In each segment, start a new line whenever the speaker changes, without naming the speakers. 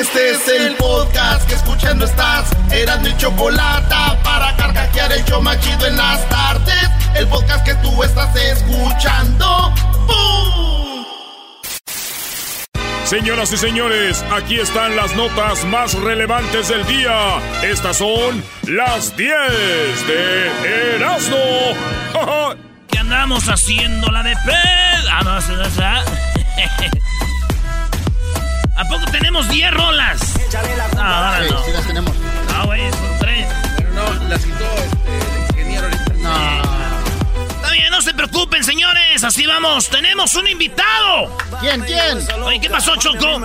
Este es el podcast que escuchando estás. Eran mi chocolate para carcajear el yo machido en las tardes. El podcast que tú estás escuchando. ¡Bum!
Señoras y señores, aquí están las notas más relevantes del día. Estas son las 10 de Erasmo.
¿Qué andamos haciendo la de ped? Ah, no, no, no, ¿A poco tenemos 10 rolas? No, ahora no.
Sí, las tenemos.
Ah, güey, son 3.
Pero no, las quitó este, el ingeniero ahorita.
No.
Está bien, no se preocupen, señores. Así vamos. Tenemos un invitado.
¿Quién, quién?
Oye, ¿qué pasó, Choco?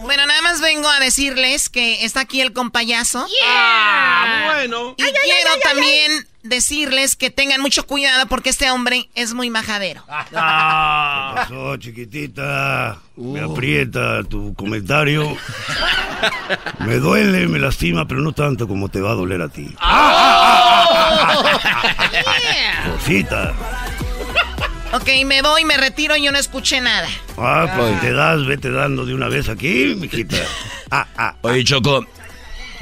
Bueno, nada más vengo a decirles que está aquí el compayazo.
Ah, bueno.
Y quiero también decirles que tengan mucho cuidado porque este hombre es muy majadero.
Ah.
pasó, chiquitita? Me aprieta tu comentario. Me duele, me lastima, pero no tanto como te va a doler a ti. Cosita.
Ok, me voy, me retiro, yo no escuché nada.
Ah, pues te das, vete dando de una vez aquí, mijita. Ah, ah.
Oye, Choco,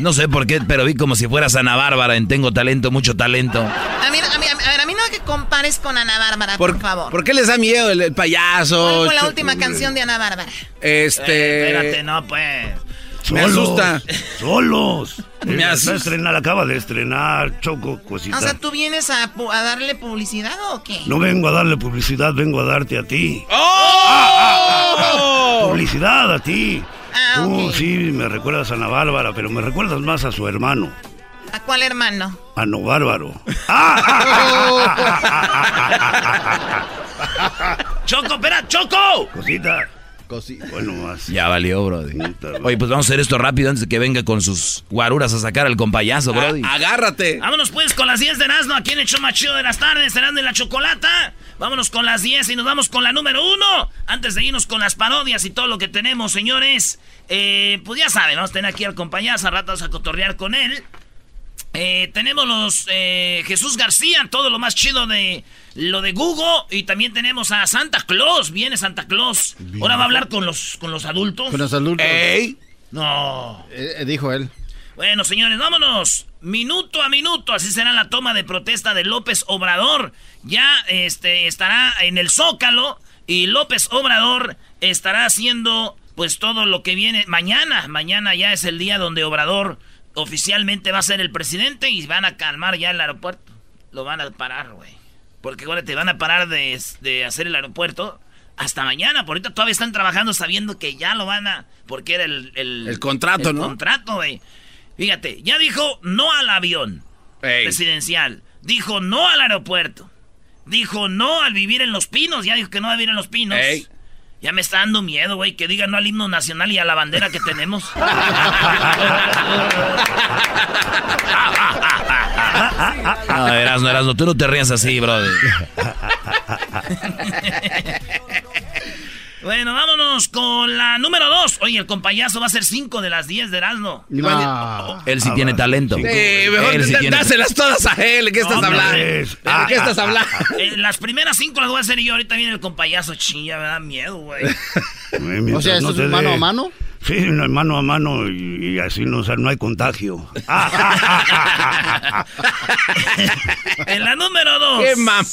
no sé por qué, pero vi como si fueras Ana Bárbara en Tengo Talento, Mucho Talento.
A mí, a mí, a ver, a mí no que compares con Ana Bárbara, por, favor.
¿Por qué les da miedo el, el payaso?
¿Cuál fue la última canción de Ana Bárbara?
Este.
Eh, espérate, no, pues.
Me
Solos,
asusta.
Solos.
Me
Eh,
asusta.
estrenar, acaba de estrenar, Choco, cosita.
O sea, ¿tú vienes a, darle publicidad o qué?
No vengo a darle publicidad, vengo a darte a ti.
¡Oh!
Publicidad a ti.
Ah, ok.
sí me recuerdas a Ana Bárbara, pero me recuerdas más a su hermano,
¿A cuál hermano?
a No Bárbaro.
Choco, espera, Choco.
Cosita. Bueno, más.
Ya valió, Brody. Oye, pues vamos a hacer esto rápido antes de que venga con sus guaruras a sacar al compayazo, Brody.
Agárrate.
Vámonos pues con las 10 de Erasmo aquí en el show más chido de las tardes, Erasmo y la Chocolata. Vámonos con las 10 y nos vamos con la número 1. Antes de irnos con las parodias y todo lo que tenemos, señores. Eh, pues ya saben, vamos a tener aquí al compañero, a rato vamos a cotorrear con él. Eh, tenemos los eh, Jesús García, todo lo más chido de lo de Google. Y también tenemos a Santa Claus. Viene Santa Claus. Ahora va a hablar con los, con los adultos.
Con los adultos.
¡Ey!
No.
Eh, eh, dijo él.
Bueno, señores, vámonos. Minuto a minuto, así será la toma de protesta de López Obrador. Ya este, estará en el Zócalo y López Obrador estará haciendo pues todo lo que viene mañana. Mañana ya es el día donde Obrador oficialmente va a ser el presidente y van a calmar ya el aeropuerto. Lo van a parar, güey. Porque ahora te van a parar de, de hacer el aeropuerto hasta mañana. Por ahorita todavía están trabajando sabiendo que ya lo van a... Porque era el... El,
El contrato,
el
¿no?
contrato, güey. Fíjate, ya dijo no al avión
Ey.
presidencial. Dijo no al aeropuerto. Dijo no al vivir en los pinos. Ya dijo que no va a vivir en los pinos.
Ey.
Ya me está dando miedo, güey, que digan no al himno nacional y a la bandera que tenemos.
No, Erasno, Erasno, tú no te rías así, Brody.
bueno, vámonos con la número dos. Oye, el compayazo va a ser 5 de las 10 de Erasmo.
No.
Él sí
Ah,
tiene talento.
sí.
Mejor
Él sí tiene-
dáselas todas a él. ¿De qué estás
No,
hablando? ¿De qué estás hablando?
Eh, las primeras 5 las voy a hacer yo. Ahorita viene el compayazo. Chilla, me da miedo, güey.
O sea, ¿esto
no
es
te
mano a mano?
Sí, no, mano a mano y, y así no, o sea, no hay contagio.
en la número 2.
¿Qué mam?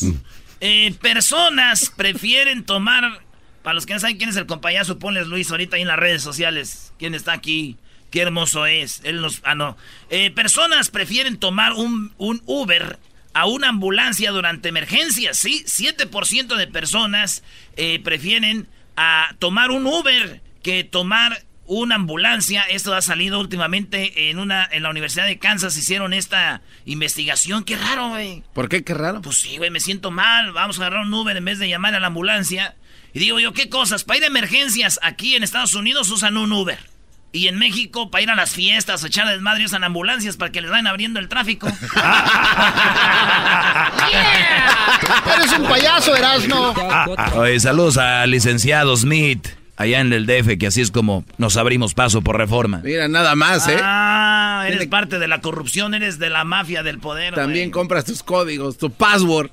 Eh, personas prefieren tomar. Para los que no saben quién es el compayazo, ponles Luis ahorita ahí en las redes sociales. ¿Quién está aquí? Qué hermoso es. Él nos. Ah, no. Eh, personas prefieren tomar un, un Uber a una ambulancia durante emergencias. Sí, 7% de personas eh, prefieren a tomar un Uber que tomar una ambulancia. Esto ha salido últimamente en una en la Universidad de Kansas. Hicieron esta investigación. Qué raro, güey.
¿Por qué? Qué raro.
Pues sí, güey, me siento mal. Vamos a agarrar un Uber en vez de llamar a la ambulancia. Y digo yo, ¿qué cosas? Para ir a emergencias aquí en Estados Unidos usan un Uber. Y en México, para ir a las fiestas, a echar desmadre, usan ambulancias para que les vayan abriendo el tráfico.
Eres un payaso, Erasno.
Oye, saludos al licenciado Smith, allá en el DF, que así es como nos abrimos paso por reforma.
Mira, nada más, ¿eh?
Ah, eres
Tiene-
parte de la corrupción, eres de la mafia del poder.
También compras tus códigos, tu password.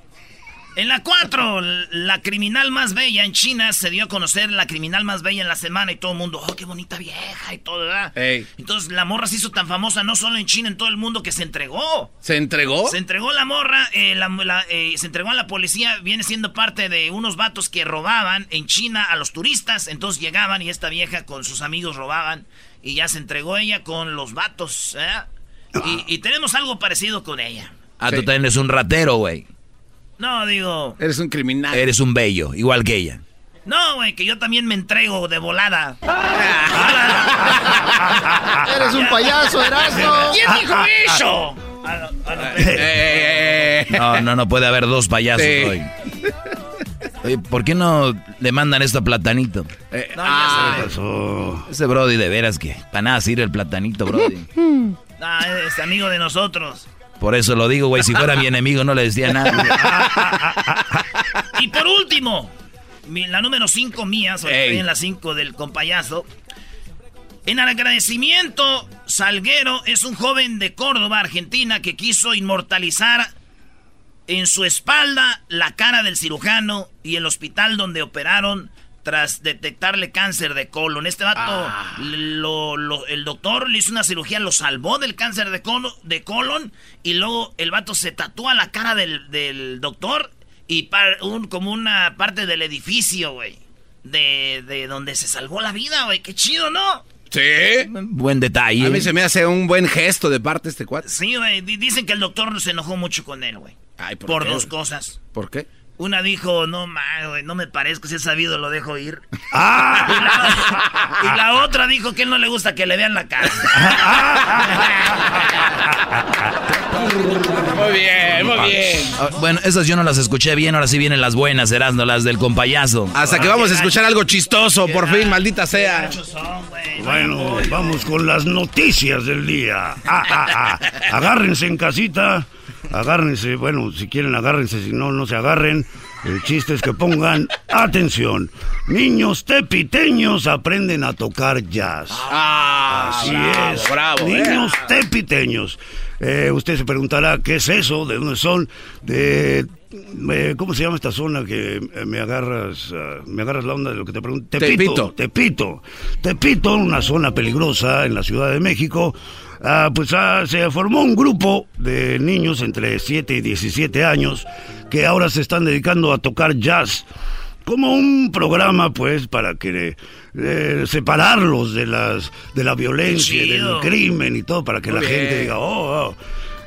En la 4, la criminal más bella en China se dio a conocer la criminal más bella en la semana y todo el mundo, oh, qué bonita vieja y todo, ¿verdad?
Ey.
Entonces la morra se hizo tan famosa no solo en China, en todo el mundo que se entregó.
¿Se entregó?
Se entregó la morra, eh, la- la- eh, se entregó a la policía, viene siendo parte de unos vatos que robaban en China a los turistas, entonces llegaban y esta vieja con sus amigos robaban y ya se entregó ella con los vatos, ¿eh? Y, y tenemos algo parecido con ella.
Ah,
Sí.
tú también eres un ratero, güey.
No, digo,
Eres un criminal.
Eres un bello, igual que ella.
no, güey, que yo también me entrego de volada.
Eres un payaso, Erasmo.
¿Quién dijo eso? No, no,
Eh, eh, eh.
No, no, no puede haber dos payasos
Sí.
hoy. Oye, ¿por qué no le mandan esto a Platanito?
Eh,
No,
ah,
ya.
Ese Brody, de veras que para nada sirve el Platanito, Brody.
Ah, es amigo de nosotros.
Por eso lo digo, güey. Si fuera mi enemigo no le decía nada.
Y por último, la número 5 mía, estoy en la 5 del compayazo. En agradecimiento, Salguero es un joven de Córdoba, Argentina, que quiso inmortalizar en su espalda la cara del cirujano y el hospital donde operaron tras detectarle cáncer de colon. Este vato, lo- lo- el doctor le hizo una cirugía, lo salvó del cáncer de, colo- de colon y luego el vato se tatúa la cara del, del doctor y par- un- como una parte del edificio, güey. De, de donde se salvó la vida, güey. Qué chido, ¿no?
sí.
Buen detalle.
A mí se me hace un buen gesto de parte de este cuate.
Sí, güey. di- Dicen que el doctor se enojó mucho con él, güey.
Ay, ¿por
Por
qué,
dos cosas.
¿Por qué?
Una dijo, no, ma, güey, no me parezco, si es sabido lo dejo ir.
¡Ah!
Y la, y la otra dijo que él no le gusta que le vean la cara.
Muy bien, muy bien.
Ah, Bueno, esas yo no las escuché bien, ahora sí vienen las buenas, Erasno, las del compayazo.
Hasta que vamos a escuchar algo chistoso, por fin, maldita sea.
Muchos son, güey.
Bueno, vamos con las noticias del día. Ah, ah, ah. Agárrense en casita. Agárrense, bueno, si quieren agárrense, si no, no se agarren. El chiste es que pongan atención. Niños tepiteños aprenden a tocar jazz.
Ah,
Así
bravo,
es.
bravo.
Niños
eh.
tepiteños. Eh, usted se preguntará qué es eso, de dónde son, de eh, ¿cómo se llama esta zona que eh, me agarras, ah, me agarras la onda de lo que te pregunto?
Tepito.
Tepito. Tepito, una zona peligrosa en la Ciudad de México. Ah, pues ah, se formó un grupo de niños entre 7 y 17 años que ahora se están dedicando a tocar jazz como un programa pues para que eh, separarlos de las de la violencia y del
chido.
crimen y todo para que
Muy
la gente diga oh, oh".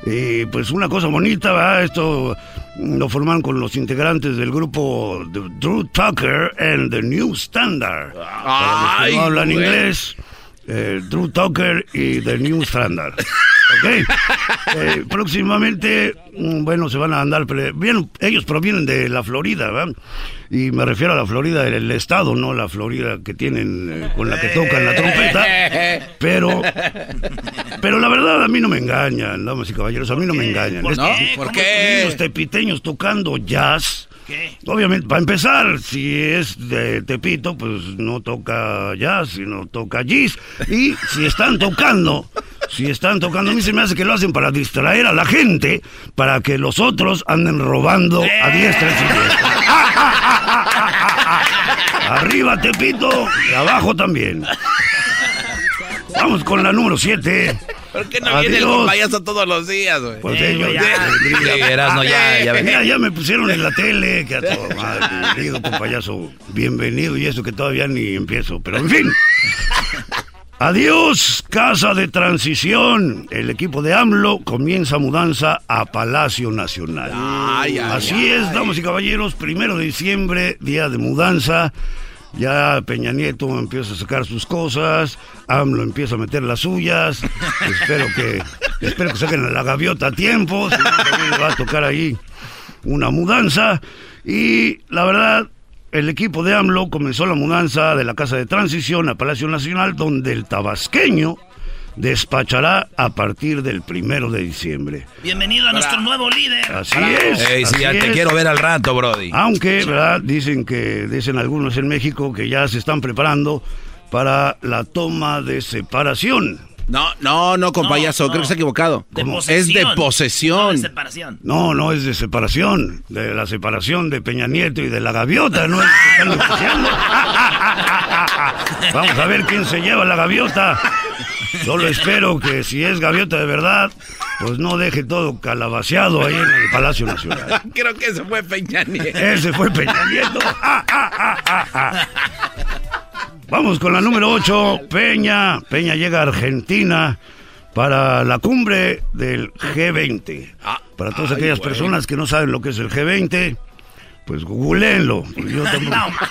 Y pues una cosa bonita ¿verdad? esto lo formaron con los integrantes del grupo de Drew Tucker and the New Standard Para los que
Ay,
no hablan
güey.
inglés eh, Drew Tucker y The New Standard. ¿Ok? Eh, próximamente, mm, bueno, se van a andar. Bien, ellos provienen de la Florida, ¿verdad? Y me refiero a la Florida del estado, no la Florida que tienen eh, con la que tocan la trompeta. Pero, pero la verdad a mí no me engañan, damas y caballeros, a mí no me engañan.
¿Por
Es-
qué?
¿Por
¿Cómo
qué?
Niños tepiteños tocando jazz.
¿Qué?
Obviamente, para empezar, si es de Tepito, pues no toca jazz, sino toca jazz. Y si están tocando, si están tocando, a mí se me hace que lo hacen para distraer a la gente, para que los otros anden robando a diestra y siniestra. Arriba Tepito y abajo también. Vamos con la número 7.
¿Por qué no viene el
Adiós.
payaso todos los días, güey?
Pues
Eh,
ellos
ya.
Sí, Erasno, ya, ya.
Mira, ya me pusieron en la tele, que a todo madre, bienvenido, payaso, bienvenido, y eso que todavía ni empiezo, pero en fin. Adiós, casa de transición. El equipo de AMLO comienza mudanza a Palacio Nacional.
Ay, ay,
Así
ay.
es, damas y caballeros, primero de diciembre, día de mudanza. Ya Peña Nieto empieza a sacar sus cosas, AMLO empieza a meter las suyas. espero que espero que saquen a la gaviota a tiempo, si no, va a tocar ahí una mudanza. Y la verdad, el equipo de AMLO comenzó la mudanza de la Casa de Transición a Palacio Nacional, donde el tabasqueño despachará a partir del primero de diciembre.
Bienvenido a nuestro nuevo líder.
Así es.
Sí, te quiero ver al rato, Brody.
Aunque, ¿verdad? Dicen que, dicen algunos en México que ya se están preparando para la toma de separación.
No, no, no, con
No,
payaso,
no.
creo que está equivocado.
De.
Es de
No,
posesión.
de separación.
No, no es de separación, de la separación de Peña Nieto y de la gaviota, no es que están. Vamos a ver quién se lleva la gaviota. Solo espero que si es gaviota de verdad, pues no deje todo calabaceado ahí en el Palacio Nacional.
creo que ese fue Peña Nieto.
Ese fue Peña Nieto. Vamos con la número 8, Peña. Peña llega a Argentina para la cumbre del G20. Para todas aquellas personas que no saben lo que es el G20, pues googleenlo.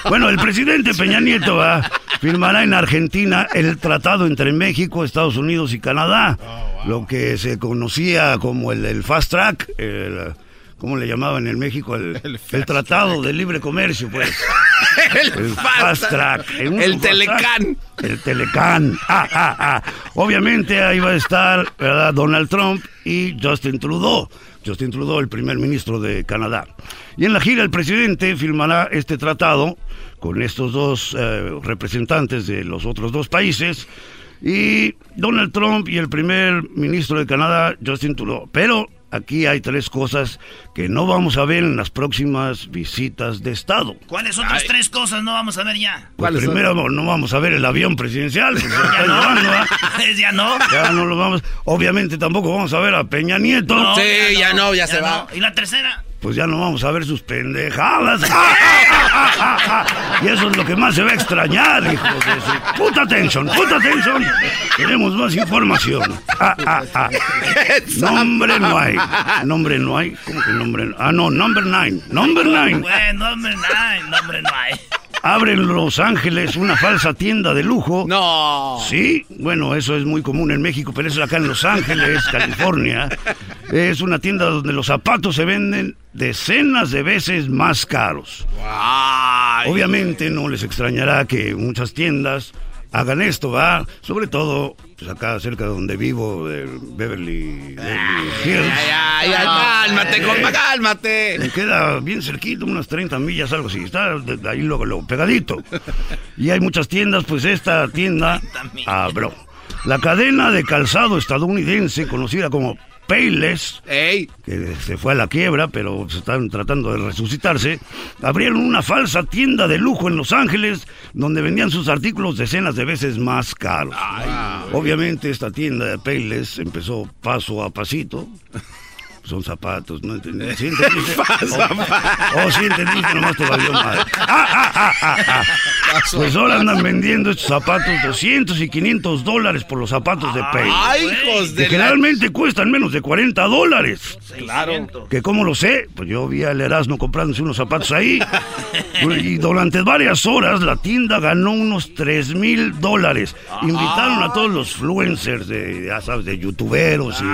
Bueno, el presidente Peña Nieto va, firmará en Argentina el tratado entre México, Estados Unidos y Canadá, lo que se conocía como el, el Fast Track, el, ¿cómo le llamaban en México? El, el Tratado de Libre Comercio, pues. El Fast Track.
El. Telecán.
El Telecán. Ah, ah, ah. Obviamente ahí va a estar ¿verdad? Donald Trump y Justin Trudeau. Justin Trudeau, el primer ministro de Canadá. Y en la gira el presidente firmará este tratado con estos dos eh, representantes de los otros dos países y Donald Trump y el primer ministro de Canadá, Justin Trudeau. Pero aquí hay tres cosas que no vamos a ver en las próximas visitas de Estado.
¿Cuáles otras tres cosas no vamos a ver ya?
Pues primero no vamos a ver el avión presidencial. se llevando, ¿ah?
ya no.
Ya no lo vamos. Obviamente tampoco vamos a ver a Peña Nieto.
No,
Sí, ya no, ya se va.
¿Y la tercera?
Pues ya no vamos a ver sus pendejadas. y eso es lo que más se va a extrañar, hijos de su puta atención, puta atención. Tenemos más información. Ah, ah, ah. Nombre no hay. Nombre no hay. ¿Cómo que nombre no? Ah, no, number nine. Number nine.
Bueno, hombre, no hay, no, hombre, no hay.
Abre en Los Ángeles una falsa tienda de lujo.
No.
Sí, bueno, eso es muy común en México, pero eso es acá en Los Ángeles, California. Es una tienda donde los zapatos se venden decenas de veces más caros. Obviamente no les extrañará que muchas tiendas hagan esto, ¿va? Sobre todo pues acá cerca de donde vivo, de Beverly, Beverly Hills.
Ay, ay, ay, cálmate, compa, cálmate.
Me queda bien cerquito, unas 30 millas, algo así. Está de- ahí luego, luego, pegadito. Y hay muchas tiendas, pues esta tienda abrió. La cadena de calzado estadounidense, conocida como Payless,
Ey,
que se fue a la quiebra, pero se están tratando de resucitarse, abrieron una falsa tienda de lujo en Los Ángeles donde vendían sus artículos decenas de veces más caros. Obviamente esta tienda de Payless empezó paso a pasito. Son zapatos, ¿no entendí? ¿Sí entendiste? Oh, oh, sí entendiste, nomás te valió madre. Ah, ah, ah, ah, ah. Pues ahora andan vendiendo estos zapatos 200 y 500 dólares por los zapatos de Payless.
ay, hijos
Que
de la...
generalmente cuestan menos de 40 dólares.
Claro.
Que cómo lo sé, pues yo vi al Erasmo comprándose unos zapatos ahí. y durante varias horas la tienda ganó unos 3 mil dólares. Invitaron a todos los influencers, de, ya sabes, de youtuberos y...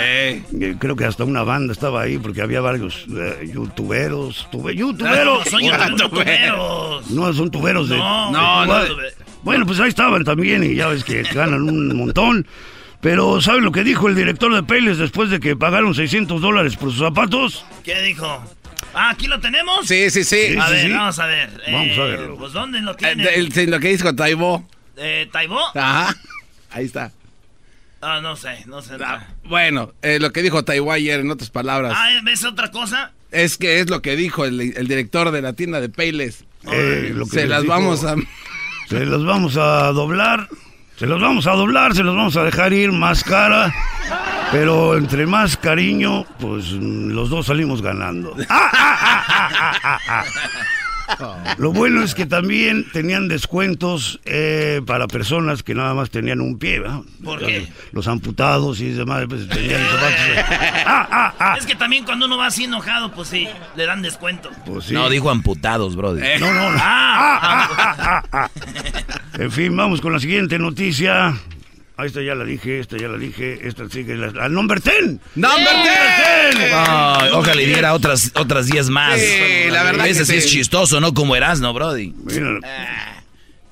Eh, Creo que hasta una banda estaba ahí porque había varios eh, youtuberos. Youtuberos.
son youtuberos.
No, son tuberos de...
No,
no,
de-
no.
Bueno, pues ahí estaban también y ya ves que ganan un montón. Pero ¿saben lo que dijo el director de Payless después de que pagaron 600 dólares por sus zapatos?
¿Qué dijo? Ah, ¿aquí lo tenemos?
Sí, sí, sí.
A
sí,
ver,
sí.
vamos a ver.
Vamos a
Eh,
verlo.
Pues, ¿dónde lo
Eh,
tiene?
el- el- lo que con Taibo.
Eh, ¿Taibó?
Ajá. Ahí está.
Ah, no sé, no sé.
Ah, bueno, eh, lo que dijo Taibo ayer, en otras palabras,
Ah, ¿ves otra cosa?
es que es lo que dijo el, el director de la tienda de Payless.
Eh,
Se las
dijo,
vamos a...
Se los vamos a doblar. Se los vamos a doblar, se los vamos a dejar ir más cara. Pero entre más cariño, pues mm, los dos salimos ganando. Lo bueno es que también tenían descuentos eh, para personas que nada más tenían un pie. ¿verdad?
¿Por qué?
Los amputados y demás, pues tenían zapatos. Ah, ah, ah.
Es que también cuando uno va así enojado, pues sí, le dan descuento.
Pues sí.
No, dijo amputados, brody.
No, no, no.
Ah,
En fin, vamos con la siguiente noticia. Ah, esta ya la dije, esta ya la dije, esta sigue la, al number 10.
¡Number 10!
Ay, ojalá y diera otras, otras 10 más.
Sí, la verdad
Ese sí es
sí.
chistoso, ¿no? Como Erasno, brody.
Mira,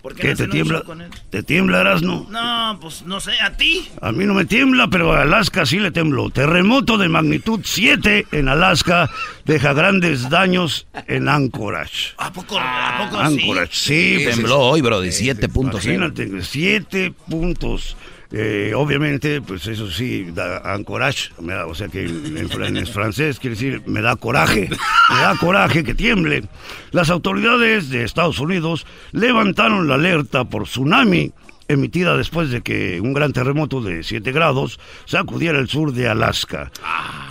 ¿por qué
¿qué
no
te tiembla?
show con él?
¿Te tiembla, Erasno?
No, pues no sé, ¿a ti?
A mí no me tiembla, pero a Alaska sí le tembló. Terremoto de magnitud 7 en Alaska deja grandes daños en Anchorage.
¿A poco, a poco sí?
Anchorage, sí. pues,
Tembló hoy, brody, 7.0.
Imagínate, siete puntos Eh, obviamente, pues eso sí, da ancorage, o sea que en, en fran- en francés quiere decir, me da coraje, me da coraje que tiemble. Las autoridades de Estados Unidos levantaron la alerta por tsunami emitida después de que un gran terremoto de 7 grados sacudiera el sur de Alaska.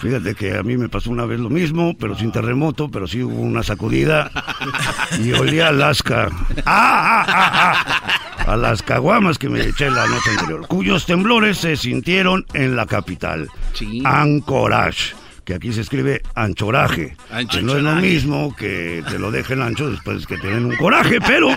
Fíjate que a mí me pasó una vez lo mismo, pero sin terremoto, pero sí hubo una sacudida y olía Alaska. ¡Ah, ah, ah, ah! A las caguamas que me eché la noche anterior, cuyos temblores se sintieron en la capital. Anchorage. Que aquí se escribe anchoraje.
Ancho-
que no es lo mismo que te lo dejen ancho después que te den un coraje, pero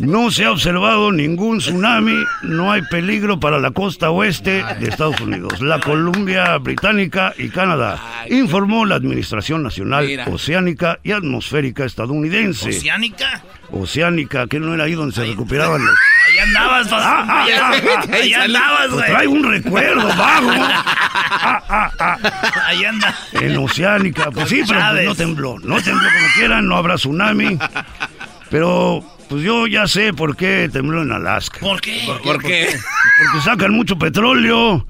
no se ha observado ningún tsunami, no hay peligro para la costa oeste de Estados Unidos, la Columbia Británica y Canadá, informó la Administración Nacional. Oceánica y Atmosférica estadounidense.
¿Oceánica?
Oceánica, que no era ahí donde se recuperaban los...
Ahí andabas,
Ah, ah, ah, ah.
ahí andabas,
Pues
güey.
traigo un recuerdo vago. Ah, ah, ah.
Ahí anda.
En Oceánica, pues sí, pero pues no tembló. No tembló como quieran, no habrá tsunami. Pero, pues yo ya sé por qué tembló en Alaska.
¿Por qué?
¿Por qué?
Porque sacan mucho petróleo.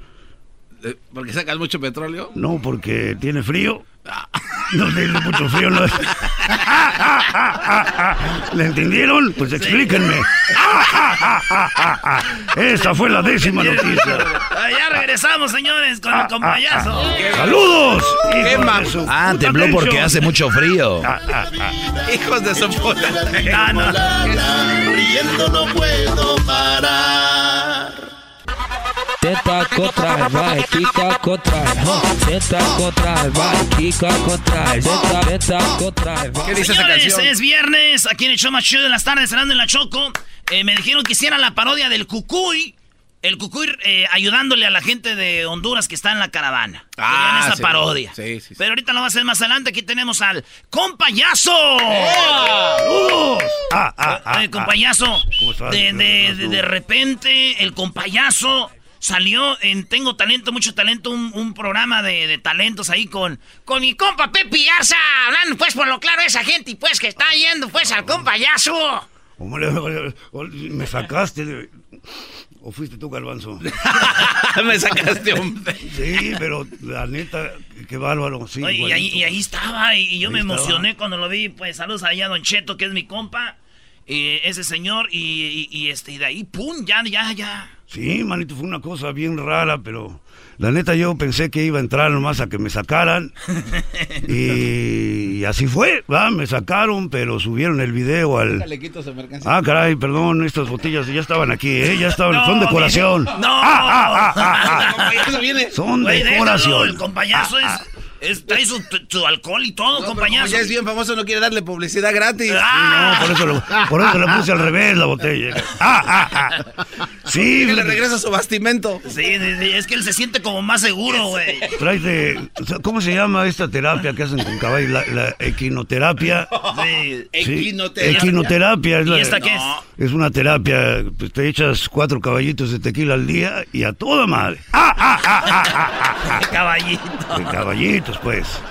Eh, ¿Porque sacas mucho petróleo?
No, porque tiene frío. No tiene mucho frío. No. ¿Le entendieron? Pues explíquenme. Esta fue la décima noticia.
Ah, Ya regresamos, señores, con el compayazo.
¡Saludos!
¿Qué
hijos de
ma-
su
Ah, tembló porque hace mucho frío.
Ah, ah, ah.
Hijos de su puta.
Ah.
Riendo no puedo parar.
Contra, vai, quica contra, tenta contra, vai, quica contra, contra, vai.
¿Qué dice esa
Señores,
canción?
es viernes, aquí en el show más chido de las tardes, cenando en la Choco. Eh, me dijeron que hiciera la parodia del Cucuy. El Cucuy eh, ayudándole a la gente de Honduras que está en la caravana.
Ah,
esa
sí.
parodia.
Sí, sí, sí.
Pero ahorita lo va a hacer más adelante. Aquí tenemos al compayazo.
¡Saludos! Ah, ah, ah, ah.
compayazo,
¿Cómo estás?
de, de,
¿Cómo
de, de repente el compayazo salió en Tengo Talento, Mucho Talento, un, un programa de, de talentos ahí con, con mi compa Pepe hablando pues por lo claro esa gente y pues que está yendo pues al compayazo.
Hombre, me sacaste de... ¿O fuiste tú, Galvanzo?
Me sacaste un...
Sí, pero la neta, qué bárbaro. Sí,
Oye, y, ahí, y ahí estaba, y, yo
Ahí
me
estaba.
emocioné cuando lo vi, pues saludos allá a Don Cheto, que es mi compa, y ese señor, y, y- y, este, y de ahí, pum, ya, ya, ya.
Sí, manito, fue una cosa bien rara, pero la neta yo pensé que iba a entrar nomás a que me sacaran. y, así fue, ¿va? Me sacaron, pero subieron el video al...
Le quito su mercancía.
Ah, caray, perdón, estas botellas ya estaban aquí, ¿eh? Ya estaban, son
No,
decoración.
No.
Ah, ah, ah, ah, ah.
Viene.
Son decoración.
el compañazo
Ah,
es, es- trae su, su alcohol y todo,
No,
compañazo.
ya es bien famoso, no quiere darle publicidad gratis.
Ah,
No, por eso, lo, por eso le puse al revés la botella. Ah, ah, ah. Sí,
Que le regresa su bastimento.
sí, sí, sí, es que él se siente como más seguro, güey.
tráete, ¿cómo se llama esta terapia que hacen con caballos? La, la equinoterapia.
Sí.
Sí,
Equinoterapia.
equinoterapia es, la-
¿Y esta qué es?
es una terapia, pues te echas cuatro caballitos de tequila al día y a toda madre. ¡Ah, ah, ah, ah, ah, ah,
Caballito.
ah! De caballitos, pues.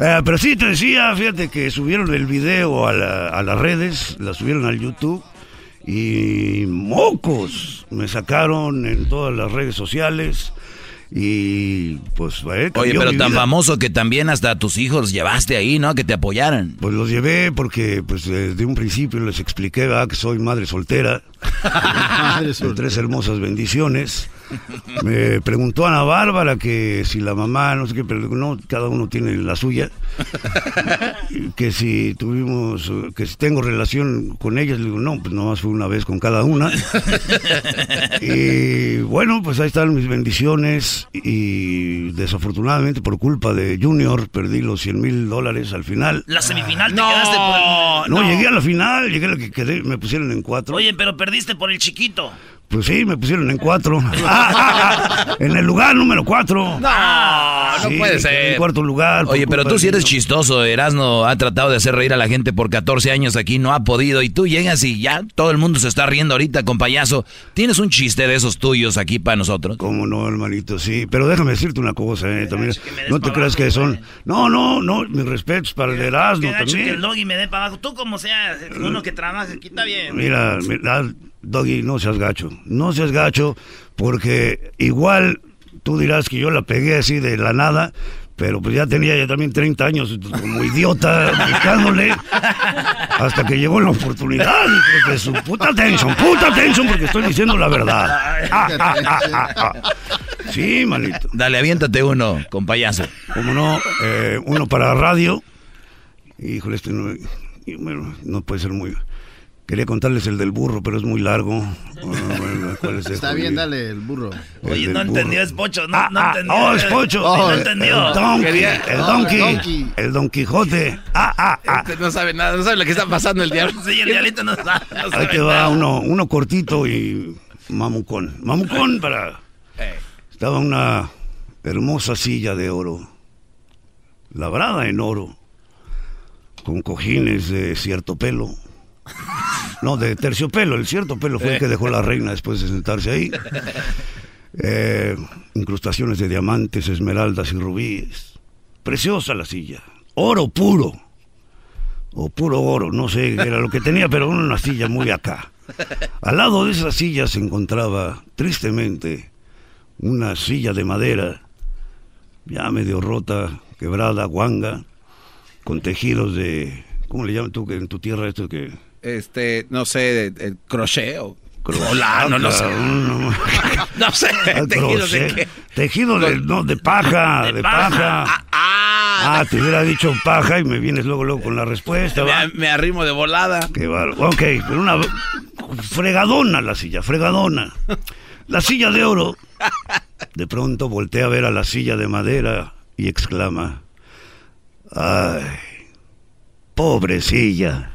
Eh, pero sí, te decía, fíjate que subieron el video a, la- a las redes, la subieron al YouTube y mocos me sacaron en todas las redes sociales y pues... eh,
Oye, pero
mi
tan
vida.
famoso que también hasta tus hijos llevaste ahí, ¿no? Que te apoyaran.
Pues los llevé porque pues desde un principio les expliqué ¿verdad? que soy madre soltera, de tres hermosas bendiciones. Me preguntó Ana Bárbara que si la mamá, no sé qué, pero no, cada uno tiene la suya. que si tuvimos, que si tengo relación con ellas, le digo, no, pues nomás fue una vez con cada una. y bueno, pues ahí están mis bendiciones y desafortunadamente por culpa de Junior perdí los 100 mil dólares al final.
La semifinal te quedaste por el...
No, llegué a la final, llegué a la que quedé, me pusieron en cuatro.
Oye, pero perdiste por el chiquito.
Pues sí, me pusieron en cuatro. Ah, ah, ah, en el lugar número cuatro.
No, no
Sí,
puede ser.
En cuarto lugar.
Oye, pero tú sí eres chistoso. Erasno ha tratado de hacer reír a la gente por 14 años aquí, no ha podido. Y tú llegas y ya todo el mundo se está riendo ahorita con payaso. ¿Tienes un chiste de esos tuyos aquí para nosotros?
Cómo no, hermanito, sí. Pero déjame decirte una cosa, eh, también. No te creas que son... No, no, no, mis respetos para el Erasmo
Qué gacho que el
también.
doggy me dé para abajo. Tú como sea, uno que trabaja aquí está bien.
Mira, mira, Doggy, no seas gacho. No seas gacho, porque igual tú dirás que yo la pegué así de la nada, pero pues ya tenía ya también 30 años como idiota buscándole hasta que llegó la oportunidad. Porque su puta atención, puta atención, porque estoy diciendo la verdad. Ah, ah, ah, ah, ah. Sí, manito.
Dale, aviéntate uno, con payaso.
Como no, eh, uno para radio. Híjole, este no, bueno, no puede ser muy... Quería contarles el del burro, pero es muy largo. Ah, bueno, ¿cuál es
Está
este?
bien, dale el burro.
El
Oye, no
burro.
entendió, es Pocho, no,
Ah,
no
ah,
entendió.
oh, es Pocho.
no entendió.
El donkey,
Quería-
el donkey,
el donkey.
el Don Quijote. Ah, ah, ah.
Este no sabe nada, no sabe lo que está pasando el diablo.
Sí, el diablito no sabe. no
Ahí
sabe
te va
nada.
uno, uno cortito y mamucón. Mamucón para... Estaba una hermosa silla de oro, labrada en oro, con cojines de cierto pelo. No, de terciopelo. El cierto pelo fue el que dejó la reina después de sentarse ahí. Eh, incrustaciones de diamantes, esmeraldas y rubíes. Preciosa la silla. Oro puro. O puro oro, no sé qué era lo que tenía, pero una silla muy acá. Al lado de esa silla se encontraba, tristemente, una silla de madera, ya medio rota, quebrada, guanga, con tejidos de... ¿Cómo le llaman tú que en tu tierra esto que...
Este, no sé, el crochet o...
Colano,
no sé.
No,
No sé, tejidos de qué.
Tejido de, no, de paja, de,
De
paja.
paja.
Ah, te hubiera dicho paja y me vienes luego, luego con la respuesta, ¿va?
Me, me arrimo de volada.
Qué bárbaro. Ok, pero una fregadona la silla, fregadona. La silla de oro. De pronto voltea a ver a la silla de madera y exclama: ¡Ay! ¡Pobre silla!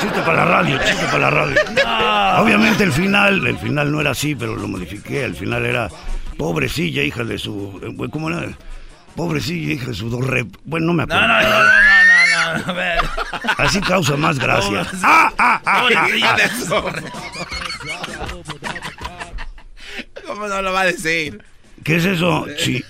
Chiste para la radio, chiste para la radio. Obviamente el final, el final no era así, pero lo modifiqué. El final era pobrecilla, hija de su. eh, ¿Cómo era? Pobrecilla, hija de su dos rep. Bueno, no me acuerdo.
No, no, no, no, no, no.
Así causa más gracia. Ah, ah, ah, ah, ah.
¿Cómo no lo va a decir?
¿Qué es eso? Sí.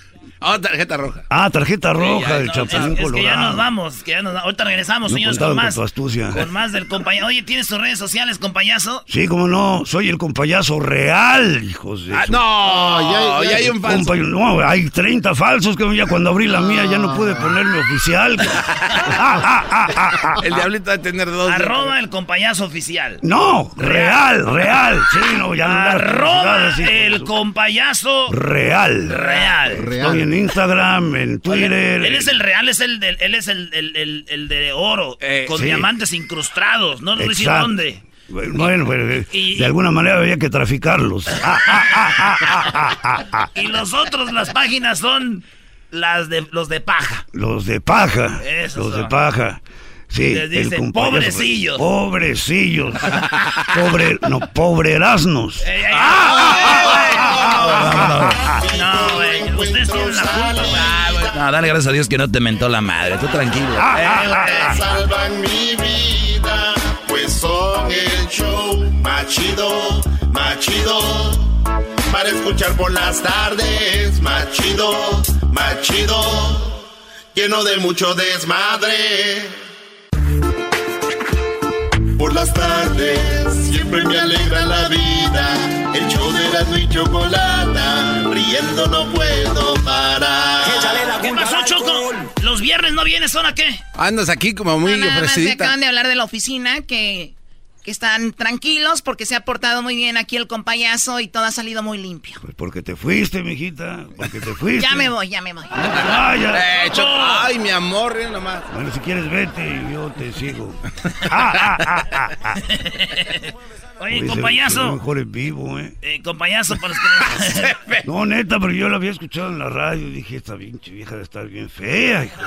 Oh, tarjeta roja.
Ah, tarjeta roja del
no,
Chapulín
Es, es que ya
Colorado.
nos vamos, que ya nos Ahorita regresamos,
No
señores, con
con
más.
tu astucia.
Con más del compañero. Oye, ¿tienes tus redes sociales, compañazo?
Sí, como no, soy el compayazo real, hijos de
Ah,
su-
no,
ya-
ya,
ya-
hay un falso.
Compa- no, hay 30 falsos que ya cuando abrí la mía ya no pude ponerme oficial. Ah, ah, ah, ah, ah.
El diablito va a tener dos.
Arroba el compañazo oficial.
No, real, real. Sí, no, ya no
Arroba el
su-
compayazo
Real.
real.
Real.
Estoy en Instagram, en Twitter.
Él es el real, es el del- él es el, el- el- el de oro,
Eh,
con
sí.
diamantes incrustados. No a decir dónde.
Bueno, pues, de,
Y-
de alguna manera había que traficarlos. Ah, ah, ah, ah, ah, ah, ah, ah.
Y los otros, las páginas son las de los de paja.
Los de paja.
Esos
los de paja. Sí,
Les dicen, "Pobrecillos".
Pobrecillos. Pobre, no, pobreraznos. Ah,
No, güey, ustedes tienen la culpa, güey.
No, dale gracias a Dios que no te mentó la madre. Tú tranquilo.
Ah,
Eh, güey.
salvan mi vida, pues son el show más chido, más chido. Para escuchar por las tardes, más chido, más chido. Lleno de mucho desmadre. Por las tardes, siempre me alegra la vida. El show de la y chocolata, riendo no puedo parar.
¿Qué pasó, Choco? ¿Los viernes no vienes? ¿Son a qué?
Andas aquí como muy
No, nada más me
ofrecidita.
acaban de hablar de la oficina que, que están tranquilos porque se ha portado muy bien aquí el compayazo y todo ha salido muy limpio.
Pues porque te fuiste, mijita. Porque te fuiste.
Ya me voy, ya me voy.
Ah, ya.
Eh, Ay, mi amor, nomás.
Bueno, si quieres vete y yo te sigo. Ah, ah, ah, ah, ah.
Oye, compañazo.
mejor en vivo, ¿eh?
Eh, compañazo, para los que
No, neta, pero yo la había escuchado en la radio y dije, esta pinche vieja de estar bien fea, hijo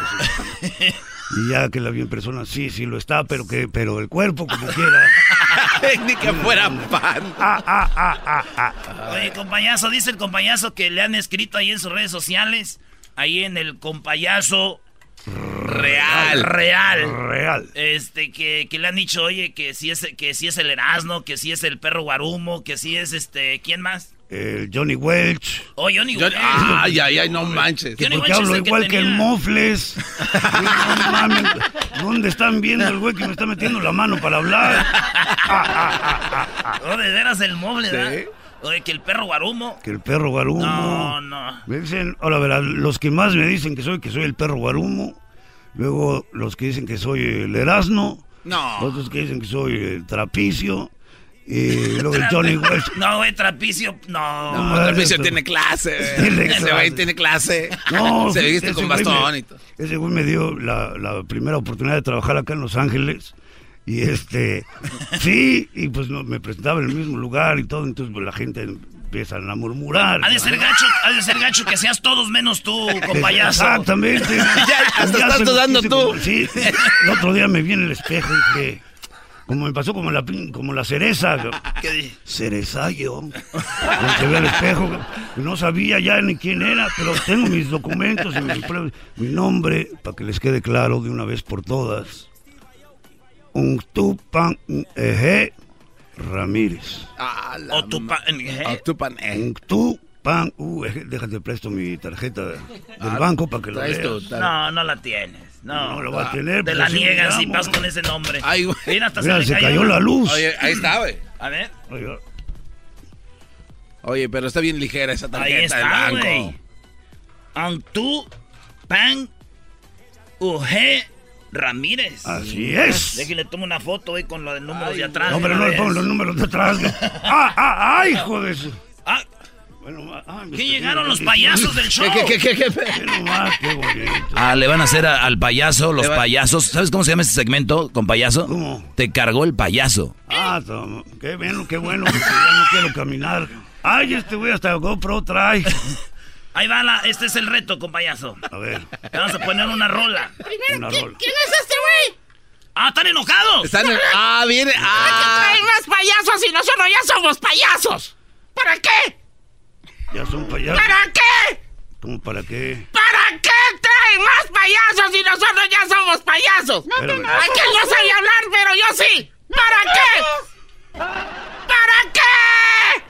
de Y ya que la vi en persona, sí, sí lo está, pero que, pero el cuerpo como quiera.
Ni que fuera pan.
Ah, ah, ah, ah, ah.
Oye, compañazo, dice el compañazo que le han escrito ahí en sus redes sociales, ahí en el compañazo real, real.
Real.
Este, que, que le han dicho, oye, que si es, que si es el Erasmo, que si es el perro Guarumo, que si es este, ¿quién más?
El Johnny Welch.
Oh, Johnny Welch.
ay, ay, ay, no manches.
Johnny
Porque
Welch
hablo
que
igual que, el Mofles. No mames, ¿Dónde están viendo el güey que me está metiendo la mano para hablar?
Oh, de veras el móvil,
Sí.
¿verdad? Oye, que el perro guarumo.
Que el perro guarumo.
No, no.
Me dicen, ahora verás, los que más me dicen que soy, que soy el perro guarumo. Luego los que dicen que soy el Erasno.
No.
Otros que dicen que soy el Trapicio. Y luego el Johnny Welch.
No, güey, trapicio, no.
No, Trapicio tiene clase.
Tiene
Ese
clase.
güey tiene clase.
No,
Se viste
ese
con
güey
bastón
me-
y todo.
Ese güey me dio la, la primera oportunidad de trabajar acá en Los Ángeles. Y este, sí, y pues no, me presentaba en el mismo lugar y todo, entonces pues, la gente empieza a murmurar.
Ha de ser gacho, ha de ser gacho que seas todos menos tú, compayazo.
Exactamente.
hasta
Ya
estás dudando tú.
como- sí, el otro día me vi en el espejo y dije, como me pasó como la, pin- como la cereza.
¿Qué di-
Cereza yo. Cuando se ve al espejo, no sabía ya ni quién era, pero tengo mis documentos y mi, prueba- mi nombre, para que les quede claro de una vez por todas. Unctupan Eje Ramírez.
Ah, la
O tu pa- ¿eh?
Octupan, eh.
Unctupan Ueje. Déjate presto mi tarjeta del banco para que lo
tu-
No, no la tienes. No,
No lo va a tener,
Te la niegas y
llamo.
vas con ese nombre.
Ay, güey.
Mira, hasta
Mira,
se,
cayó la luz.
Oye, ahí está, güey.
A ver,
Oye, pero está bien ligera esa tarjeta
ahí
del
está,
banco.
güey. Antú Pan Uje Ramírez.
Así es.
Déjale, tomo una foto, güey, con lo del número de atrás.
No, pero no le pongo los números de atrás. ¡Ah, ah, ay, hijo de su!
Ah,
Bueno, ah,
¿qué
está
llegaron los
que-
payasos del show?
¿Qué, qué, qué, qué, qué?
Bonito.
Ah, le van a hacer a- al payaso, los payasos. ¿Sabes cómo se llama este segmento con payaso?
¿Cómo?
Te cargó el payaso.
Ah, toma, qué bueno, qué bueno, porque ya no quiero caminar. Ay, este güey hasta GoPro trae.
Ahí va, la, este es el reto, compayazo.
A ver,
Te Vamos a poner una rola.
una rola.
¿Quién es este güey?
¡Ah, están enojados!
Están en- Ah, viene. Ah.
Traen más payasos y nosotros ya somos payasos. ¿Para qué?
Ya son payasos.
¿Para qué?
¿Cómo para qué?
¿Para qué traen más payasos y nosotros ya somos payasos?
Espérame.
Aquel no sabía hablar, pero yo sí. ¿Para qué? ¿Para qué?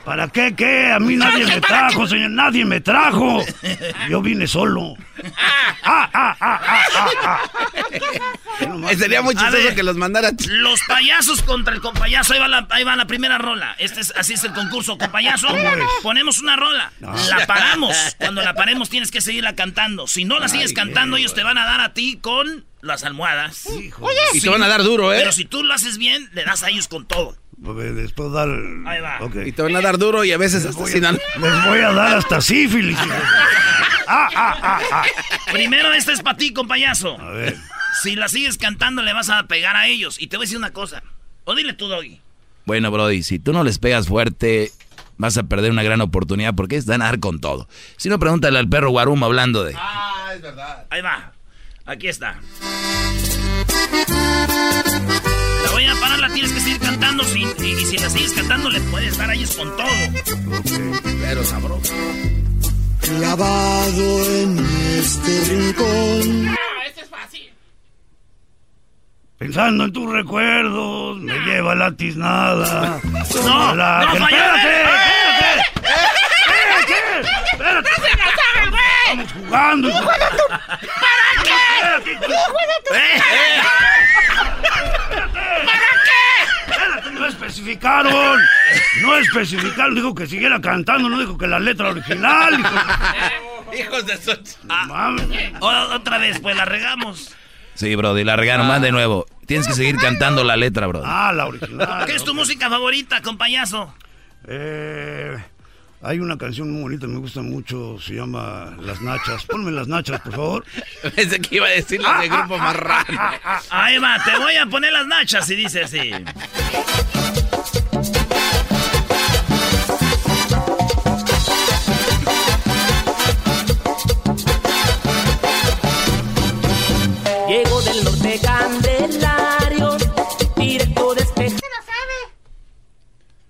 ¿Para qué qué? A mí nadie me
¿Para
trajo, señor, nadie me trajo. Yo vine solo. Ah, ah, ah.
Eh, Sería muy chistoso
ver.
que los mandara.
Los payasos contra el compayazo. Ahí va la, ahí va la primera rola. Este es, así es el concurso, compayazo.
¿Cómo es?
Ponemos una rola. La paramos. Cuando la paremos tienes que seguirla cantando. Si no la sigues cantando, ellos te van a dar a ti con las almohadas.
Hijo.
Y te van a dar duro, ¿eh?
Pero si tú lo haces bien, le das a ellos con todo.
A ver, después dar.
Ahí va.
Y te van a dar duro y a veces hasta sin
Les voy a dar hasta sífilis. Ah, ah, ah, ah.
Primero, este es para ti, compayazo.
A ver.
Si la sigues cantando, le vas a pegar a ellos. Y te voy a decir una cosa. O dile tú, Doggy.
Bueno, Brody, si tú no les pegas fuerte, vas a perder una gran oportunidad porque es ganar con todo. Si no, pregúntale al perro Guarumo hablando de...
Ahí va. Aquí está. La tienes que seguir cantando. sin- y, y si la sigues cantando, le puedes dar a ellos con todo.
Pero sabroso.
Clavado en este rincón.
No, este es fácil.
Pensando en tus recuerdos, me lleva la tiznada.
No,
La-
no,
espérate,
¡Eh!
espérate, espérate,
¡No se la sabe, güey!
estamos jugando. hijo.
¿Para qué?
¡Eh!
¿Para qué?
Espérate, no especificaron. No especificaron. Dijo que siguiera cantando, no dijo que la letra original. hijo.
Hijos de su...
O- otra vez, pues la regamos.
Sí, Brody, la regaron más de nuevo. Tienes que seguir cantando la letra, Brody.
Ah, la original.
¿Qué es tu música favorita, compayazo?
Eh, hay una canción muy bonita, me gusta mucho, se llama Las Nachas. Ponme Las Nachas, por favor.
Pensé que iba a decir la de grupo marrano.
Ahí va, te voy a poner las nachas y dice así.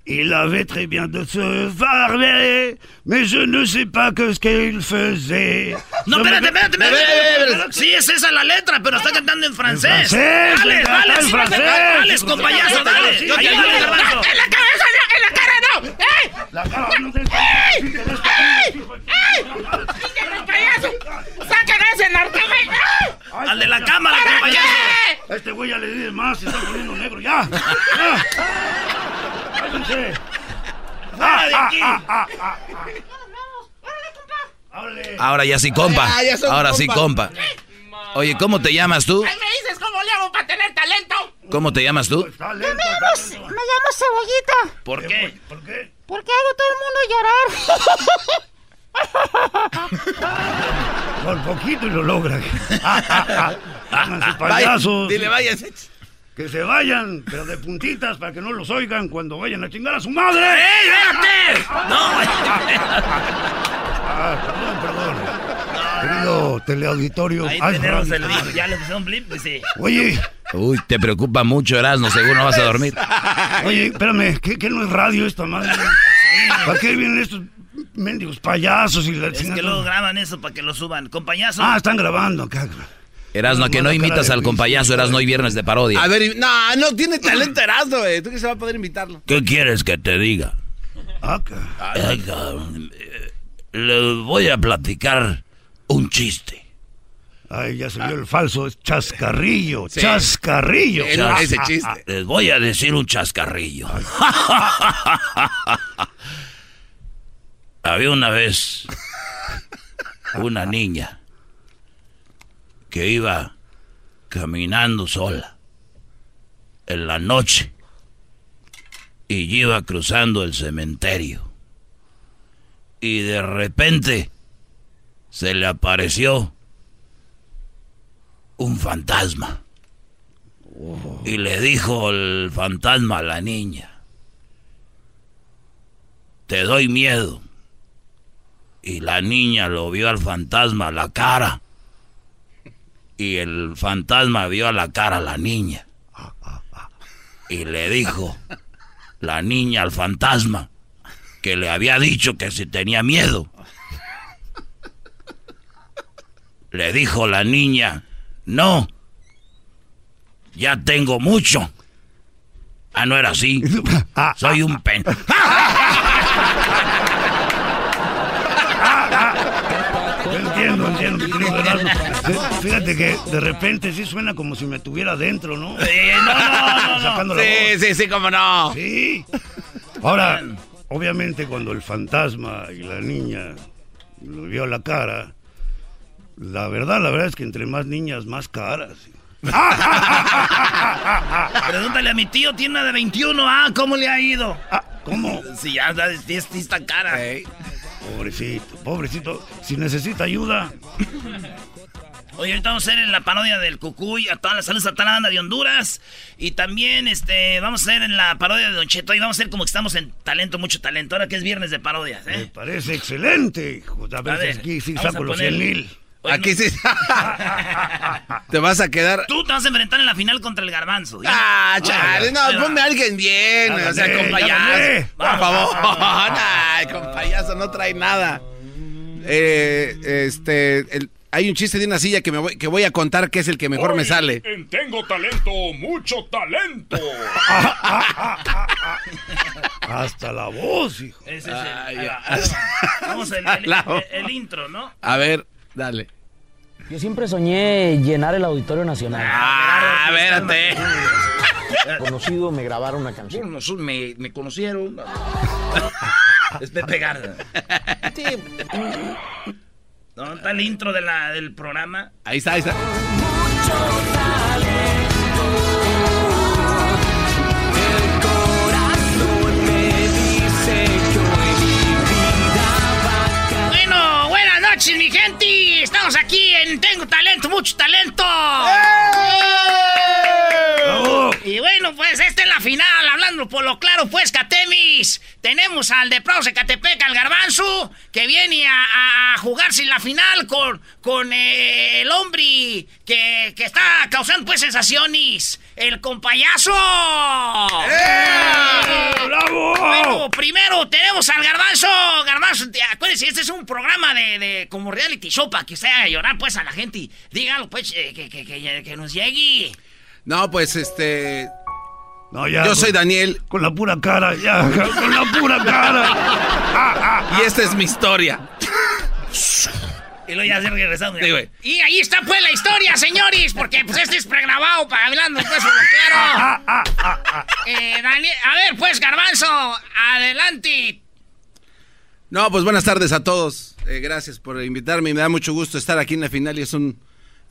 Il avait très bien de se farmer, mais je ne sais pas que ce qu'il faisait.
No, espérate, espérate, espérate. Sí, es esa la letra, pero está cantando en francés.
francés,
Dale, dale,
en francés.
dale, compayazo, dale.
¡En la cabeza! ¡En la cara no! ¡Eh!
La cara, no te-
¡Eh! ¡Ay! ¡Ay! ¡Quítame, payaso! ¡Ay!
¡Al de la cámara.
A este güey ya le di de más, se está poniendo negro ya. ¡Ya! ¡Cállense!
¡Fuera de aquí!
¡Háblale!
Ahora ya sí, compa.
Ah,
Ahora sí,
compa.
Oye, ¿cómo te llamas tú?
¿Me dices cómo le hago para tener talento?
¿Cómo te llamas tú?
Está lento,
Me llamo, me Cebollita.
¿Por qué?
¿Por qué?
Porque hago todo el mundo llorar.
Por poquito y lo logra. Háganse payasos.
Dile, váyanse.
Que se vayan, pero de puntitas para que no los oigan cuando vayan a chingar a su madre.
¡Ey, espérate! No.
Ah, perdón, perdón. Querido teleauditorio.
Ahí tenemos el blip. Ya le pusieron blip, dice.
Oye,
Uy, te preocupa mucho, Erasmo, seguro no vas a dormir.
oye, espérame, ¿qué, qué no es radio esta madre? ¿Para qué vienen estos mendigos payasos y la
Es que luego graban eso para que lo suban. Compañazo.
Ah, están grabando acá.
Erasmo, que no imitas al compayazo, Erasmo, hoy viernes de parodia.
A ver, y- no, no tiene talento Erasmo, güey. ¿Tú que se va a poder invitarlo?
¿Qué quieres que te diga?
Acá.
Ay, cabrón, eh, Le voy a platicar un chiste.
Ay, ya vio el falso, es chascarrillo, chascarrillo.
Eh, no, ese chiste.
Les voy a decir un chascarrillo. Había una vez una niña que iba caminando sola en la noche y iba cruzando el cementerio. Y de repente se le apareció un fantasma. Y le dijo el fantasma a la niña, te doy miedo. Y la niña lo vio al fantasma a la cara. Y el fantasma vio a la cara a la niña. Y le dijo la niña al fantasma que le había dicho que si tenía miedo. Le dijo la niña, no, ya tengo mucho. Ah, no era así. Soy un pen.
Sí, Fíjate que de repente sí suena como si me tuviera dentro, ¿no?
Eh, no, no, no, no.
Sacando la voz.
Sí, sí, sí, cómo no.
Sí. Ahora, obviamente cuando el fantasma y la niña lo vio a la cara, la verdad, la verdad es que entre más niñas, más caras.
Pregúntale a mi tío, tiene una de 21. Ah, ¿cómo le ha ido?
Ah, ¿Cómo?
Si ya está, sí está cara.
Pobrecito, pobrecito. Si necesita ayuda,
Oye, ahorita vamos a hacer en la parodia del Cucuy, a toda la salud satananda de Honduras. Y también este vamos a hacer en la parodia de Don Cheto. Y vamos a hacer como que estamos en talento, mucho talento. Ahora que es viernes de parodias,
me
¿eh?
parece excelente, hijo. A
A
ver, aquí sí saco los
poner-
100 mil.
Oye,
Aquí
no-
sí. Te vas a quedar.
Tú te vas a enfrentar en la final contra el garbanzo. Ya-
Ah, chale, no, ponme a alguien bien, o sea, con payaso. Por favor, Ay, con payaso no trae nada. Eh, este, el- hay un chiste de una silla que me voy, que voy a contar que es el que mejor me sale.
en Tengo talento, mucho talento.
Hasta la voz, hijo.
Ese es el,
Ay,
ahí
ya.
va, ahí va. Vamos el, el- el intro, ¿no?
A ver, dale.
Yo siempre soñé llenar el Auditorio Nacional.
Ah, espérate.
Conocido, me grabaron una canción.
me, me conocieron. es Pepe Garza. ¿No está el intro de la, del programa?
Ahí está, ahí está.
Bueno, Estamos aquí en Tengo Talento, mucho talento.
¡Bravo!
Y bueno, pues esta es la final, hablando por lo claro, pues, Catemis. Tenemos al de Prouse Catepec, al Garbanzo, que viene a, a- a jugarse la final con, con eh, el hombre que, que está causando, pues, sensaciones. El compayazo.
¡Bravo!
Bueno, primero tenemos al Garbanzo. Garbanzo, acuérdense, este es un programa de, de como reality show para que usted haga llorar, pues, a la gente. Dígalo, pues, eh, que, que, que, que nos llegue.
No, pues este.
No, ya.
Yo
con-
soy Daniel.
Con la pura cara, ya. Con la pura cara.
Y esta es mi historia.
Y luego ya se regresando.
Sí, güey.
Y ahí está pues la historia, señores, porque pues este es pregrabado para hablando pues lo claro. Eh, Daniel, a ver pues, Garbanzo, adelante.
No, pues buenas tardes a todos. Eh, gracias por invitarme. Me da mucho gusto estar aquí en la final y es un,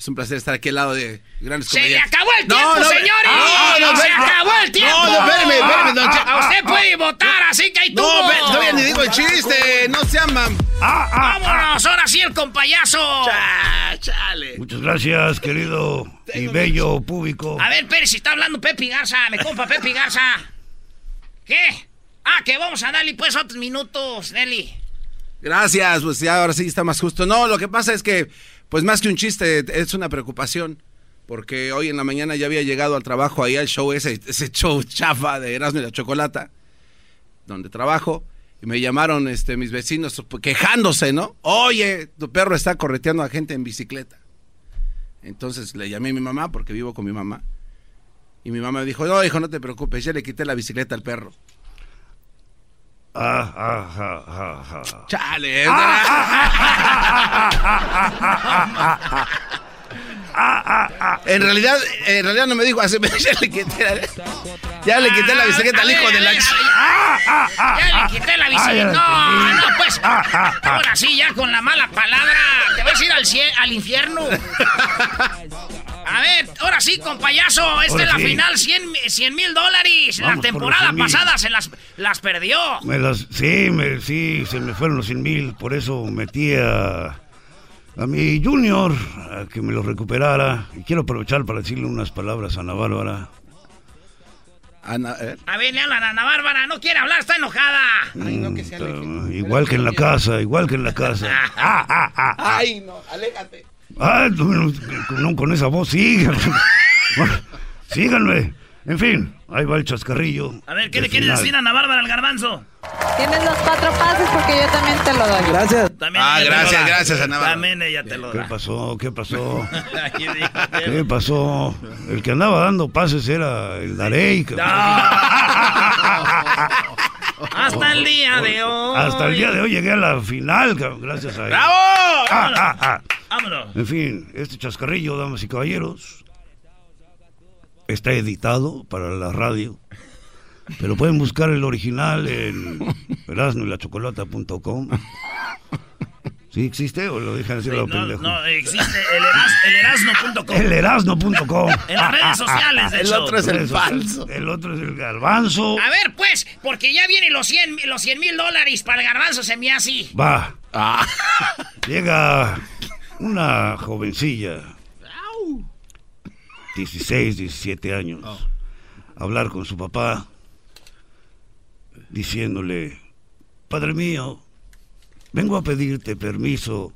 es un placer estar aquí al lado de grandes
Se le
comediantes.
acabó el
No,
tiempo,
no,
señores.
no, no,
se
no,
acabó el tiempo.
No, no, espérame, espérame, don Che-
A usted puede votar, así que ahí
No,
tuvo.
ve- todavía ni digo el chiste. No se aman.
Vámonos, ahora sí el compayazo.
chale.
Muchas gracias, querido y bello público.
A ver, Pérez, si está hablando Pepe Garza, me compa Pepe Garza. ¿Qué? Ah, que vamos a darle pues otros minutos, Nelly.
Gracias, pues ya ahora sí está más justo. No, lo que pasa es que, pues más que un chiste, es una preocupación. Porque hoy en la mañana ya había llegado al trabajo ahí al show, ese, show chafa de Erasmo y la Chocolata, donde trabajo. Y me llamaron este, mis vecinos quejándose, ¿no? Oye, tu perro está correteando a gente en bicicleta. Entonces le llamé a mi mamá, porque vivo con mi mamá. Y mi mamá me dijo, no, hijo, no te preocupes, ya le quité la bicicleta al perro.
Ah, ah, ah, ah, ah.
Chale. En realidad, en realidad no me dijo así, ya le quité la, ya le quité la bicicleta al hijo de la...
Ya le quité la bicicleta. No, no, pues. Ahora sí, ya con la mala palabra. Te vas a ir al, al infierno. A ver, ahora sí, con payaso. Esta
Ahora
es la
sí.
final, 100 mil dólares. La
Vamos
temporada
100,000.
pasada se las, las perdió.
Me las, sí, me, sí, se me fueron los 100 mil, por eso metí a, a mi junior a que me lo recuperara. Y quiero aprovechar para decirle unas palabras a Ana Bárbara.
Ana, eh,
A ver, le hablan a Ana Bárbara. No quiere hablar, está enojada.
Mm, igual que en la casa, igual que en la casa. Ah, ah, ah, ah.
Ay, no, aléjate.
Ah, no, no, con esa voz, síganme. síganme. En fin, ahí va el chascarrillo.
A ver, ¿qué le quieres
final.
decir a Ana Bárbara al garbanzo?
Tienes los cuatro pases porque yo también te lo doy.
Gracias.
También
Ah, gracias, gracias, Ana Bárbara.
También ella te lo
¿Qué
da.
pasó? ¿Qué pasó?
Aquí dijo,
¿Qué pasó? El que andaba dando pases era el Darey. cabrón.
Hasta el día de hoy.
Hasta el día de hoy llegué a la final, gracias a él.
¡Bravo!
Ah, ah, ah.
Vámonos.
En fin, este chascarrillo, damas y caballeros, está editado para la radio. Pero pueden buscar el original en erasnoylachocolata.com. ¿Sí existe o lo dejan decir
Sí,
lo
no,
pendejo?
no, existe el, eras, el erasno.com.
El erasno.com.
En las redes sociales,
El otro es el falso.
El otro es el garbanzo.
A ver, pues, porque ya vienen los 100 los 100 mil dólares para el garbanzo, se me así.
Va.
Ah.
Llega una jovencilla, 16, 17 años, a hablar con su papá, diciéndole, Padre mío, vengo a pedirte permiso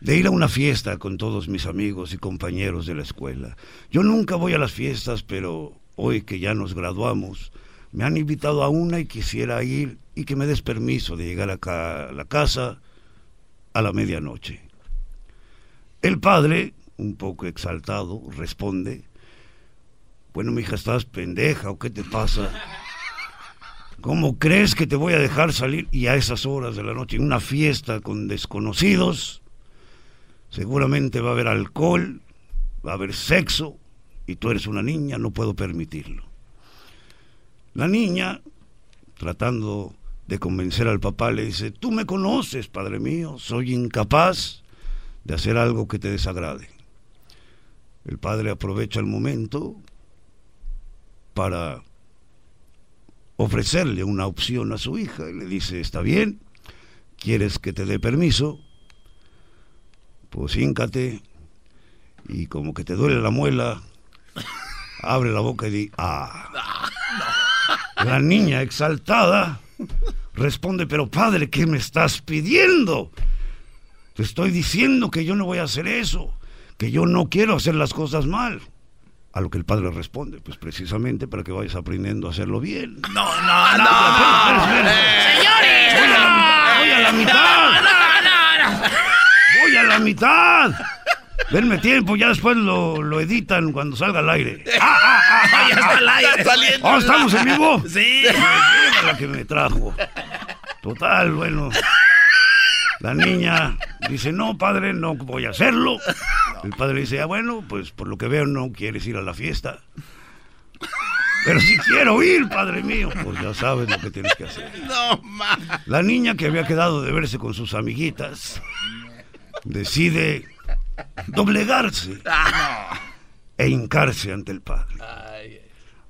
de ir a una fiesta con todos mis amigos y compañeros de la escuela. Yo nunca voy a las fiestas, pero hoy que ya nos graduamos, me han invitado a una y quisiera ir y que me des permiso de llegar acá a la casa a la medianoche. El padre, un poco exaltado, responde, bueno, mija, ¿estás pendeja o qué te pasa? ¿Cómo crees que te voy a dejar salir y a esas horas de la noche en una fiesta con desconocidos? Seguramente va a haber alcohol, va a haber sexo y tú eres una niña, no puedo permitirlo. La niña, tratando de convencer al papá, le dice, tú me conoces, padre mío, soy incapaz de hacer algo que te desagrade. El padre aprovecha el momento para ofrecerle una opción a su hija y le dice, está bien, ¿quieres que te dé permiso? Pues híncate y como que te duele la muela, abre la boca y di, ah. La niña exaltada responde, pero padre, ¿qué me estás pidiendo? Te estoy diciendo que yo no voy a hacer eso, que yo no quiero hacer las cosas mal. A lo que el padre responde, pues precisamente para que vayas aprendiendo a hacerlo bien.
No, no, no.
¡Señores!
Voy a la,
no!
voy a la mitad.
No, no, no.
Voy a la mitad. Denme tiempo, ya después lo, lo editan cuando salga al aire.
ya está al aire.
Oh, ¿estamos en vivo?
Sí.
la que me trajo. Total, bueno. La niña dice, no, padre, no voy a hacerlo. El padre dice, ah, bueno, pues por lo que veo no quieres ir a la fiesta. Pero si quiero ir, padre mío. Pues ya sabes lo que tienes que hacer.
No, ma.
La niña que había quedado de verse con sus amiguitas decide doblegarse e hincarse ante el padre.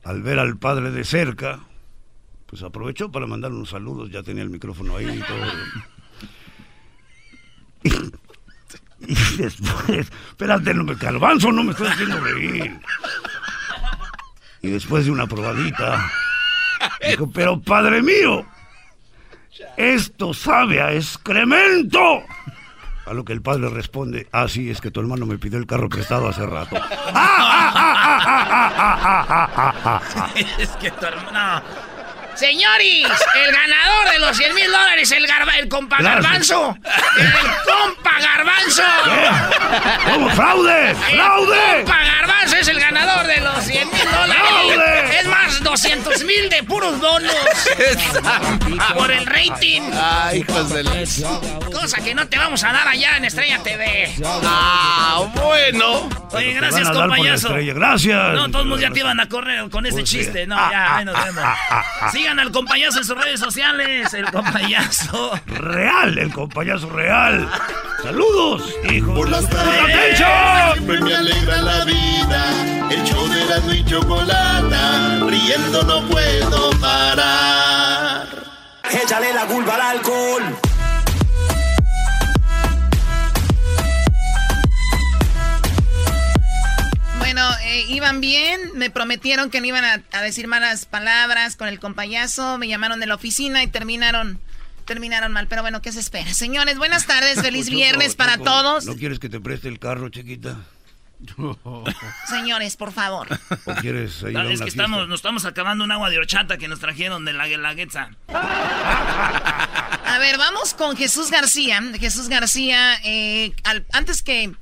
Al ver al padre de cerca, pues aprovechó para mandar unos saludos, ya tenía el micrófono ahí y todo. Y, después, espérate, no me calvanzo, no me estoy haciendo reír. Y después de una probadita, dijo, pero padre mío, esto sabe a excremento. A lo que el padre responde, ah, sí, es que tu hermano me pidió el carro prestado hace rato.
es que tu hermano.
Señores, el ganador de los 100 mil dólares, el, garba, el compa
Gracias.
garbanzo. El compa garbanzo.
¿Cómo? ¡Fraude!
El
¡Fraude!
compa garbanzo es el ganador de los 100 mil dólares. Es más, 200 mil de puros bonos. Por el rating.
Ay, hijos de.
Cosa que no te vamos a dar allá en Estrella TV.
Ah, bueno.
Oye, gracias,
estrella. Gracias.
No, todos los ya te iban a correr con ese
Pues
chiste. No,
Ah,
ya,
ah,
ahí nos
ah,
vemos.
ah.
Sigan al compañazo en sus redes sociales. El compañazo.
Real, el compañazo real. Saludos, hijos.
Por las
de-
tardes
¡Atención!
siempre me alegra la vida. El show de Erasmo y Chocolata, riendo no puedo parar.
Échale la culpa al alcohol.
Bueno, eh, iban bien, me prometieron que no iban a, a decir malas palabras con el compayazo, me llamaron de la oficina y terminaron, terminaron mal, pero bueno, ¿qué se espera? Señores, buenas tardes, feliz viernes para
Choco,
todos.
¿No quieres que te preste el carro, chiquita?
Señores, por favor.
¿O quieres ir a
No,
una
es que estamos, nos estamos acabando un agua de horchata que nos trajeron de la Guelaguetza.
A ver, vamos con Jesús García. Jesús García, eh, al- antes que,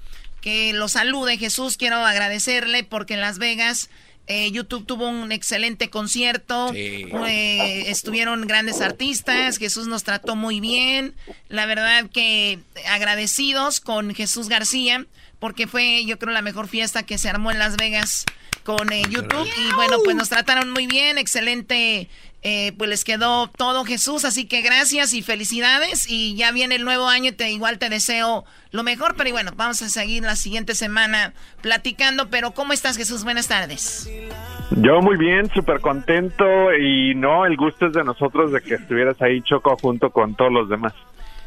que lo salude, Jesús, quiero agradecerle porque en Las Vegas eh, YouTube tuvo un excelente concierto. Eh, estuvieron grandes artistas. Jesús nos trató muy bien. La verdad que agradecidos con Jesús García porque fue, yo creo, la mejor fiesta que se armó en Las Vegas con eh, YouTube. Y bueno, pues nos trataron muy bien. Excelente. Eh, pues les quedó todo Jesús, así que gracias y felicidades y ya viene el nuevo año y te, igual te deseo lo mejor, pero bueno, vamos a seguir la siguiente semana platicando, pero ¿cómo estás Jesús? Buenas tardes.
Yo muy bien, súper contento y no, el gusto es de nosotros de que estuvieras ahí Choco junto con todos los demás.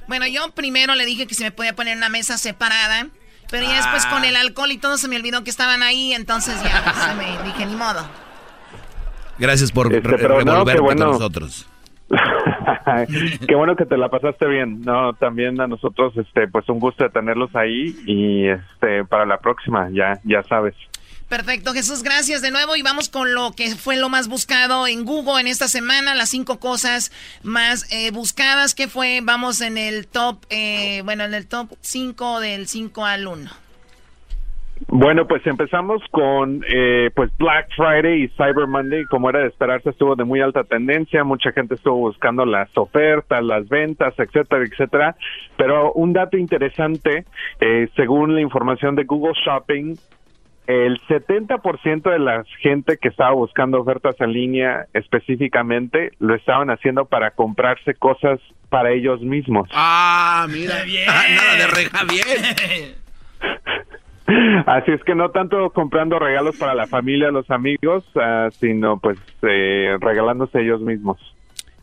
Bueno, yo primero le dije que se me podía poner una mesa separada, pero ya después con el alcohol y todo se me olvidó que estaban ahí, entonces ya se me dije ni modo.
Gracias por
Este,
re-
pero no,
revolverte
qué bueno.
con nosotros.
Qué bueno que te la pasaste bien. No, también a nosotros este pues un gusto de tenerlos ahí y este para la próxima, ya ya sabes.
Perfecto, Jesús, gracias de nuevo y vamos con lo que fue lo más buscado en Google en esta semana, las cinco cosas más eh, buscadas que fue, vamos en el top, eh, bueno, en el top 5 del 5 al 1.
Bueno, pues empezamos con eh, pues Black Friday y Cyber Monday, como era de esperarse, estuvo de muy alta tendencia, mucha gente estuvo buscando las ofertas, las ventas, etcétera, etcétera. Pero un dato interesante, eh, según la información de Google Shopping, el 70% de la gente que estaba buscando ofertas en línea específicamente lo estaban haciendo para comprarse cosas para ellos mismos.
Ah, mira.
Bien.
Nada de reja bien.
Así es que no tanto comprando regalos para la familia, los amigos, ah, sino pues eh, regalándose ellos mismos.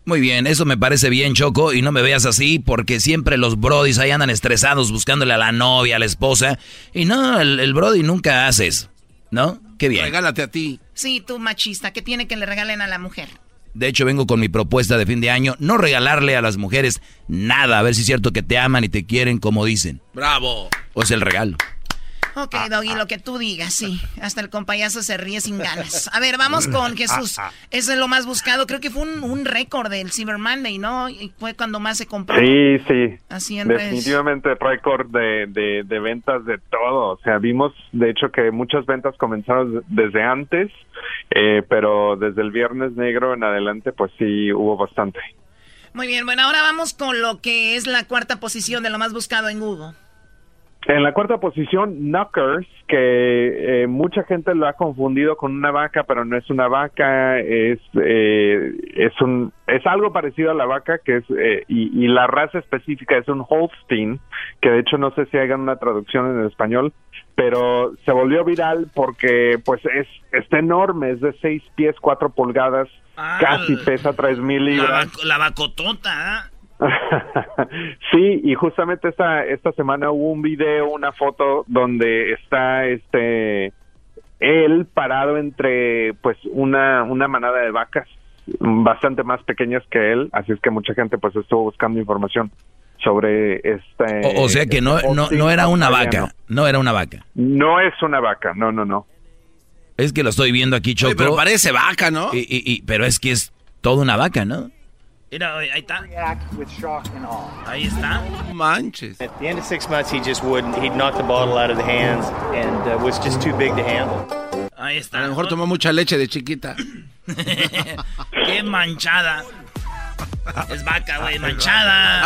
Muy bien, eso me parece bien, Choco, y no me veas así, porque siempre los brodis ahí andan estresados buscándole a la novia, a la esposa, y no, el, el brody nunca haces, ¿no? Qué bien.
Regálate a ti.
Sí, tú machista, que tiene que le regalen a la mujer.
De hecho, vengo con mi propuesta de fin de año, no regalarle a las mujeres nada, a ver si es cierto que te aman y te quieren como dicen.
Bravo.
O es el regalo.
Ok, Doggy, lo que tú digas, sí. Hasta el compayazo se ríe sin ganas. A ver, vamos con Jesús. Ese es lo más buscado. Creo que fue un, un récord del Cyber Monday, ¿no? Y fue cuando más se compró.
Sí, sí.
Así en redes.
Definitivamente récord de, de, de ventas de todo. O sea, vimos, de hecho, que muchas ventas comenzaron desde antes, eh, pero desde el Viernes Negro en adelante, pues sí hubo bastante.
Muy bien, bueno, ahora vamos con lo que es la cuarta posición de lo más buscado en Google.
En la cuarta posición, Knockers, que eh, mucha gente lo ha confundido con una vaca, pero no es una vaca, es eh, es un es algo parecido a la vaca, que es eh, y, y, la raza específica es un Holstein, que de hecho no sé si hagan una traducción en español, pero se volvió viral porque pues es está enorme, es de seis pies cuatro pulgadas, ah, casi pesa tres mil libras.
La, la vacotota.
sí, y justamente esta, esta semana hubo un video, una foto donde está este él parado entre pues una, una manada de vacas bastante más pequeñas que él, así es que mucha gente pues estuvo buscando información sobre este
O, o sea que no, no, no era una vaca, no era una vaca.
No es una vaca, no, no, no.
Es que lo estoy viendo aquí, Choco.
Oye, pero parece vaca, ¿no?
Y, y, y, pero es que es toda una vaca, ¿no?
Mira, ahí está. Ahí está.
Manches.
At the end of six months, he just wouldn't. He'd knock the bottle out of the hands and uh, was just too big to handle.
Ahí está.
A lo mejor tomó mucha leche de chiquita.
Qué manchada. Es vaca, güey, manchada.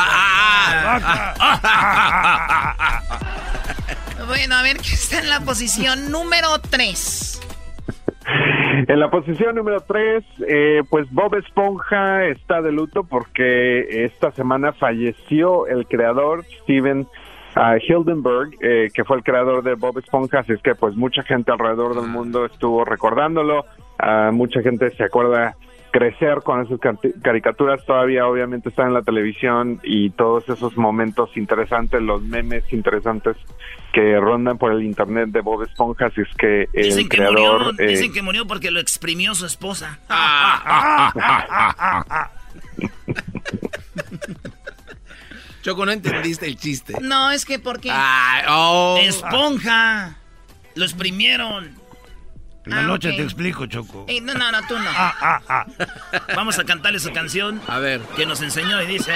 bueno, a ver qué está en la posición número 3.
En la posición número 3, eh, pues Bob Esponja está de luto porque esta semana falleció el creador Steven uh, Hildenberg, eh, que fue el creador de Bob Esponja, así es que pues mucha gente alrededor del mundo estuvo recordándolo, uh, mucha gente se acuerda crecer con esas caricaturas todavía obviamente están en la televisión y todos esos momentos interesantes, los memes interesantes que rondan por el internet de Bob Esponja, así es que el
dicen que
creador...
Murió,
eh,
dicen que murió porque lo exprimió su esposa.
Choco, no entendiste el chiste.
No, es que porque...
Ay, oh.
Esponja. Lo exprimieron.
En la
Ah,
noche te explico, Choco.
Eh, no, no, no, tú no.
Vamos a cantarle su canción
A ver.
que nos enseñó y dice...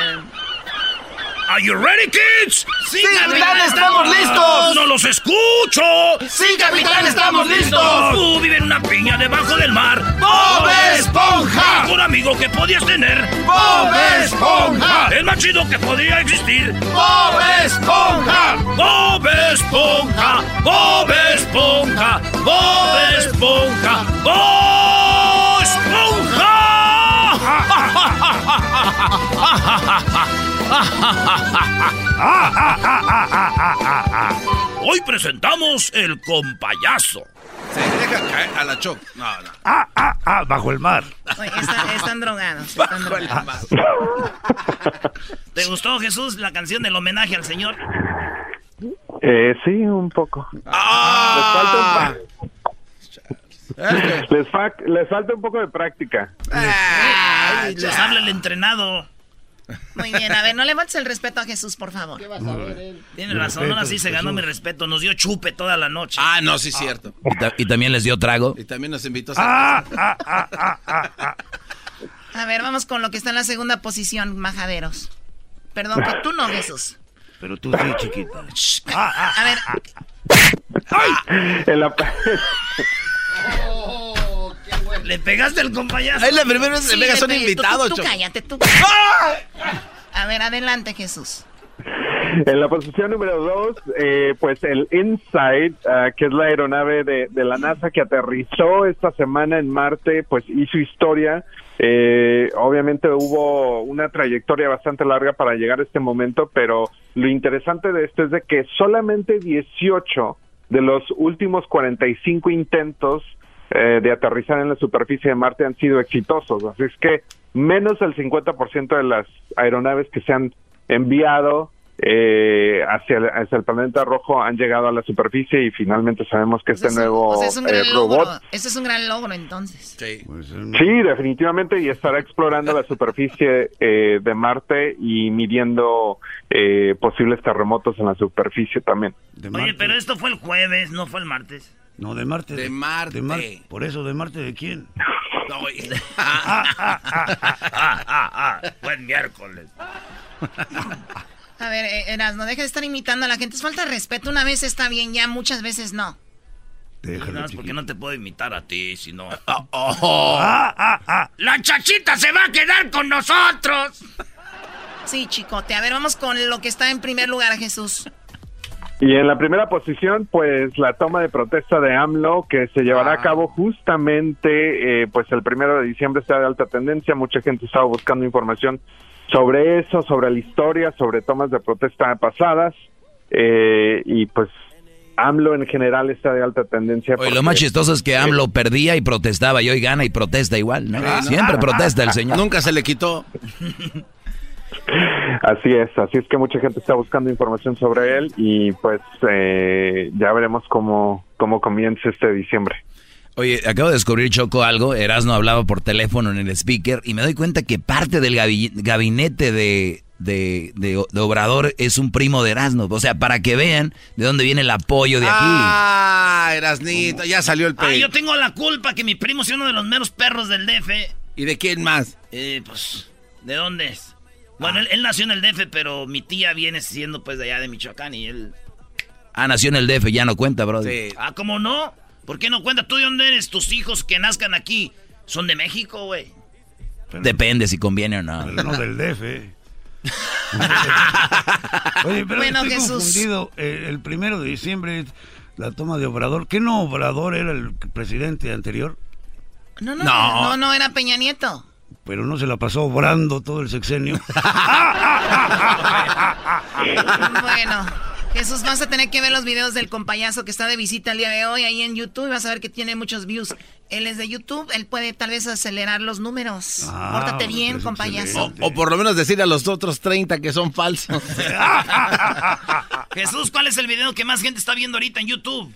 Are you ready, kids?
Sí, capitán, estamos listos.
¡No los escucho!
Sí, capitán, estamos listos.
Tú vives en una piña debajo del mar.
¡Bob Esponja!
Un amigo que podías tener.
¡Bob Esponja!
El más chido que podría existir.
¡Bob Esponja!
Bob Esponja, Bob Esponja, Bob Esponja, Bob Esponja. Hoy presentamos el compayazo.
Se deja caer a la Choc. No, no.
Ah, ah, ah, bajo el mar.
Oye, están, están drogados. Están
Bajo el
drogados.
mar.
¿Te gustó, Jesús, la canción del homenaje al Señor?
eh, sí, un poco.
Ah.
Les, fa- les falta un poco de práctica.
Ay, les habla el entrenado.
Muy bien, a ver, no levantes el respeto a Jesús, por favor.
Tiene razón, ahora sí se ganó mi respeto. Nos dio chupe toda la noche.
Ah, no, sí, cierto.
Y, ta- y también les dio trago.
Y también nos invitó a
Ah, ah, ah, ah, ah, ah.
A ver, vamos con lo que está en la segunda posición, majaderos. Perdón, que tú no, Jesús.
Pero tú sí, chiquita. Ah, ah,
A ver,
En la-
Le pegaste el compayazo.
Es la primera vez que
sí,
le pegas a un
Pepe, tú- tú, tú cállate, tú. A ver, adelante, Jesús.
En la posición número dos, eh, pues el InSight, ah, que es la aeronave de, de la NASA que aterrizó esta semana en Marte, pues hizo historia. Eh, obviamente hubo una trayectoria bastante larga para llegar a este momento, pero lo interesante de esto es de que solamente 18 de los últimos 45 intentos eh, de aterrizar en la superficie de Marte han sido exitosos. Así es que menos del 50% de las aeronaves que se han enviado eh, hacia, el, hacia el planeta rojo han llegado a la superficie y finalmente sabemos que este nuevo
O sea, es un gran
eh, robot
logro. Este es un gran logro, entonces.
Sí, definitivamente, y estará explorando la superficie eh, de Marte y midiendo eh, posibles terremotos en la superficie también.
Oye, pero esto fue el jueves, no fue el martes.
No, de Marte.
De Marte.
Mar- Por eso, ¿de Marte de quién?
No, güey.
Buen miércoles.
A ver, eh, Erasmo, deja de estar imitando a la gente. Es falta de respeto. Una vez está bien, ya muchas veces no.
No, es porque no te puedo imitar a ti, si no.
Ah, La chachita se va a quedar con nosotros.
Sí, chicote. A ver, vamos con lo que está en primer lugar, Jesús.
Y en la primera posición, pues la toma de protesta de AMLO que se llevará a cabo justamente, eh, pues el primero de diciembre está de alta tendencia. Mucha gente estaba buscando información sobre eso, sobre la historia, sobre tomas de protesta pasadas. eh, y pues AMLO en general está de alta tendencia.
Oye, lo más chistoso es que AMLO perdía y protestaba y hoy gana y protesta igual, ¿no? Siempre protesta el señor.
Nunca se le quitó.
Así es, así es que mucha gente está buscando información sobre él y pues eh, ya veremos cómo, cómo comienza este diciembre.
Oye, acabo de descubrir, Choco, algo. Erasno hablaba por teléfono en el speaker y me doy cuenta que parte del gabi- gabinete de, de, de- de Obrador es un primo de Erasno. O sea, para que vean de dónde viene el apoyo de aquí.
Ah, Erasnito, ya salió el
Ah,
pay.
yo tengo la culpa que mi primo sea uno de los meros perros del DF.
¿Y de quién más?
Eh, pues, ¿de dónde es? Bueno, él, él nació en el DF, pero mi tía viene siendo pues de allá de Michoacán y él...
Ah, nació en el DF, ya no cuenta, brother.
Ah, ¿cómo no? ¿Por qué no cuenta? ¿Tú de dónde eres? Tus hijos que nazcan aquí son de México, güey.
Depende si conviene o no.
Pero no del DF. Oye, pero
Bueno,
estoy
Jesús.
confundido. Eh, el primero de diciembre es la toma de Obrador. ¿Qué no Obrador era el presidente anterior?
No, no,
No.
no, no, era Peña Nieto.
Pero no se la pasó obrando todo el sexenio.
Bueno, Jesús, vas a tener que ver los videos del compayazo que está de visita el día de hoy ahí en YouTube. y Vas a ver que tiene muchos views. Él es de YouTube, él puede tal vez acelerar los números.
Ah,
Pórtate bien, compayazo.
O, o por lo menos decir a los otros 30 que son falsos.
Jesús, ¿cuál es el video que más gente está viendo ahorita en YouTube?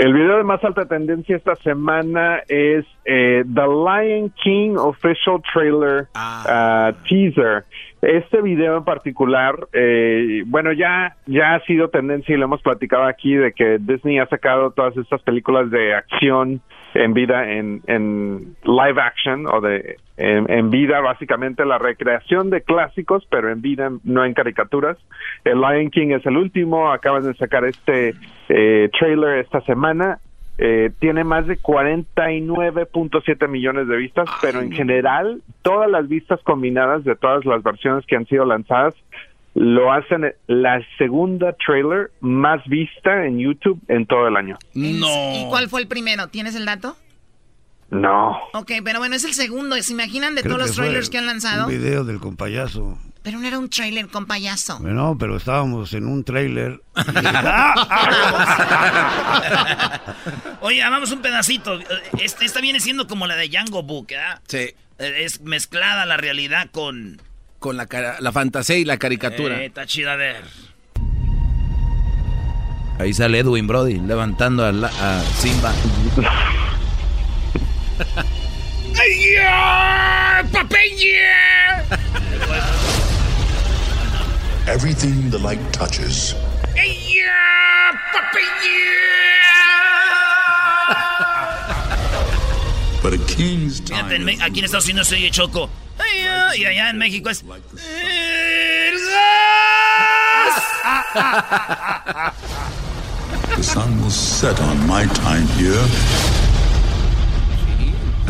El video de más alta tendencia esta semana es eh, The Lion King Official Trailer uh, Teaser. Este video en particular, eh, bueno, ya, ya ha sido tendencia y lo hemos platicado aquí de que Disney ha sacado todas estas películas de acción en vida, en, en live action o de en, en vida, básicamente la recreación de clásicos, pero en vida, no en caricaturas. El Lion King es el último, acaban de sacar este eh, trailer esta semana. Eh, tiene más de 49.7 millones de vistas, pero en general todas las vistas combinadas de todas las versiones que han sido lanzadas lo hacen la segunda trailer más vista en YouTube en todo el año.
¿Y cuál fue el primero? ¿Tienes el dato?
No.
Ok, pero bueno, es el segundo. ¿Se imaginan de
Creo
todos los trailers que han lanzado?
Un video del compayazo.
Pero no era un trailer con payaso.
Bueno, pero estábamos en un trailer.
Oye, vamos un pedacito. Este, esta viene siendo como la de Django Book, ¿verdad?
Sí.
Es mezclada la realidad con...
Con la, cara- la fantasía y la caricatura.
Eh, está chida, a ver.
Ahí sale Edwin Brody levantando a, la- a Simba.
¡Ay! ¡Popeye!
Everything the light touches
¡Ay, ya! ¡Popeye!
but a king's
Fíjate, en aquí en Estados Unidos se oye Choco. Y allá en México es...
The sun will set on my time here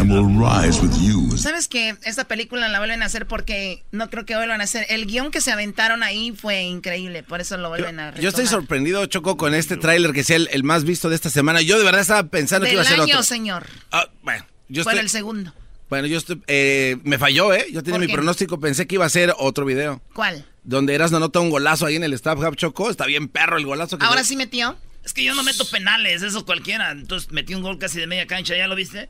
and will rise with you.
¿Sabes que esta película la vuelven a hacer porque no creo que vuelvan a hacer? El guion que se aventaron ahí fue increíble, por eso lo vuelven a
Yo estoy
retomar.
sorprendido, Choco, con este tráiler que sea el, el más visto de esta semana. Yo de verdad estaba pensando que
Del
iba a ser
año,
otro.
señor.
Ah, bueno, yo estoy-
el segundo.
Bueno, yo estoy, eh, me falló, ¿eh? Yo tenía
¿Por
mi
qué?
pronóstico, pensé que iba a ser otro video.
¿Cuál?
Donde Erasmo anota un golazo ahí en el Staff Hub Choco. Está bien perro el golazo. Que
¿Ahora sí metió?
Es que yo no meto penales, eso cualquiera. Entonces metí un gol casi de media cancha, ¿ya lo viste?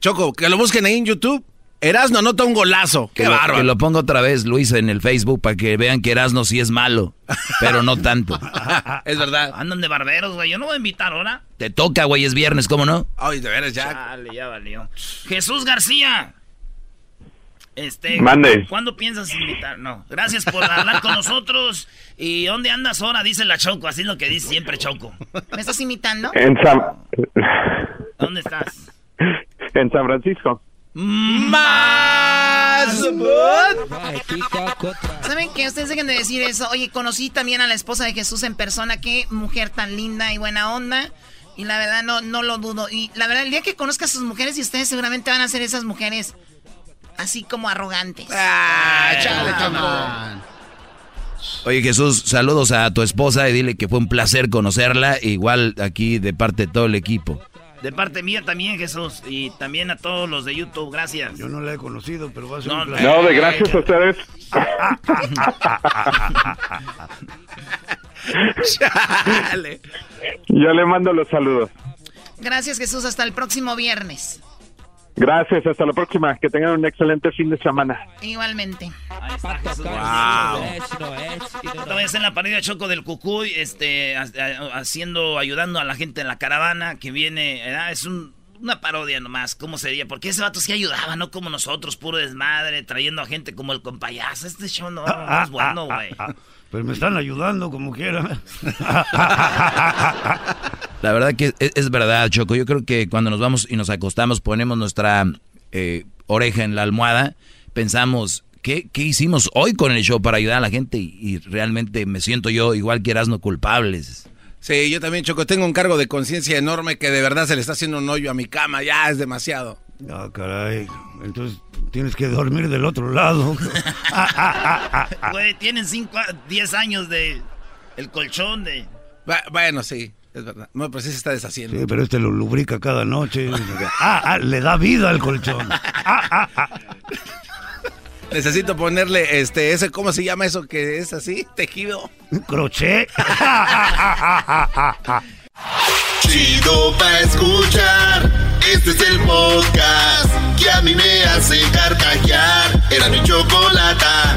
Choco, que lo busquen ahí en YouTube. Erasno anota un golazo. Qué
que, lo,
bárbaro.
que lo ponga otra vez, Luis, en el Facebook para que vean que Erasno sí es malo, pero no tanto.
es verdad.
Andan de barberos, güey. Yo no voy a invitar ahora.
Te toca, güey, es viernes, ¿cómo no?
Ay, de veras, ya.
Dale, ya valió. Jesús García. Este,
Mande.
¿Cuándo piensas invitar? No. Gracias por hablar con nosotros. ¿Y dónde andas ahora? Dice la Choco, así es lo que dice siempre Choco.
¿Me estás imitando?
En San,
¿Dónde estás?
en San Francisco.
Más.
¿Saben qué? Ustedes dejen de decir eso. Oye, conocí también a la esposa de Jesús en persona. Qué mujer tan linda y buena onda. Y la verdad no, no lo dudo. Y la verdad, el día que conozca a sus mujeres y ustedes seguramente van a ser esas mujeres así como arrogantes.
Ah, chale, Choco.
Oye, Jesús, saludos a tu esposa y dile que fue un placer conocerla, igual aquí de parte de todo el equipo.
De parte mía también, Jesús. Y también a todos los de YouTube, gracias.
Yo no la he conocido, pero va a ser
No,
un placer.
No, de gracias a ustedes.
Chale.
Yo le mando los saludos.
Gracias, Jesús. Hasta el próximo viernes.
Gracias, hasta la próxima. Que tengan un excelente fin de semana.
Igualmente.
Ahí está Jesús. Todavía está en la parodia Choco del Cucuy, este, ha- ha- haciendo, ayudando a la gente en la caravana que viene, ¿verdad? es un- una parodia nomás, ¿cómo sería? Porque ese vato sí ayudaba, no como nosotros, puro desmadre, trayendo a gente como el compayazo. Este show no, no es bueno, güey.
Pero me están ayudando como quiera.
La verdad que es, es verdad, Choco. Yo creo que cuando nos vamos y nos acostamos, ponemos nuestra eh, oreja en la almohada, pensamos, ¿qué, ¿qué hicimos hoy con el show para ayudar a la gente? Y, y realmente me siento yo igual que Erasmo culpables.
Sí, yo también, Choco. Tengo un cargo de conciencia enorme que de verdad se le está haciendo un hoyo a mi cama. Ya es demasiado.
Ah, caray. Entonces tienes que dormir del otro lado.
Güey, tienen 10 años de el colchón de...
Bu- Bueno, sí, es verdad. No, pero sí se está deshaciendo.
Sí, pero este lo lubrica cada noche. Ah, ah, le da vida al colchón. Ah,
Necesito ponerle, este, ese, ¿cómo se llama eso que es así? Tejido.
Crochet.
Chido pa' escuchar. Este es el podcast que a mí me hace carcajear. Era mi chocolata.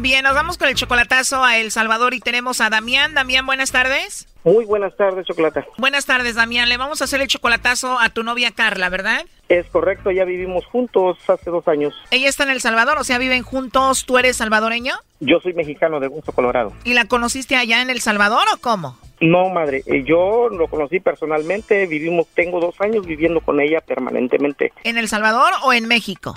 Bien, nos vamos con el chocolatazo a El Salvador y tenemos a Damián. Damián, buenas tardes.
Muy buenas tardes, Chocolata.
Buenas tardes, Damián. Le vamos a hacer el chocolatazo a tu novia Carla, ¿verdad?
Es correcto, ya vivimos juntos hace dos años.
Ella está en El Salvador, o sea, viven juntos. ¿Tú eres salvadoreño?
Yo soy mexicano de Gusto, Colorado.
¿Y la conociste allá en El Salvador o cómo?
No, madre, eh, yo lo conocí personalmente, vivimos, tengo dos años viviendo con ella permanentemente.
¿En El Salvador o en México?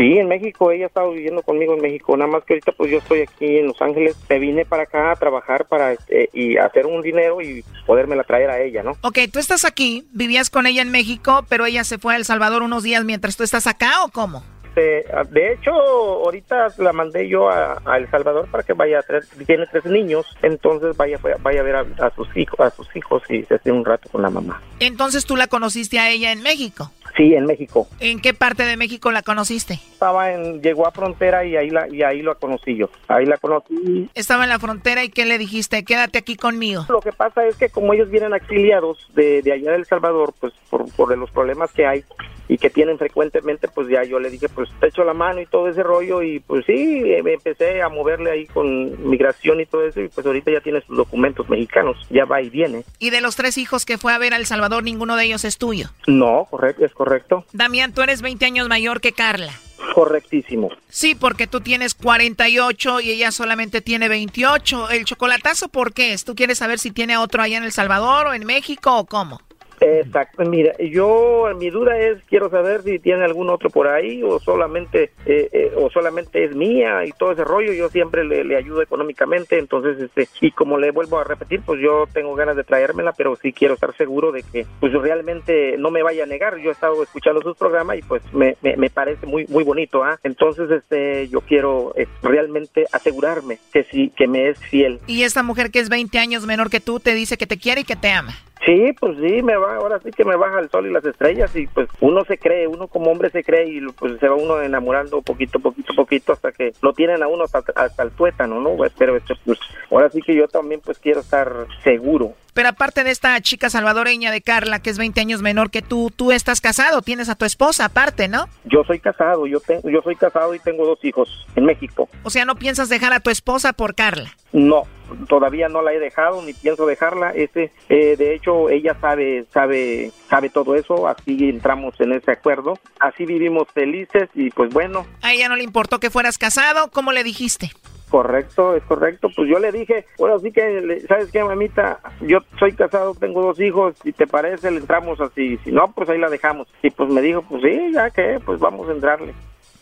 Sí, en México, ella ha estado viviendo conmigo en México, nada más que ahorita pues yo estoy aquí en Los Ángeles, me vine para acá a trabajar para eh, y hacer un dinero y podérmela traer a ella, ¿no?
Ok, tú estás aquí, vivías con ella en México, pero ella se fue a El Salvador unos días mientras tú estás acá o cómo?
Este, de hecho, ahorita la mandé yo a, a El Salvador para que vaya a traer, tiene tres niños, entonces vaya vaya a ver a, a sus hijos, a sus hijos y se esté un rato con la mamá.
Entonces tú la conociste a ella en México.
Sí, en México.
¿En qué parte de México la conociste?
Estaba en, llegó a frontera y ahí la, y ahí lo conocí yo. Ahí la conocí.
Estaba en la frontera y ¿qué le dijiste? Quédate aquí conmigo.
Lo que pasa es que como ellos vienen exiliados de, de allá de El Salvador, pues por, por los problemas que hay y que tienen frecuentemente, pues ya yo le dije, pues te echo la mano y todo ese rollo y pues sí, me empecé a moverle ahí con migración y todo eso y pues ahorita ya tiene sus documentos mexicanos, ya va y viene.
Y de los tres hijos que fue a ver a El Salvador, ninguno de ellos es tuyo.
No, correcto, es correcto.
Damián, tú eres 20 años mayor que Carla.
Correctísimo.
Sí, porque tú tienes 48 y ella solamente tiene 28. ¿El chocolatazo por qué es? ¿Tú quieres saber si tiene otro allá en El Salvador o en México o cómo?
Exacto, mira, yo, mi duda es, quiero saber si tiene algún otro por ahí o solamente, eh, eh, o solamente es mía y todo ese rollo, yo siempre le, ayudo económicamente, entonces, este, y como le vuelvo a repetir, pues yo tengo ganas de traérmela, pero sí quiero estar seguro de que, pues realmente no me vaya a negar, yo he estado escuchando sus programas y pues me, me, me parece muy, muy bonito, ¿ah? Entonces, este, yo quiero eh, realmente asegurarme que sí, que me es fiel.
Y esta mujer que es 20 años menor que tú te dice que te quiere y que te ama.
Sí, pues sí, me va, ahora sí que me baja el sol y las estrellas y pues uno se cree, uno como hombre se cree y pues se va uno enamorando poquito, poquito, poquito hasta que lo tienen a uno hasta, hasta el tuétano, ¿no? Pero este, pues ahora sí que yo también pues quiero estar seguro.
Pero aparte de esta chica salvadoreña de Carla, que es 20 años menor que tú, tú estás casado, tienes a tu esposa aparte, ¿no?
Yo soy casado, yo tengo, yo soy casado y tengo dos hijos en México.
O sea, ¿no piensas dejar a tu esposa por Carla?
No, todavía no la he dejado ni pienso dejarla. Ese, eh, de hecho, ella sabe, sabe, sabe todo eso. Así entramos en ese acuerdo. Así vivimos felices y pues bueno.
A ella no le importó que fueras casado. ¿Cómo le dijiste?
Correcto, es correcto. Pues yo le dije, bueno, sí que, ¿sabes qué, mamita? Yo soy casado, tengo dos hijos, si te parece, le entramos así. Si no, pues ahí la dejamos. Y pues me dijo, pues sí, ya que, pues vamos a entrarle.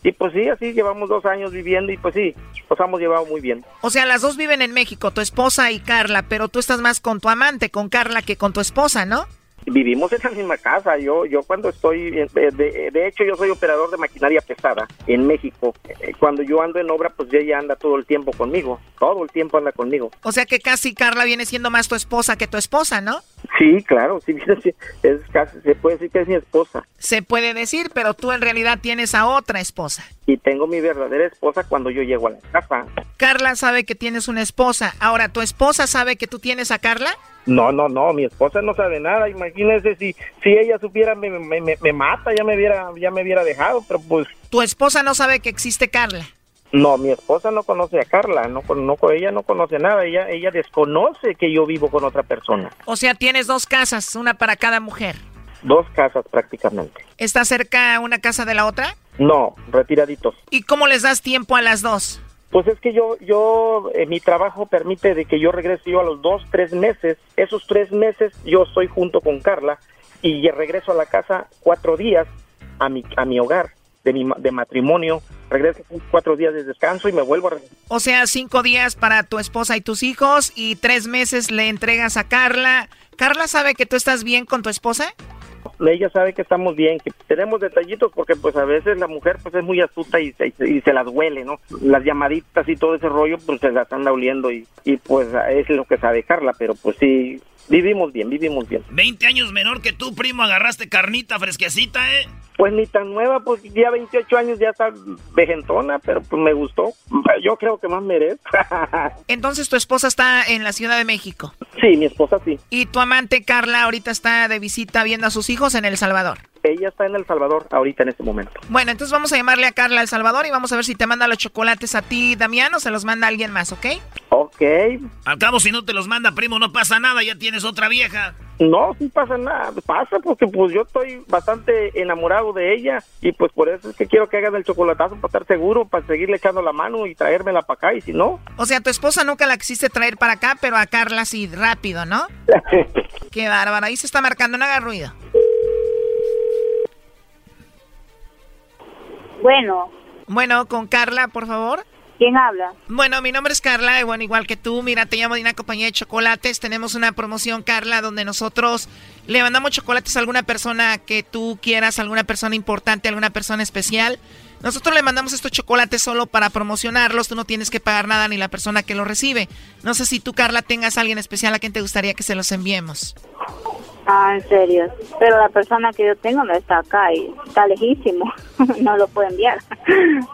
Y pues sí, así llevamos dos años viviendo y pues sí, nos hemos llevado muy bien.
O sea, las dos viven en México, tu esposa y Carla, pero tú estás más con tu amante, con Carla, que con tu esposa, ¿no?
Vivimos en la misma casa. Yo, yo cuando estoy, eh, de, de hecho, yo soy operador de maquinaria pesada en México. Eh, Cuando yo ando en obra, pues ella anda todo el tiempo conmigo. Todo el tiempo anda conmigo.
O sea que casi Carla viene siendo más tu esposa que tu esposa, ¿no?
Sí, claro, sí, es casi, se puede decir que es mi esposa.
Se puede decir, pero tú en realidad tienes a otra esposa.
Y tengo mi verdadera esposa cuando yo llego a la casa.
Carla sabe que tienes una esposa. Ahora, ¿tu esposa sabe que tú tienes a Carla?
No, no, no, mi esposa no sabe nada. Imagínese si, si ella supiera me, me, me, me mata, ya me hubiera, ya me hubiera dejado, pero pues
Tu esposa no sabe que existe Carla.
No, mi esposa no conoce a Carla, no, con- no, ella no conoce nada, ella, ella desconoce que yo vivo con otra persona.
O sea, tienes dos casas, una para cada mujer.
Dos casas prácticamente.
¿Está cerca una casa de la otra?
No, retiraditos.
¿Y cómo les das tiempo a las dos?
Pues es que yo, yo, eh, mi trabajo permite de que yo regrese yo a los dos, tres meses. Esos tres meses yo estoy junto con Carla y regreso a la casa cuatro días a mi, a mi hogar de mi de matrimonio. Regreso cuatro días de descanso y me vuelvo a.
O sea, cinco días para tu esposa y tus hijos y tres meses le entregas a Carla. ¿Carla sabe que tú estás bien con tu esposa?
Ella sabe que estamos bien, que tenemos detallitos porque pues a veces la mujer pues es muy astuta y se, y se las huele, ¿no? Las llamaditas y todo ese rollo pues se las anda oliendo y, y pues es lo que sabe Carla, pero pues sí, vivimos bien, vivimos bien.
20 años menor que tú, primo, agarraste carnita fresquecita, ¿eh?
Pues ni tan nueva, pues ya 28 años ya está vejentona, pero pues me gustó. Yo creo que más merezco.
Entonces tu esposa está en la Ciudad de México.
sí, mi esposa sí.
Y tu amante Carla ahorita está de visita viendo a sus hijos en El Salvador.
Ella está en El Salvador ahorita en este momento.
Bueno, entonces vamos a llamarle a Carla El Salvador y vamos a ver si te manda los chocolates a ti, Damián, o se los manda alguien más, ¿ok?
Ok.
Al cabo, si no te los manda, primo, no pasa nada, ya tienes otra vieja.
No, sí pasa nada, pasa porque pues yo estoy bastante enamorado de ella y pues por eso es que quiero que hagan el chocolatazo para estar seguro, para seguirle echando la mano y traérmela para acá y si no,
O sea, tu esposa nunca la quisiste traer para acá, pero a Carla sí, rápido, ¿no? Qué bárbara, ahí se está marcando, no haga ruido.
Bueno.
Bueno, con Carla, por favor.
¿Quién habla?
Bueno, mi nombre es Carla, y bueno, igual que tú, mira, te llamo de una compañía de chocolates. Tenemos una promoción, Carla, donde nosotros le mandamos chocolates a alguna persona que tú quieras, alguna persona importante, alguna persona especial. Nosotros le mandamos estos chocolates solo para promocionarlos, tú no tienes que pagar nada ni la persona que los recibe. No sé si tú, Carla, tengas a alguien especial a quien te gustaría que se los enviemos.
Ah, en serio. Pero la persona que yo tengo no está acá y está lejísimo. no lo puedo enviar.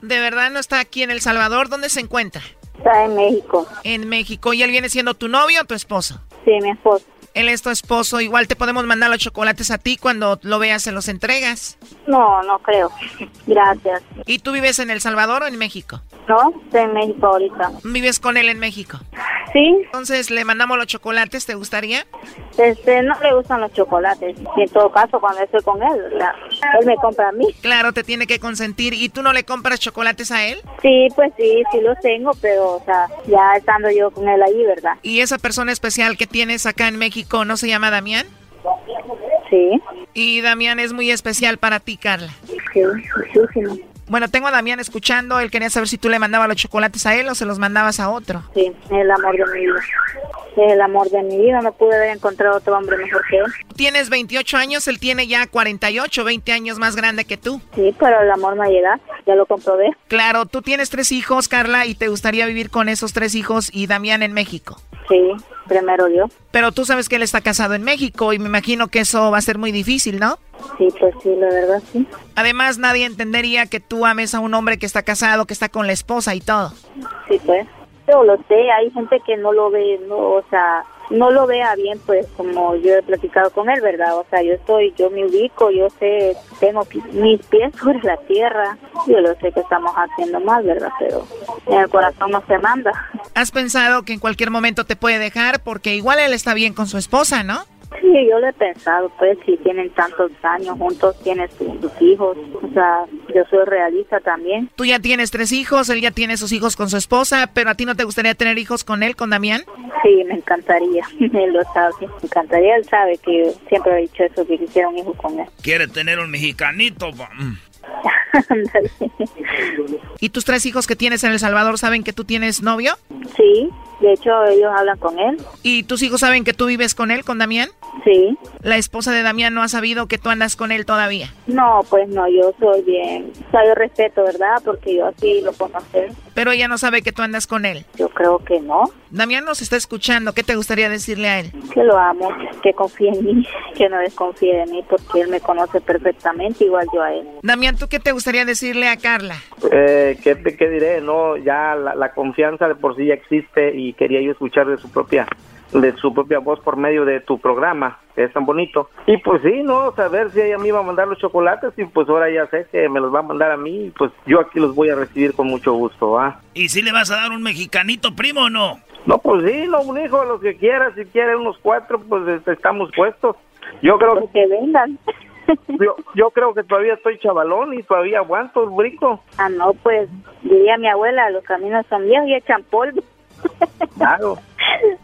¿De verdad no está aquí en El Salvador? ¿Dónde se encuentra?
Está en México.
En México. ¿Y él viene siendo tu novio o tu esposo?
Sí, mi esposo.
Él es tu esposo. Igual te podemos mandar los chocolates a ti cuando lo veas, se los entregas.
No, no creo. Gracias.
¿Y tú vives en El Salvador o en México?
No, estoy en México ahorita.
¿Vives con él en México?
Sí.
Entonces le mandamos los chocolates, ¿te gustaría?
Este, no le gustan los chocolates. Y en todo caso, cuando estoy con él, la- él me compra a mí.
Claro, te tiene que consentir. ¿Y tú no le compras chocolates a él?
Sí, pues sí, sí los tengo, pero, o sea, ya estando yo con él ahí, ¿verdad?
¿Y esa persona especial que tienes acá en México no se llama Damián?
Sí.
Y Damián es muy especial para ti, Carla.
Sí, muchísimo.
Bueno, tengo a Damián escuchando. Él quería saber si tú le mandabas los chocolates a él o se los mandabas a otro.
Sí, el amor de mi vida. El amor de mi vida. No pude haber encontrado otro hombre mejor que él.
Tienes 28 años, él tiene ya 48, 20 años más grande que tú.
Sí, pero el amor no llega. Ya lo comprobé.
Claro, tú tienes tres hijos, Carla, y te gustaría vivir con esos tres hijos y Damián en México.
Sí, primero yo.
Pero tú sabes que él está casado en México y me imagino que eso va a ser muy difícil, ¿no?
Sí, pues sí, la verdad sí.
Además, nadie entendería que tú ames a un hombre que está casado, que está con la esposa y todo.
Sí, pues. Yo lo sé, hay gente que no lo ve, no, o sea, no lo vea bien, pues como yo he platicado con él, ¿verdad? O sea, yo estoy, yo me ubico, yo sé, tengo mis pies sobre la tierra, yo lo sé que estamos haciendo mal, ¿verdad? Pero en el corazón no se manda.
¿Has pensado que en cualquier momento te puede dejar? Porque igual él está bien con su esposa, ¿no?
Sí, yo lo he pensado, pues si tienen tantos años juntos, tienes tus hijos, o sea, yo soy realista también.
Tú ya tienes tres hijos, él ya tiene sus hijos con su esposa, pero a ti no te gustaría tener hijos con él, con Damián?
Sí, me encantaría, él lo sabe, me encantaría, él sabe que siempre he dicho eso, que quisiera un hijo con él.
Quiere tener un mexicanito.
¿Y tus tres hijos que tienes en El Salvador saben que tú tienes novio?
Sí, de hecho ellos hablan con él.
¿Y tus hijos saben que tú vives con él, con Damián?
Sí.
¿La esposa de Damián no ha sabido que tú andas con él todavía?
No, pues no, yo soy bien, o sea, yo respeto, ¿verdad? Porque yo así lo conocí.
Pero ella no sabe que tú andas con él.
Yo creo que no.
Damián nos está escuchando, ¿qué te gustaría decirle a él?
Que lo amo, que confíe en mí, que no desconfíe de mí, porque él me conoce perfectamente, igual yo a él.
Damián, ¿tú qué te gustaría decirle a Carla?
Eh, ¿qué, ¿Qué diré? No, ya la, la confianza de por sí ya existe y quería yo escuchar de su propia de su propia voz por medio de tu programa, que es tan bonito. Y pues sí, no, saber si ella me iba a mandar los chocolates y pues ahora ya sé que me los va a mandar a mí y pues yo aquí los voy a recibir con mucho gusto, ¿ah?
¿Y si le vas a dar un mexicanito primo o no?
No, pues sí, no, un hijo, los que quiera, si quiere unos cuatro, pues este, estamos puestos. Yo creo
que... que vengan.
Yo, yo creo que todavía estoy chavalón y todavía aguanto el brinco.
Ah, no, pues diría mi abuela, los caminos son viejos y echan polvo.
Claro.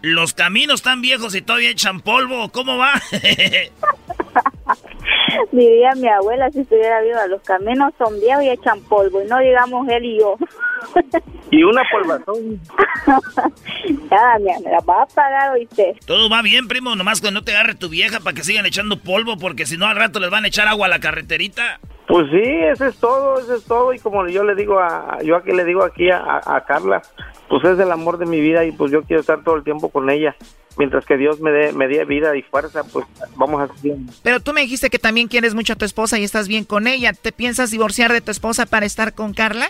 Los caminos están viejos y todavía echan polvo. ¿Cómo va?
Diría mi abuela si estuviera viva, los caminos son viejos y echan polvo, y no digamos él y yo.
y una polvazón.
ya, me la va a pagar, oíste.
Todo va bien, primo, nomás que no te agarre tu vieja para que sigan echando polvo, porque si no al rato les van a echar agua a la carreterita.
Pues sí, eso es todo, eso es todo. Y como yo le digo a, yo aquí le digo aquí a, a, Carla, pues es el amor de mi vida y pues yo quiero estar todo el tiempo con ella. Mientras que Dios me dé, me dé vida y fuerza, pues vamos a seguir.
Pero tú me dijiste que también quieres mucho a tu esposa y estás bien con ella. ¿Te piensas divorciar de tu esposa para estar con Carla?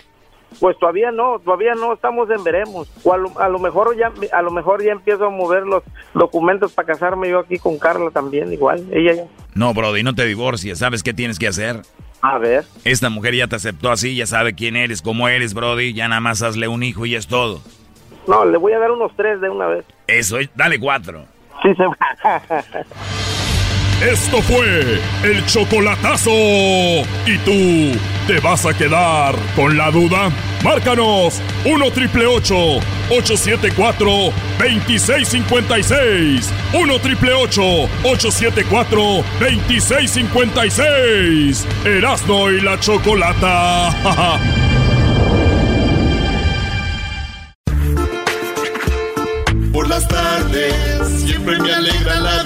Pues todavía no, todavía no estamos en veremos. O a lo, a lo, mejor ya a lo mejor ya empiezo a mover los documentos para casarme yo aquí con Carla también, igual. Ella ya.
No, Brody, no te divorcies. ¿Sabes qué tienes que hacer?
A ver.
Esta mujer ya te aceptó así, ya sabe quién eres, cómo eres, Brody. Ya nada más hazle un hijo y es todo.
No, le voy a dar unos tres de una vez.
Eso, dale cuatro.
Sí, se va.
Esto fue el chocolatazo. ¿Y tú te vas a quedar con la duda? Márcanos 1 triple 874 2656. 1 triple 874 2656. Erasno y la chocolata.
Por las tardes siempre me alegra la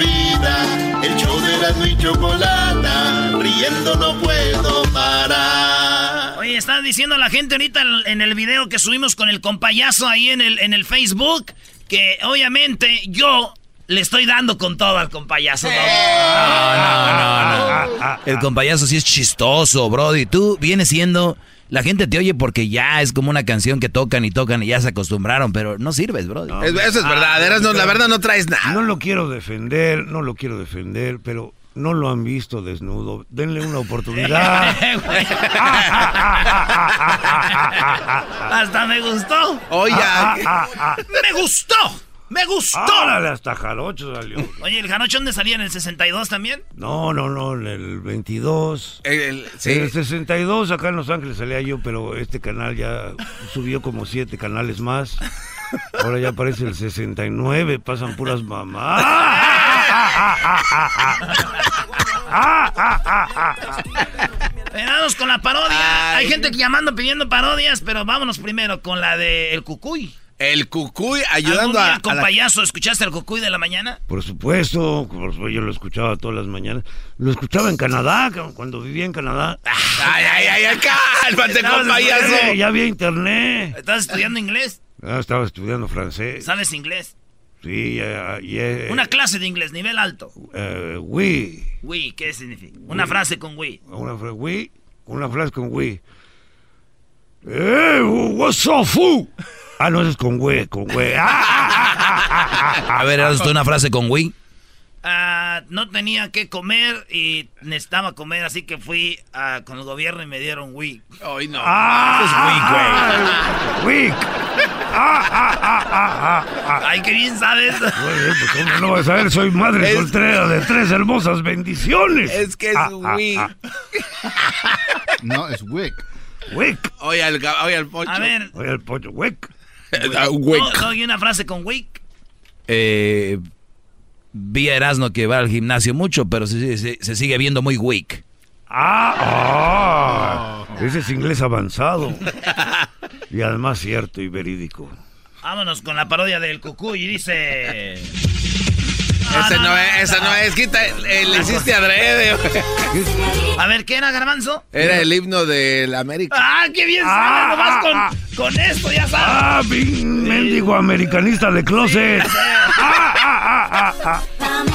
chocolata, riendo no puedo parar.
Oye, están diciendo la gente ahorita en el video que subimos con el compayazo ahí en el, en el Facebook que obviamente yo le estoy dando con todo al compayazo.
No, no, no, no. El compayazo sí es chistoso, Brody. Tú vienes siendo... La gente te oye porque ya es como una canción que tocan y tocan y ya se acostumbraron, pero no sirves, bro.
No, eso es verdad, eras, no, la verdad no traes nada.
No lo quiero defender, no lo quiero defender, pero no lo han visto desnudo. Denle una oportunidad.
Hasta me gustó.
Oye,
me gustó. ¡Me gustó!
¡Órale, hasta Jarocho salió!
Oye, ¿el Jarocho dónde salía? ¿En el 62 también?
No, no, no, en el 22.
El, sí.
En el 62 acá en Los Ángeles salía yo, pero este canal ya subió como siete canales más. Ahora ya aparece el 69, pasan puras mamás.
Vamos con la parodia. Hay gente que llamando pidiendo parodias, pero vámonos primero con la de El Cucuy.
El Cucuy ayudando a,
con payaso. ¿Escuchaste el Cucuy de la mañana?
Por supuesto, por supuesto, yo lo escuchaba todas las mañanas. Lo escuchaba en Canadá, cuando vivía en Canadá.
Ay, ay, ay, ay cálmate con payaso.
Ya había internet.
¿Estás estudiando inglés?
Ah, estaba estudiando francés.
¿Sabes inglés?
Sí, ya, ya,
Una clase de inglés, nivel alto.
Uh, oui.
Oui, ¿qué significa? Una frase con oui.
Una frase, oui. Una frase con oui. Eh, what's up, fool? Ah, no, es con güey, con güey.
A ver, ¿has una frase con güey?
Uh, no tenía que comer y necesitaba comer, así que fui uh, con el gobierno y me dieron week.
Ay, no.
Ah,
es week,
güey.
Ay, qué bien sabes.
Pues, ¿Cómo no vas a ver? Soy madre es... soltera de tres hermosas bendiciones.
Es que es week.
no, es week.
Wick.
Oye, al, oye, al pocho.
A ver.
Oye, al pocho. Wick.
Wick.
¿No, no una frase con Wick?
Eh, vi a Erasmo que va al gimnasio mucho, pero se, se, se sigue viendo muy weak.
Ah, ah, ese es inglés avanzado. y además cierto y verídico.
Vámonos con la parodia del cucuy y dice...
Ese no, es, esa no es, quita, le hiciste adrede.
A ver, ¿qué era, Garbanzo?
Era el himno de la América.
¡Ah, qué bien sabes! Nomás con, con esto, ya sabes.
¡Ah, mendigo americanista de closet! ¡Ah, ah, ah, ah!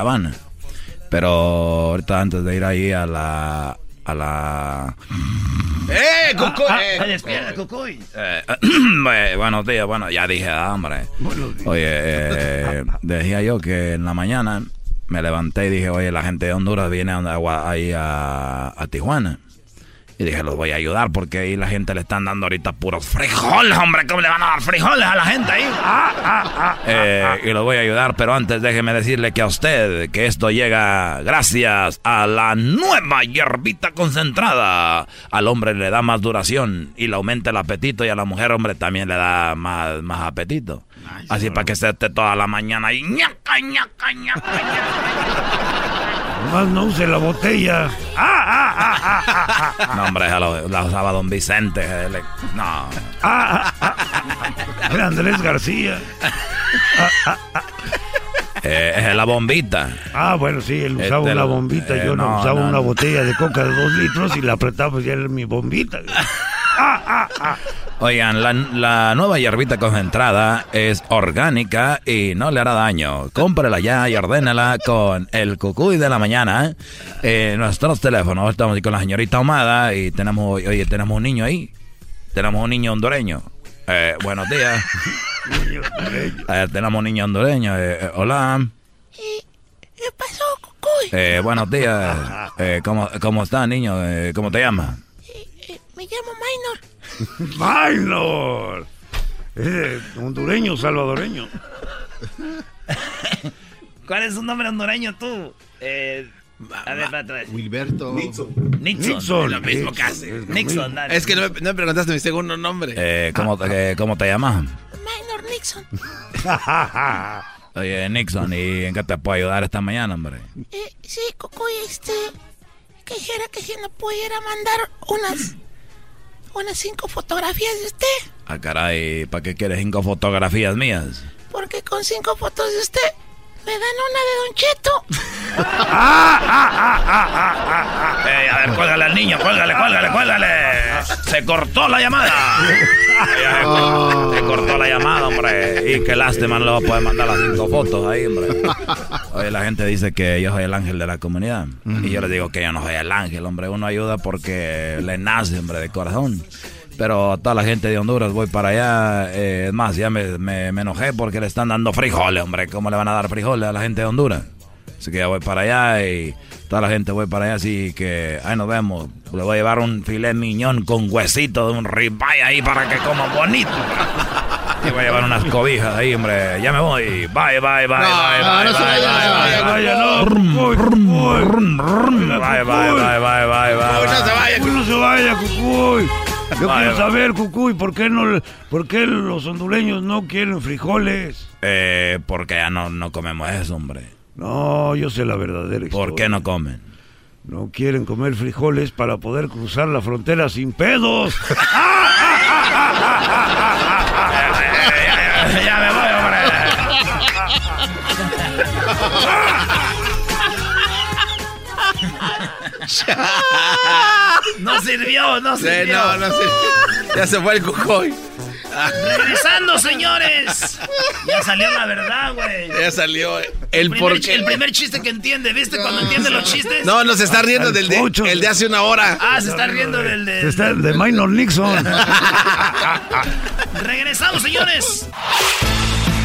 caravana. Pero ahorita antes de ir ahí a la... A la...
¡Eh, Cucuy!
Ah, ah, despierta, Cucuy.
Eh, buenos días, bueno, ya dije, ah, hombre. Oye, eh, decía yo que en la mañana me levanté y dije, oye, la gente de Honduras viene ahí a, a Tijuana. Y dije, los voy a ayudar porque ahí la gente le están dando ahorita puros frijoles, hombre. ¿Cómo le van a dar frijoles a la gente ahí? Eh, y los voy a ayudar, pero antes déjeme decirle que a usted, que esto llega gracias a la nueva hierbita concentrada. Al hombre le da más duración y le aumenta el apetito y a la mujer, hombre, también le da más, más apetito. Así para que se esté toda la mañana ahí. ñaca, ñaca, ñaca,
Más no use la botella. ¡Ah, ah, ah, ah, ah, ah.
No, hombre, la, la usaba don Vicente. Le, no.
Ah, ah, ah. Era Andrés García. Ah, ah, ah.
Eh, es la bombita.
Ah, bueno, sí, él usaba
Este
una bombita.
eh,
yo no,
no,
usaba
no,
una
no.
botella de coca de dos litros y la apretaba, pues ya era mi bombita. Ah, ah, ah.
Oigan, la, la nueva hierbita concentrada es orgánica y no le hará daño. Cómprela ya y ordénala con el cucuy de la mañana. Eh, nuestros teléfonos, estamos aquí con la señorita Ahumada y tenemos, oye, tenemos un niño ahí. Tenemos un niño hondureño. Eh, buenos días. Eh, tenemos un niño hondureño. Eh, eh, hola.
¿Qué pasó, Cucuy?
Eh, buenos días. Eh, ¿cómo, ¿Cómo está, niño? Eh, ¿Cómo te llamas?
Eh, me llamo Minor.
¡Minor! Eh, hondureño, salvadoreño.
¿Cuál es su nombre hondureño tú? Eh, a ver, otra vez.
Wilberto.
Nixon.
Nixon.
Lo mismo casi.
Nixon, dale.
Es que no me, no me preguntaste mi segundo nombre.
Eh, ¿cómo, te- eh, ¿Cómo te llamas?
Minor Nixon.
Oye, Nixon, ¿y en qué te puedo ayudar esta mañana, hombre?
Eh, sí, Cucuy, este... Quisiera que si nos pudiera mandar unas... Unas cinco fotografías de usted.
Ah, caray, ¿para qué quieres cinco fotografías mías?
Porque con cinco fotos de usted... Me dan una de Don Cheto.
Eh, a ver, cuélgale al niño, cuélgale, cuélgale, cuélgale. Se cortó la llamada.
Oh.
Se cortó la llamada, hombre. Y qué lástima, no le voy a poder mandar las cinco fotos ahí, hombre. Oye, la gente dice que yo soy el ángel de la comunidad. Y yo les digo que yo no soy el ángel, hombre. Uno ayuda porque le nace, hombre, de corazón. Pero a toda la gente de Honduras voy para allá. eh, es más, ya me, me- me enojé porque le están dando frijoles, hombre. ¿Cómo le van a dar frijoles a la gente de Honduras?
Así que ya voy para allá y toda la gente voy para allá, así que ahí nos vemos. Le voy a llevar un filet miñón con huesito de un ribeye ahí para que coma bonito. Y voy a llevar unas cobijas ahí, hombre. Ya me voy. Bye, bye, bye, bye, bye,
no
bye, bye, bye. Bye, bye, bye.
Yo quiero saber, Cucuy, ¿por qué, no, ¿por qué los hondureños no quieren frijoles?
Eh, porque ya no, no comemos eso, hombre.
No, yo sé la verdadera historia.
¿Por qué no comen?
No quieren comer frijoles para poder cruzar la frontera sin pedos.
No sirvió, no
Sí,
sirvió.
no, no sirvió. Ya se fue el cucoy.
Regresando, señores. Ya salió la verdad, güey.
Ya salió el
primer,
porqué.
el primer chiste que entiende, ¿viste? Cuando entiende los chistes.
No, nos está riendo del de, el de hace una hora.
Ah, se está riendo del de.
Está de Minor Nixon.
Regresamos, señores.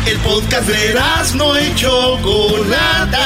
El podcast de no y Chocolata.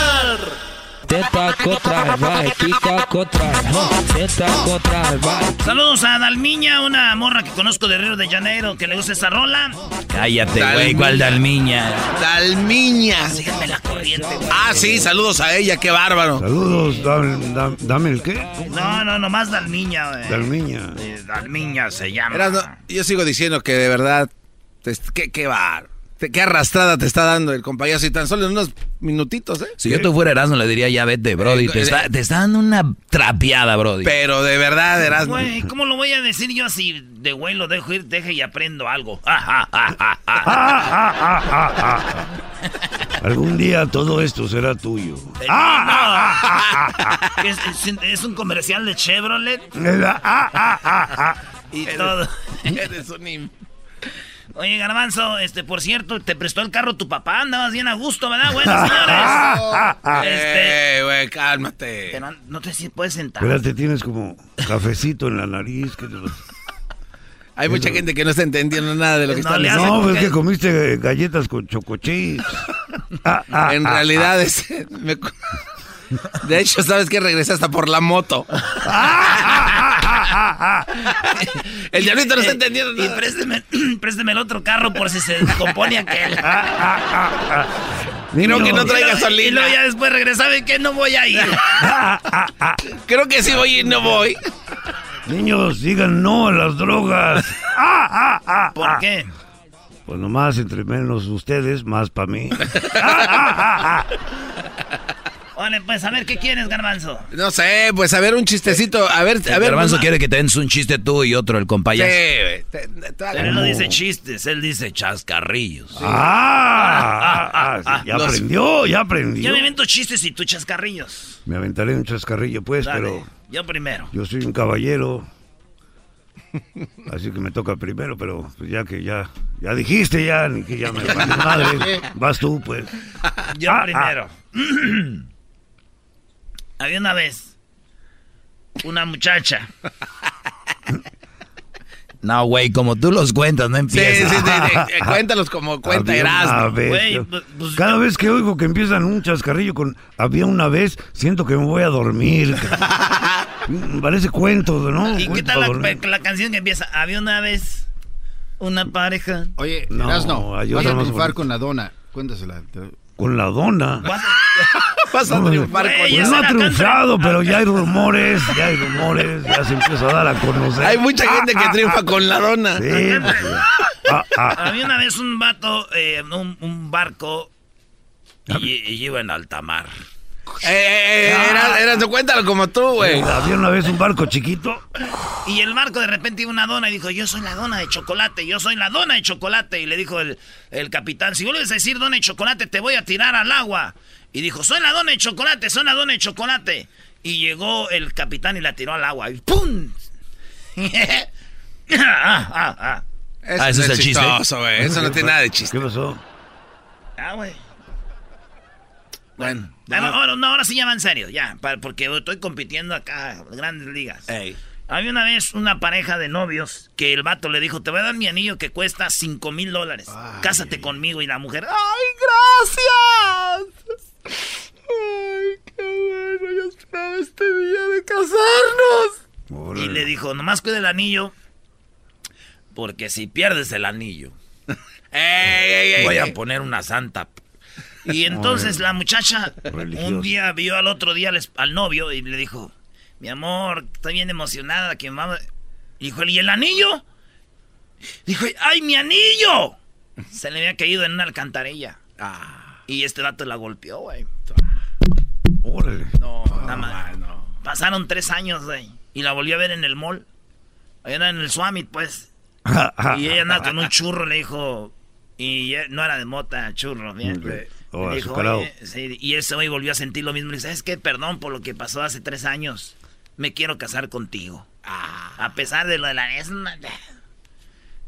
Teta contra el baile, pica contra el ho. Teta contra el baile.
Saludos a Dalmiña, una morra que conozco de Río de Janeiro que le gusta esa rola.
Cállate, güey, ¿cuál dalmiña?
Dalmiña.
Síganme la corriente, güey.
Ah, sí, saludos a ella, qué bárbaro.
Saludos, dame, dame- dame el qué.
No, no, nomás Dalmiña, güey.
Dalmiña.
Dalmiña se llama.
Yo sigo diciendo que de verdad, te- qué, qué bar, te- qué arrastrada te está dando el compañero y tan solo en unos minutitos, ¿eh?
Si yo te fuera Erasmo, le diría ya vete, Brody. Te
Eh,
está, te está dando una trapeada, Brody.
Pero de verdad, Erasmo.
Güey, ¿cómo lo voy a decir yo así de güey lo dejo ir, deje y aprendo algo? Ah, ah, ah, ah, ah.
Algún día todo esto será tuyo.
Eh, no. es, es- es un comercial de Chevrolet y todo.
Eres un
Oye, Garbanzo, este, por cierto, te prestó el carro tu papá, andabas bien a gusto, ¿verdad? Bueno, señores. este,
Eh, güey, cálmate.
pero no te si puedes sentar.
Espérate, tienes como cafecito en la nariz. ¿qué te pasa?
Hay mucha gente que no está entendiendo nada de lo que
No
está diciendo.
No, es
porque-
que comiste galletas con chocochips. Ah, ah,
En
ah,
realidad, es- me de hecho, ¿sabes qué? Regresé hasta por la moto. El diablito no está entendiendo
Y
nada.
présteme, présteme el otro carro por si se descompone aquel.
Creo que no trae
Y luego- Y
gasolina.
luego ya después regresaba que no voy a ir.
Creo que sí voy y no voy.
Niños, digan no a las drogas.
¿Por qué?
Pues nomás entre menos ustedes, más para mí.
Vale, pues a ver, ¿qué quieres, Garbanzo?
No sé, pues a ver un chistecito. A ver, a
El
ver.
Garbanzo
pues,
quiere que te den un chiste tú y otro el
Sí,
compañero.
güey. Te- te- te-
Pero él no dice chistes, él dice chascarrillos.
Ah, ah, ah, sí, ya
Los-
aprendió, ya aprendió.
Yo me invento chistes y tú chascarrillos.
Me aventaré un chascarrillo, pues,
Dale,
pero
yo primero.
yo soy un caballero. Así que me toca primero, pero pues ya que ya, ya dijiste ya, ni que ya me madre. Vas tú, pues.
Yo
Ah,
primero. Había una vez una muchacha.
No, güey, como tú los cuentas, no
Sí,
empiezas.
sí, sí, sí, eh, Cuéntalos como cuenta Erasmo.
Güey, pues- pues-
Cada vez que oigo que empiezan un chascarrillo con había una vez, siento que me voy a dormir. Parece cuento, ¿no?
¿Y qué
Cuento
tal
para
la, canción que empieza? Había una vez una pareja.
Oye,
No,
Erasno,
hay
vas a triunfar con la dona. Cuéntasela.
Con la dona.
Vas a
No,
triunfar con
Pues no ha triunfado,
canta.
pero ya hay rumores, ya hay rumores, ya se empieza a dar a conocer.
Hay mucha gente que triunfa con la dona.
Sí, ah, ah.
Había una vez un vato, eh, un, un barco, y, y iba en alta mar.
Eh, eh, eh, Eras- Erasmo, cuéntalo como tú, güey.
Había una vez un barco chiquito.
Y el barco de repente iba una dona y dijo, yo soy la dona de chocolate, yo soy la dona de chocolate. Y le dijo el, el capitán, si vuelves a decir dona de chocolate, te voy a tirar al agua. Y dijo, soy la dona de chocolate, soy la dona de chocolate. Y llegó el capitán y la tiró al agua. Y ¡pum! ah, ah, ah.
Eso
Ah, ese
no
es el chiste.
güey. Eso no tiene nada de chiste.
¿Qué pasó?
Ah, güey.
Bueno.
Ah, no, ahora, no, ahora sí ya va en serio, ya, porque estoy compitiendo acá, en grandes ligas.
Ey.
Había una vez una pareja de novios que el vato le dijo, te voy a dar mi anillo que cuesta 5 mil dólares. Cásate conmigo. Y la mujer, ¡ay, gracias! ¡Ay, qué bueno! Yo esperaba este día de casarnos. Y le dijo, nomás cuida el anillo, porque si pierdes el anillo, voy a poner una santa. Y entonces la muchacha un día vio al otro día al, al novio y le dijo, mi amor, estoy bien emocionada que mamá... Dijo, ¿y el anillo? Dijo, ¡ay, mi anillo! Se le había caído en una alcantarilla. Ah. Y este vato la golpeó, güey.
Órale.
No, nada más. Pasaron tres años, güey. Y la volvió a ver en el mall. Ahí en el Swamit, pues. y ella andaba con un churro, le dijo. Y no era de mota, churro, bien.
Oh,
dijo, "Oye", sí, y ese güey volvió a sentir lo mismo. Le dice, ¿sabes qué? Perdón por lo que pasó hace tres años. Me quiero casar contigo. A pesar de lo de la...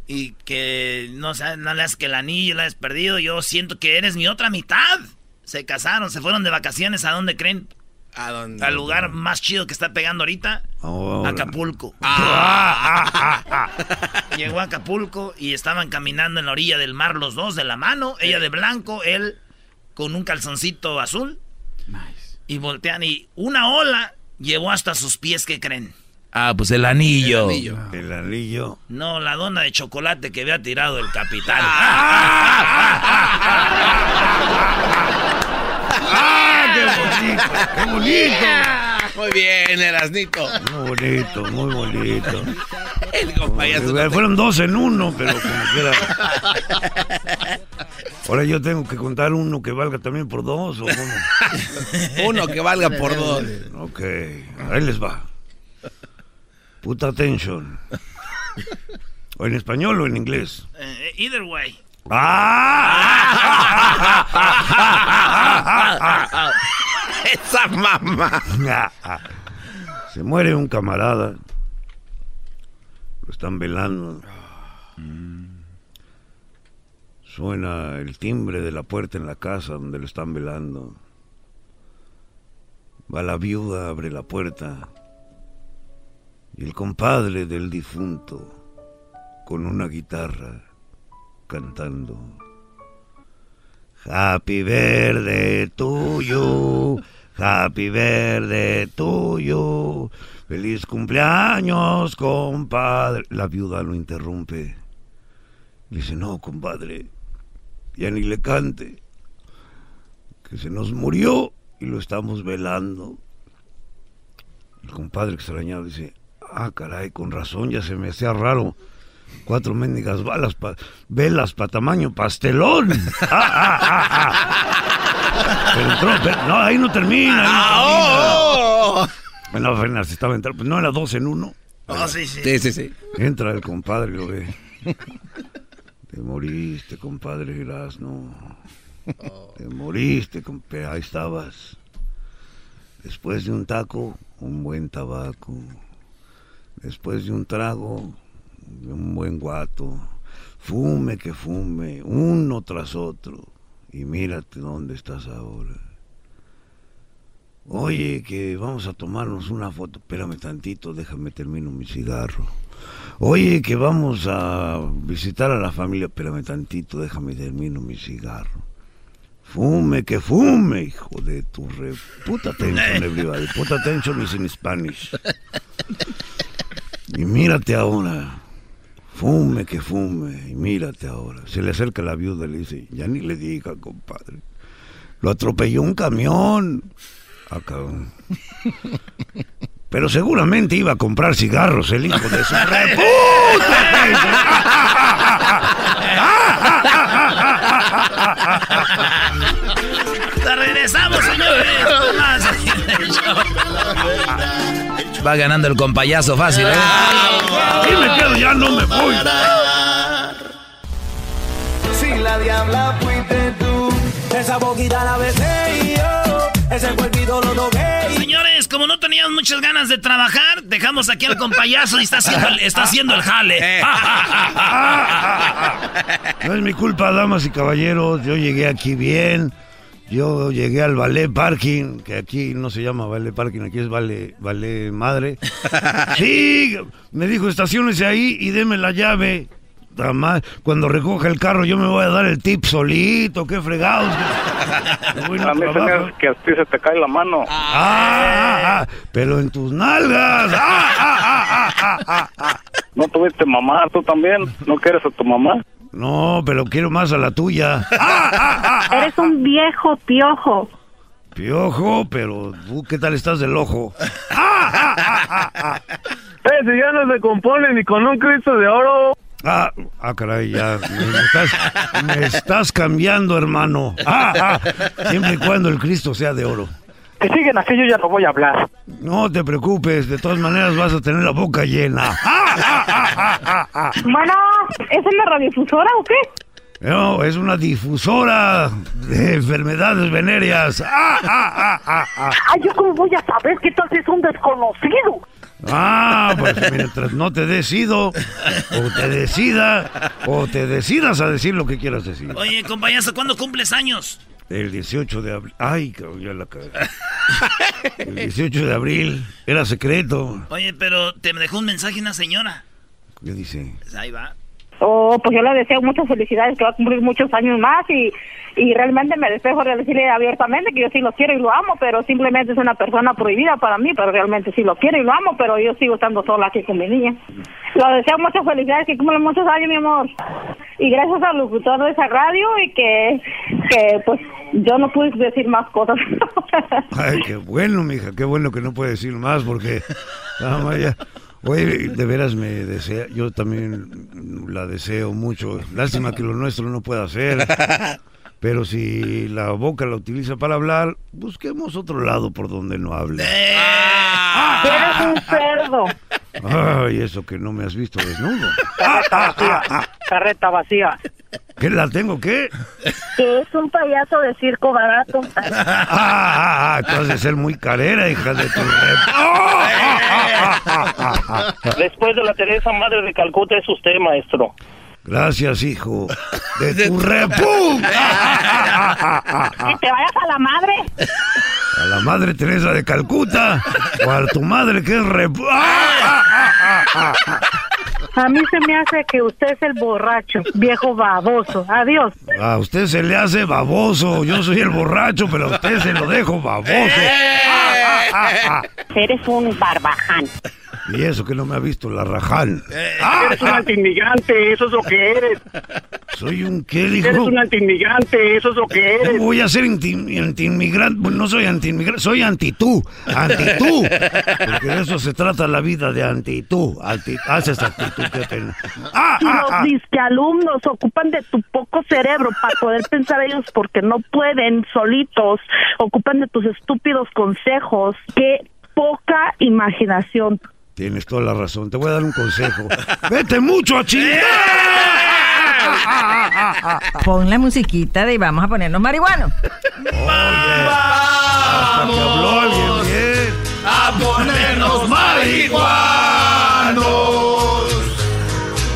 Y que no, no le has que el anillo la has perdido. Yo siento que eres mi otra mitad. Se casaron, se fueron de vacaciones. ¿A dónde creen?
¿A dónde?
Al lugar más chido que está pegando ahorita.
Ahora.
Acapulco. Llegó a Acapulco y estaban caminando en la orilla del mar los dos de la mano. Ella de blanco, él con un calzoncito azul. Y voltean y una ola llevó hasta sus pies, ¿qué creen?
Ah, pues el anillo.
El anillo.
No, la dona de chocolate que había tirado el capitán.
¡Ah, qué bonito! ¡Qué bonito!
Muy bien, Erasnito.
Muy bonito, muy bonito.
El compayazo.
Eh, Fueron dos en uno, pero como quiera. Ahora yo tengo que contar uno que valga también por dos o cómo.
Uno que valga por dos.
Ok, ahí les va. Puta attention. O en español o en inglés.
Eh, either way.
¡Ah!
Esa mamá.
Se muere un camarada. Lo están velando. Suena el timbre de la puerta en la casa donde lo están velando. Va la viuda, abre la puerta. Y el compadre del difunto, con una guitarra, cantando. Happy verde tuyo, happy verde tuyo, feliz cumpleaños, compadre. La viuda lo interrumpe. Dice, no, compadre, ya ni le cante, que se nos murió y lo estamos velando. El compadre extrañado dice, ah, caray, con razón, ya se me hacía raro. Cuatro mendigas balas, pa- velas para tamaño pastelón. Ah, ah, ah. Pero entró, pero- no, ahí no termina. ahí no termina. Bueno, apenas estaba entrando, pues no era dos en uno.
Oh, sí, sí.
Sí, sí, sí.
Entra el compadre y lo ve. Te moriste, compadre Erasno. Te moriste, compadre. Ahí estabas. Después de un taco, un buen tabaco. Después de un trago, un buen guato. Fume que fume, uno tras otro. Y mírate dónde estás ahora. Oye, que vamos a tomarnos una foto. Espérame tantito, déjame termino mi cigarro. Oye, que vamos a visitar a la familia. Espérame tantito, déjame termino mi cigarro. Fume, que fume, hijo de tu re... Puta atención, everybody. Puta atención is in Spanish. Y mírate ahora. Fume, que fume. Y mírate ahora. Se le acerca la viuda y le dice, ya ni le diga, compadre. Lo atropelló un camión. Ah, cabrón. Pero seguramente iba a comprar cigarros el hijo de su re
¡Te regresamos, señores!
Va ganando el compayazo fácil, ¿eh?
Y me quedo, ya no me voy.
Si la diabla fuiste tú, esa boquita la besé y yo, ese cuerpito lo toqué y
Señores, como no teníamos muchas ganas de trabajar, dejamos aquí al compayazo y está haciendo el, está haciendo el jale.
No es mi culpa, damas y caballeros. Yo llegué aquí bien. Yo llegué al ballet parking, que aquí no se llama ballet parking, aquí es ballet, ballet madre. Sí, me dijo, estaciones ahí y deme la llave. Cuando recoja el carro yo me voy a dar el tip solito, qué fregados.
A mí se me hace que a ti se te cae la mano.
Ah, ah, ah, pero en tus nalgas. Ah, ah, ah, ah, ah, ah.
¿No tuviste mamá tú también? ¿No quieres a tu mamá?
No, pero quiero más a la tuya.
Eres un viejo piojo.
Piojo, pero tú, ¿qué tal estás del ojo?
Eh, si ya no se compone ni con un Cristo de oro.
Ah, ah, caray, ya. Me, me estás, me estás cambiando, hermano. Ah, ah, siempre y cuando el Cristo sea de oro.
Que siguen así, yo ya no voy a hablar.
No te preocupes, de todas maneras vas a tener la boca llena.
Bueno, ¿es una radiodifusora o qué?
No, es una difusora de enfermedades venéreas. Ah, ah, ah, ah, ah.
Ay, ¿yo cómo voy a saber que tal es un desconocido?
Ah, pues mientras no te decido, o te decida, o te decidas a decir lo que quieras decir.
Oye, compañero, ¿cuándo cumples años?
El 18 de abril. Ay, cabrón, ya la cagué. El 18 de abril. Era secreto.
Oye, pero te dejó un mensaje una señora.
¿Qué dice?
Pues ahí va.
Oh, pues yo le deseo muchas felicidades, que va a cumplir muchos años más y, y realmente me despejo de decirle abiertamente que yo sí lo quiero y lo amo, pero simplemente es una persona prohibida para mí, pero realmente sí lo quiero y lo amo, pero yo sigo estando sola aquí con mi niña. Le deseo muchas felicidades, que cumpla muchos años, mi amor. Y gracias al locutor de esa radio y que, que pues yo no pude decir más cosas.
Ay, qué bueno, mija, qué bueno que no puede decir más porque... vamos ya. Oye, de veras me desea, yo también la deseo mucho. Lástima que lo nuestro no pueda hacer. Pero si la boca la utiliza para hablar, busquemos otro lado por donde no hable.
Eres un cerdo.
Ay, eso que no me has visto desnudo.
Carreta vacía. Carreta vacía.
¿Qué la tengo qué?
Que es un payaso de circo barato.
Ah, ah, ah, tú has de ser muy carera, hija de tu.
Después de la Teresa Madre de Calcuta es usted, maestro.
Gracias, hijo. De tu repú.
Que te vayas a la madre.
A la madre Teresa de Calcuta o a tu madre que es repú.
A mí se me hace que usted es el borracho, viejo baboso. Adiós.
A usted se le hace baboso. Yo soy el borracho, pero a usted se lo dejo baboso.
Eres un barbaján.
Y eso que no me ha visto la rajal.
Eres un antiinmigrante, eso es lo que eres.
Soy un qué, dijo.
Eres un antiinmigrante, eso es lo que eres.
¿Cómo voy a ser anti- antiinmigrante? Bueno, no soy antiinmigrante, soy antitú. Antitú. Porque de eso se trata la vida de antitú. Anti, haces actitud, qué pena. Ah,
Y
ah,
los
ah.
disquealumnos ocupan de tu poco cerebro para poder pensar ellos porque no pueden solitos. Ocupan de tus estúpidos consejos. Qué poca imaginación.
Tienes toda la razón. Te voy a dar un consejo. ¡Vete mucho a chingar!
Pon la musiquita de vamos a ponernos marihuanos.
Habló alguien bien.
a ponernos marihuanos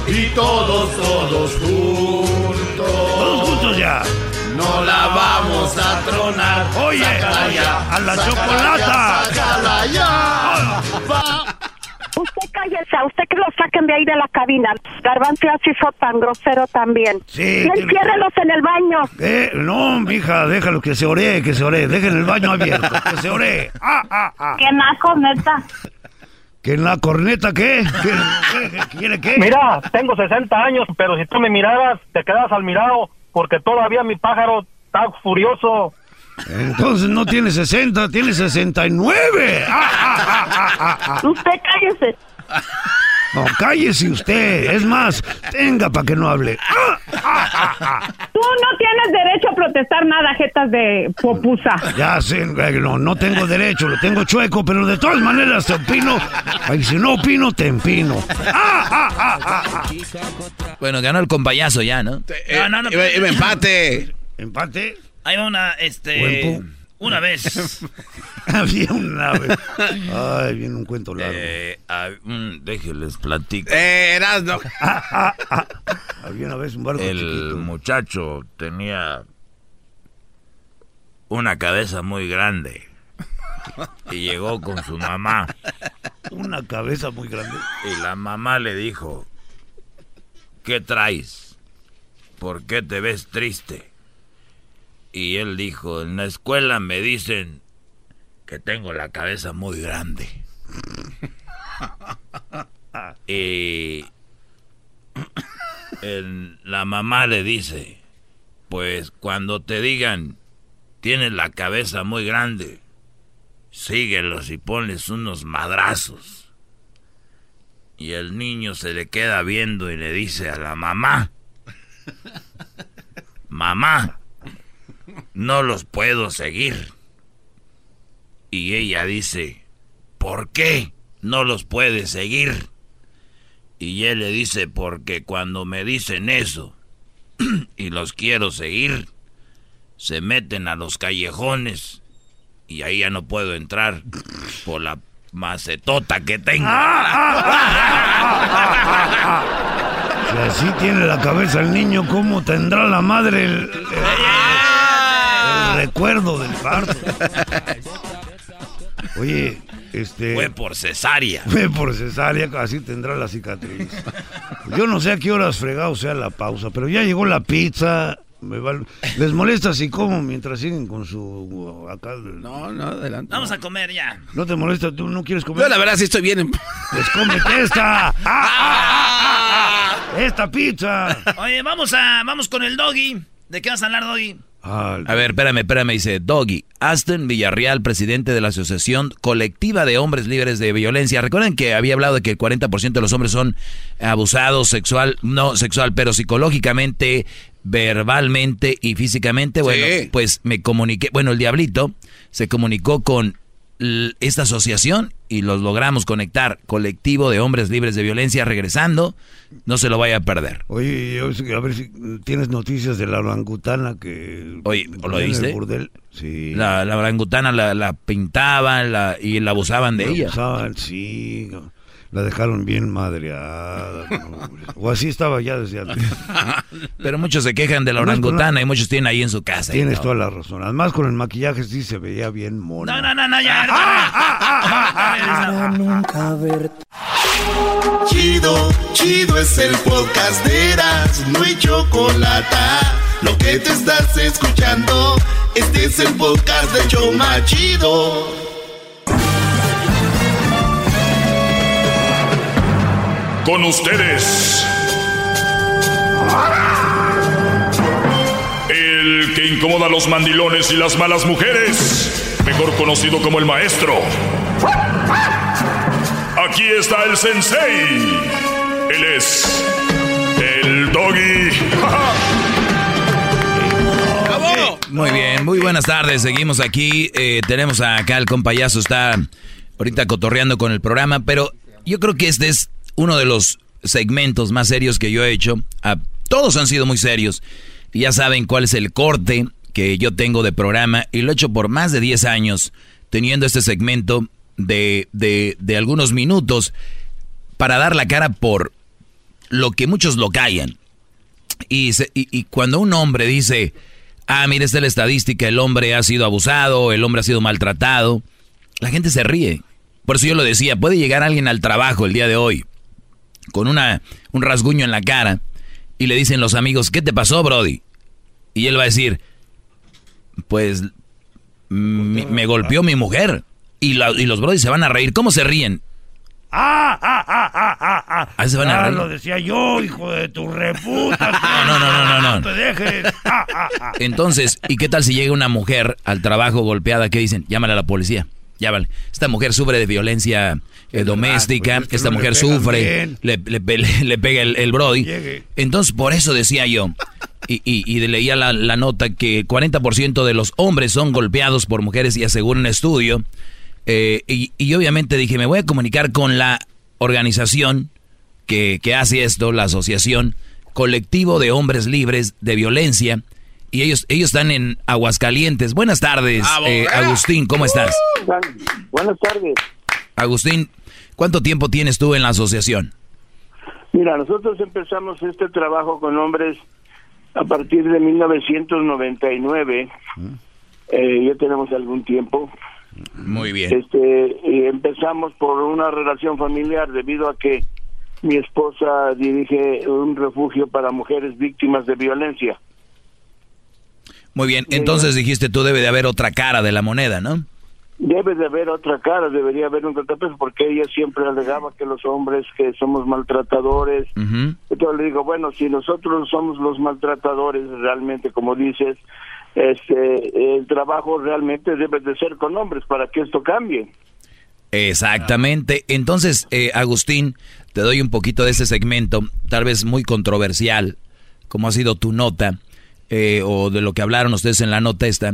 y todos, todos juntos.
Todos juntos ya.
No la vamos a tronar.
Oye,
Sácala ya,
a la
sácala
chocolata.
ya, sácala ya.
Usted cállese, a usted que lo saquen de ahí de la cabina. Garbanzo así fue tan grosero también.
Sí, tiene-
enciérrelos en el baño.
Eh, no, mija, déjalo que se ore, que se ore. Dejen el baño abierto, que se ore. Ah, ah, ah.
Qué naco, neta.
¿Que en la corneta qué? ¿Qué, qué- qué- quiere qué?
Mira, tengo 60 años, pero si tú me miraras, te quedas al mirado, porque todavía mi pájaro está furioso.
Entonces no tiene 60, tiene 69. Ah, ah, ah.
Usted cállese.
No, cállese usted. Es más, tenga para que no hable.
Tú no tienes derecho a protestar nada, jetas de popusa.
Ya sé, eh, no, no tengo derecho, lo tengo chueco, pero de todas maneras te opino. Ay, si no opino, te empino.
Bueno, ganó el compayazo ya, ¿no?
No, no, no.
Iba, iba empate.
¿Empate?
Ahí va una, este... Una vez.
Había una vez. Ay, viene un cuento largo.
Eh, ah, mm, déjenles platico.
Eh, Erasno.
Había una vez un barco
El
chiquito.
muchacho tenía
una cabeza muy grande. Y llegó con su mamá.
Una cabeza muy grande.
Y la mamá le dijo, ¿qué traes? ¿Por qué te ves triste? Y él dijo, en la escuela me dicen que tengo la cabeza muy grande. y la mamá le dice, pues cuando te digan, tienes la cabeza muy grande, síguelos y ponles unos madrazos. Y el niño se le queda viendo y le dice a la mamá, mamá, no los puedo seguir. Y ella dice, ¿por qué no los puedes seguir? Y él le dice, porque cuando me dicen eso y los quiero seguir, se meten a los callejones y ahí ya no puedo entrar por la macetota que tengo.
Si así tiene la cabeza el niño, ¿cómo tendrá la madre el, el recuerdo del parto? Oye, este...
Fue por cesárea.
Fue por cesárea, así tendrá la cicatriz. Yo no sé a qué horas fregado sea la pausa, pero ya llegó la pizza. ¿Les molesta si como mientras siguen con su acá?
No, no, adelante.
Vamos a comer ya.
¿No te molesta? ¿Tú no quieres comer?
Yo la verdad sí estoy bien.
Pues cómete esta. ¡Ah, ah, ah, esta pizza.
Oye, vamos a vamos con el doggy. ¿De qué vas a hablar, doggy?
A ver, espérame, espérame, dice Doggy. Aston Villarreal, presidente de la Asociación Colectiva de Hombres Libres de Violencia. Recuerden que había hablado de que el 40% de los hombres son abusados sexual, no sexual, pero psicológicamente, verbalmente y físicamente. Bueno, pues me comuniqué, bueno, el diablito se comunicó con esta asociación y los logramos conectar. Colectivo de hombres libres de violencia regresando. No se lo vaya a perder.
Oye, a ver si tienes noticias de la orangutana que...
Oye, ¿lo viste?
Sí.
La, la orangutana la, pintaban la, y la abusaban de
la
ella.
Abusaban, sí. La dejaron bien madreada. o así estaba ya desde antes.
Pero muchos se quejan de la orangutana y muchos tienen ahí en su casa.
Tienes toda la razón. Además, con el maquillaje sí se veía bien mona.
No, no, no, no, ya.
nunca ver.
Chido, chido es el podcast de Eras, no hay chocolate. Lo que te estás escuchando, este es el podcast de Choma Chido.
Con ustedes. El que incomoda a los mandilones y las malas mujeres, mejor conocido como el maestro. Aquí está el sensei. Él es el doggy.
Muy bien, muy buenas tardes. Seguimos aquí. Eh, tenemos acá el compayazo, está ahorita cotorreando con el programa, pero yo creo que este es uno de los segmentos más serios que yo he hecho. todos han sido muy serios. Y ya saben cuál es el corte que yo tengo de programa. Y lo he hecho por más de 10 años, teniendo este segmento de, de, algunos minutos para dar la cara por lo que muchos lo callan. Y, y, cuando un hombre dice, ah, mire, esta es la estadística, el hombre ha sido abusado, el hombre ha sido maltratado, la gente se ríe. Por eso yo lo decía, puede llegar alguien al trabajo el día de hoy con una, un rasguño en la cara y le dicen los amigos, ¿qué te pasó, Brody? Y él va a decir, pues me, golpeó mi mujer. Y, y los Brody se van a reír. ¿Cómo se ríen?
¡Ah, ah, ah, ah, ah! ah.
Ahí se van a
ah,
reír.
lo decía yo, hijo de tu reputa.
no, no, no, no, no.
No te dejes. Ah, ah, ah.
Entonces, ¿y qué tal si llega una mujer al trabajo golpeada? ¿Qué dicen? Llámale a la policía. Ya vale. Esta mujer sufre de violencia eh, doméstica, pues esta mujer sufre, le, le, pega el, el Brody. Entonces, por eso decía yo, y, y, leía la, nota que 40% de los hombres son golpeados por mujeres y asegura un estudio. Eh, y, y, obviamente dije, me voy a comunicar con la organización que, que hace esto, la asociación Colectivo de Hombres Libres de Violencia y ellos, ellos están en Aguascalientes. Buenas tardes, eh, Agustín, ¿cómo estás?
Buenas tardes.
Agustín, ¿cuánto tiempo tienes tú en la asociación?
Mira, nosotros empezamos este trabajo con hombres a partir de 1999 Eh, ya tenemos algún tiempo.
Muy bien.
Este, y empezamos por una relación familiar debido a que mi esposa dirige un refugio para mujeres víctimas de violencia.
Muy bien, entonces dijiste tú debe de haber otra cara de la moneda, ¿no?
Debe de haber otra cara, debería haber un contrapeso, porque ella siempre alegaba que los hombres que somos maltratadores. Entonces le digo, bueno, si nosotros somos los maltratadores realmente, como dices, este, el trabajo realmente debe de ser con hombres para que esto cambie.
Exactamente. Entonces, eh, Agustín, te doy un poquito de este segmento, tal vez muy controversial, como ha sido tu nota, eh, o de lo que hablaron ustedes en la nota esta.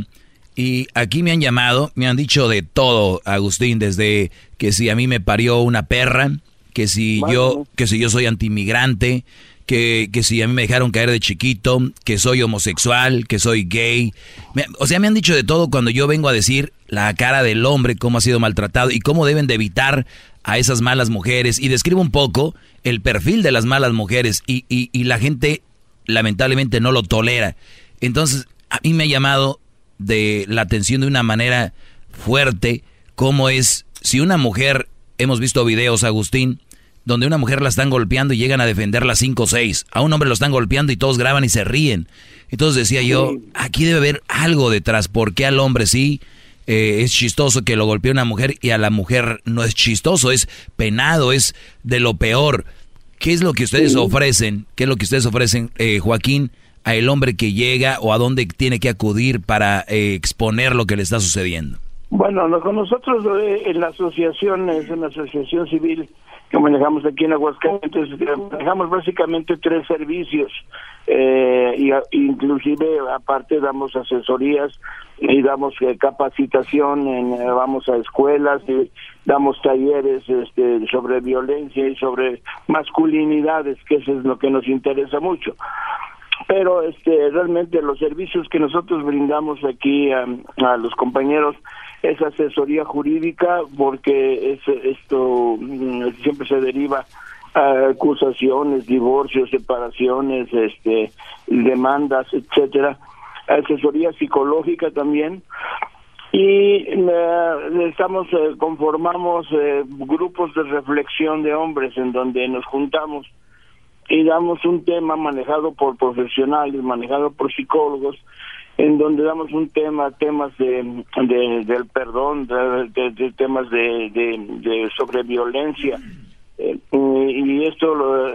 Y aquí me han llamado, me han dicho de todo, Agustín, desde que si a mí me parió una perra, que si yo, que si yo soy antimigrante, que, que si a mí me dejaron caer de chiquito, que soy homosexual, que soy gay. o sea, me han dicho de todo cuando yo vengo a decir la cara del hombre, cómo ha sido maltratado y cómo deben de evitar a esas malas mujeres. Y describo un poco el perfil de las malas mujeres y, y, y la gente lamentablemente no lo tolera. Entonces, a mí me ha llamado de la atención de una manera fuerte cómo es si una mujer, hemos visto videos, Agustín, donde una mujer la están golpeando y llegan a defenderla cinco o seis. A un hombre lo están golpeando y todos graban y se ríen. Entonces decía yo, aquí debe haber algo detrás. porque al hombre sí eh, es chistoso que lo golpee una mujer y a la mujer no es chistoso? Es penado, es de lo peor. ¿Qué es lo que ustedes ofrecen? ¿Qué es lo que ustedes ofrecen, eh, Joaquín, a el hombre que llega o a dónde tiene que acudir para eh, exponer lo que le está sucediendo?
Bueno, nosotros en la asociación, es una asociación civil que manejamos aquí en Aguascalientos, manejamos básicamente tres servicios, eh, y inclusive aparte damos asesorías y damos eh, capacitación, en, eh, vamos a escuelas, y damos talleres este, sobre violencia y sobre masculinidades, que eso es lo que nos interesa mucho pero este realmente los servicios que nosotros brindamos aquí a los compañeros es asesoría jurídica porque es, esto mm, siempre se deriva a acusaciones, divorcios, separaciones, este, demandas, etcétera. Asesoría psicológica también y eh, estamos eh, conformamos eh, grupos de reflexión de hombres en donde nos juntamos y damos un tema manejado por profesionales, manejado por psicólogos en donde damos un tema, temas de, del perdón, de, temas de, sobre violencia. Eh, y esto, lo,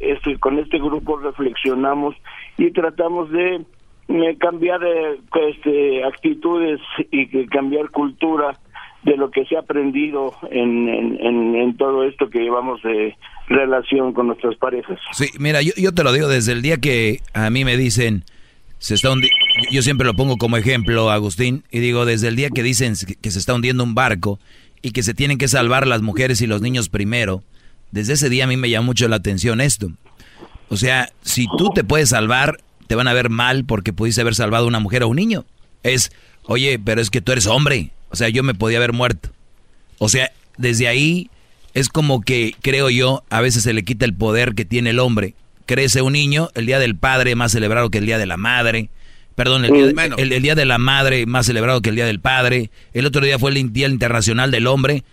este, con este grupo reflexionamos y tratamos de eh, cambiar eh, este, actitudes y cambiar cultura de lo que se ha aprendido en, en, todo esto que llevamos de relación con nuestras parejas.
Sí, mira, yo, yo te lo digo desde el día que a mí me dicen, se está yo siempre lo pongo como ejemplo, Agustín, y digo, desde el día que dicen que se está hundiendo un barco y que se tienen que salvar las mujeres y los niños primero, desde ese día a mí me llama mucho la atención esto. O sea, si tú te puedes salvar, te van a ver mal porque pudiste haber salvado a una mujer o un niño. Es, oye, pero es que tú eres hombre. O sea, yo me podía haber muerto. O sea, desde ahí es como que, creo yo, a veces se le quita el poder que tiene el hombre crece un niño, el Día del Padre más celebrado que el Día de la Madre. Perdón, el día, el, día, de la Madre más celebrado que el Día del Padre. El otro día fue el Día Internacional del Hombre.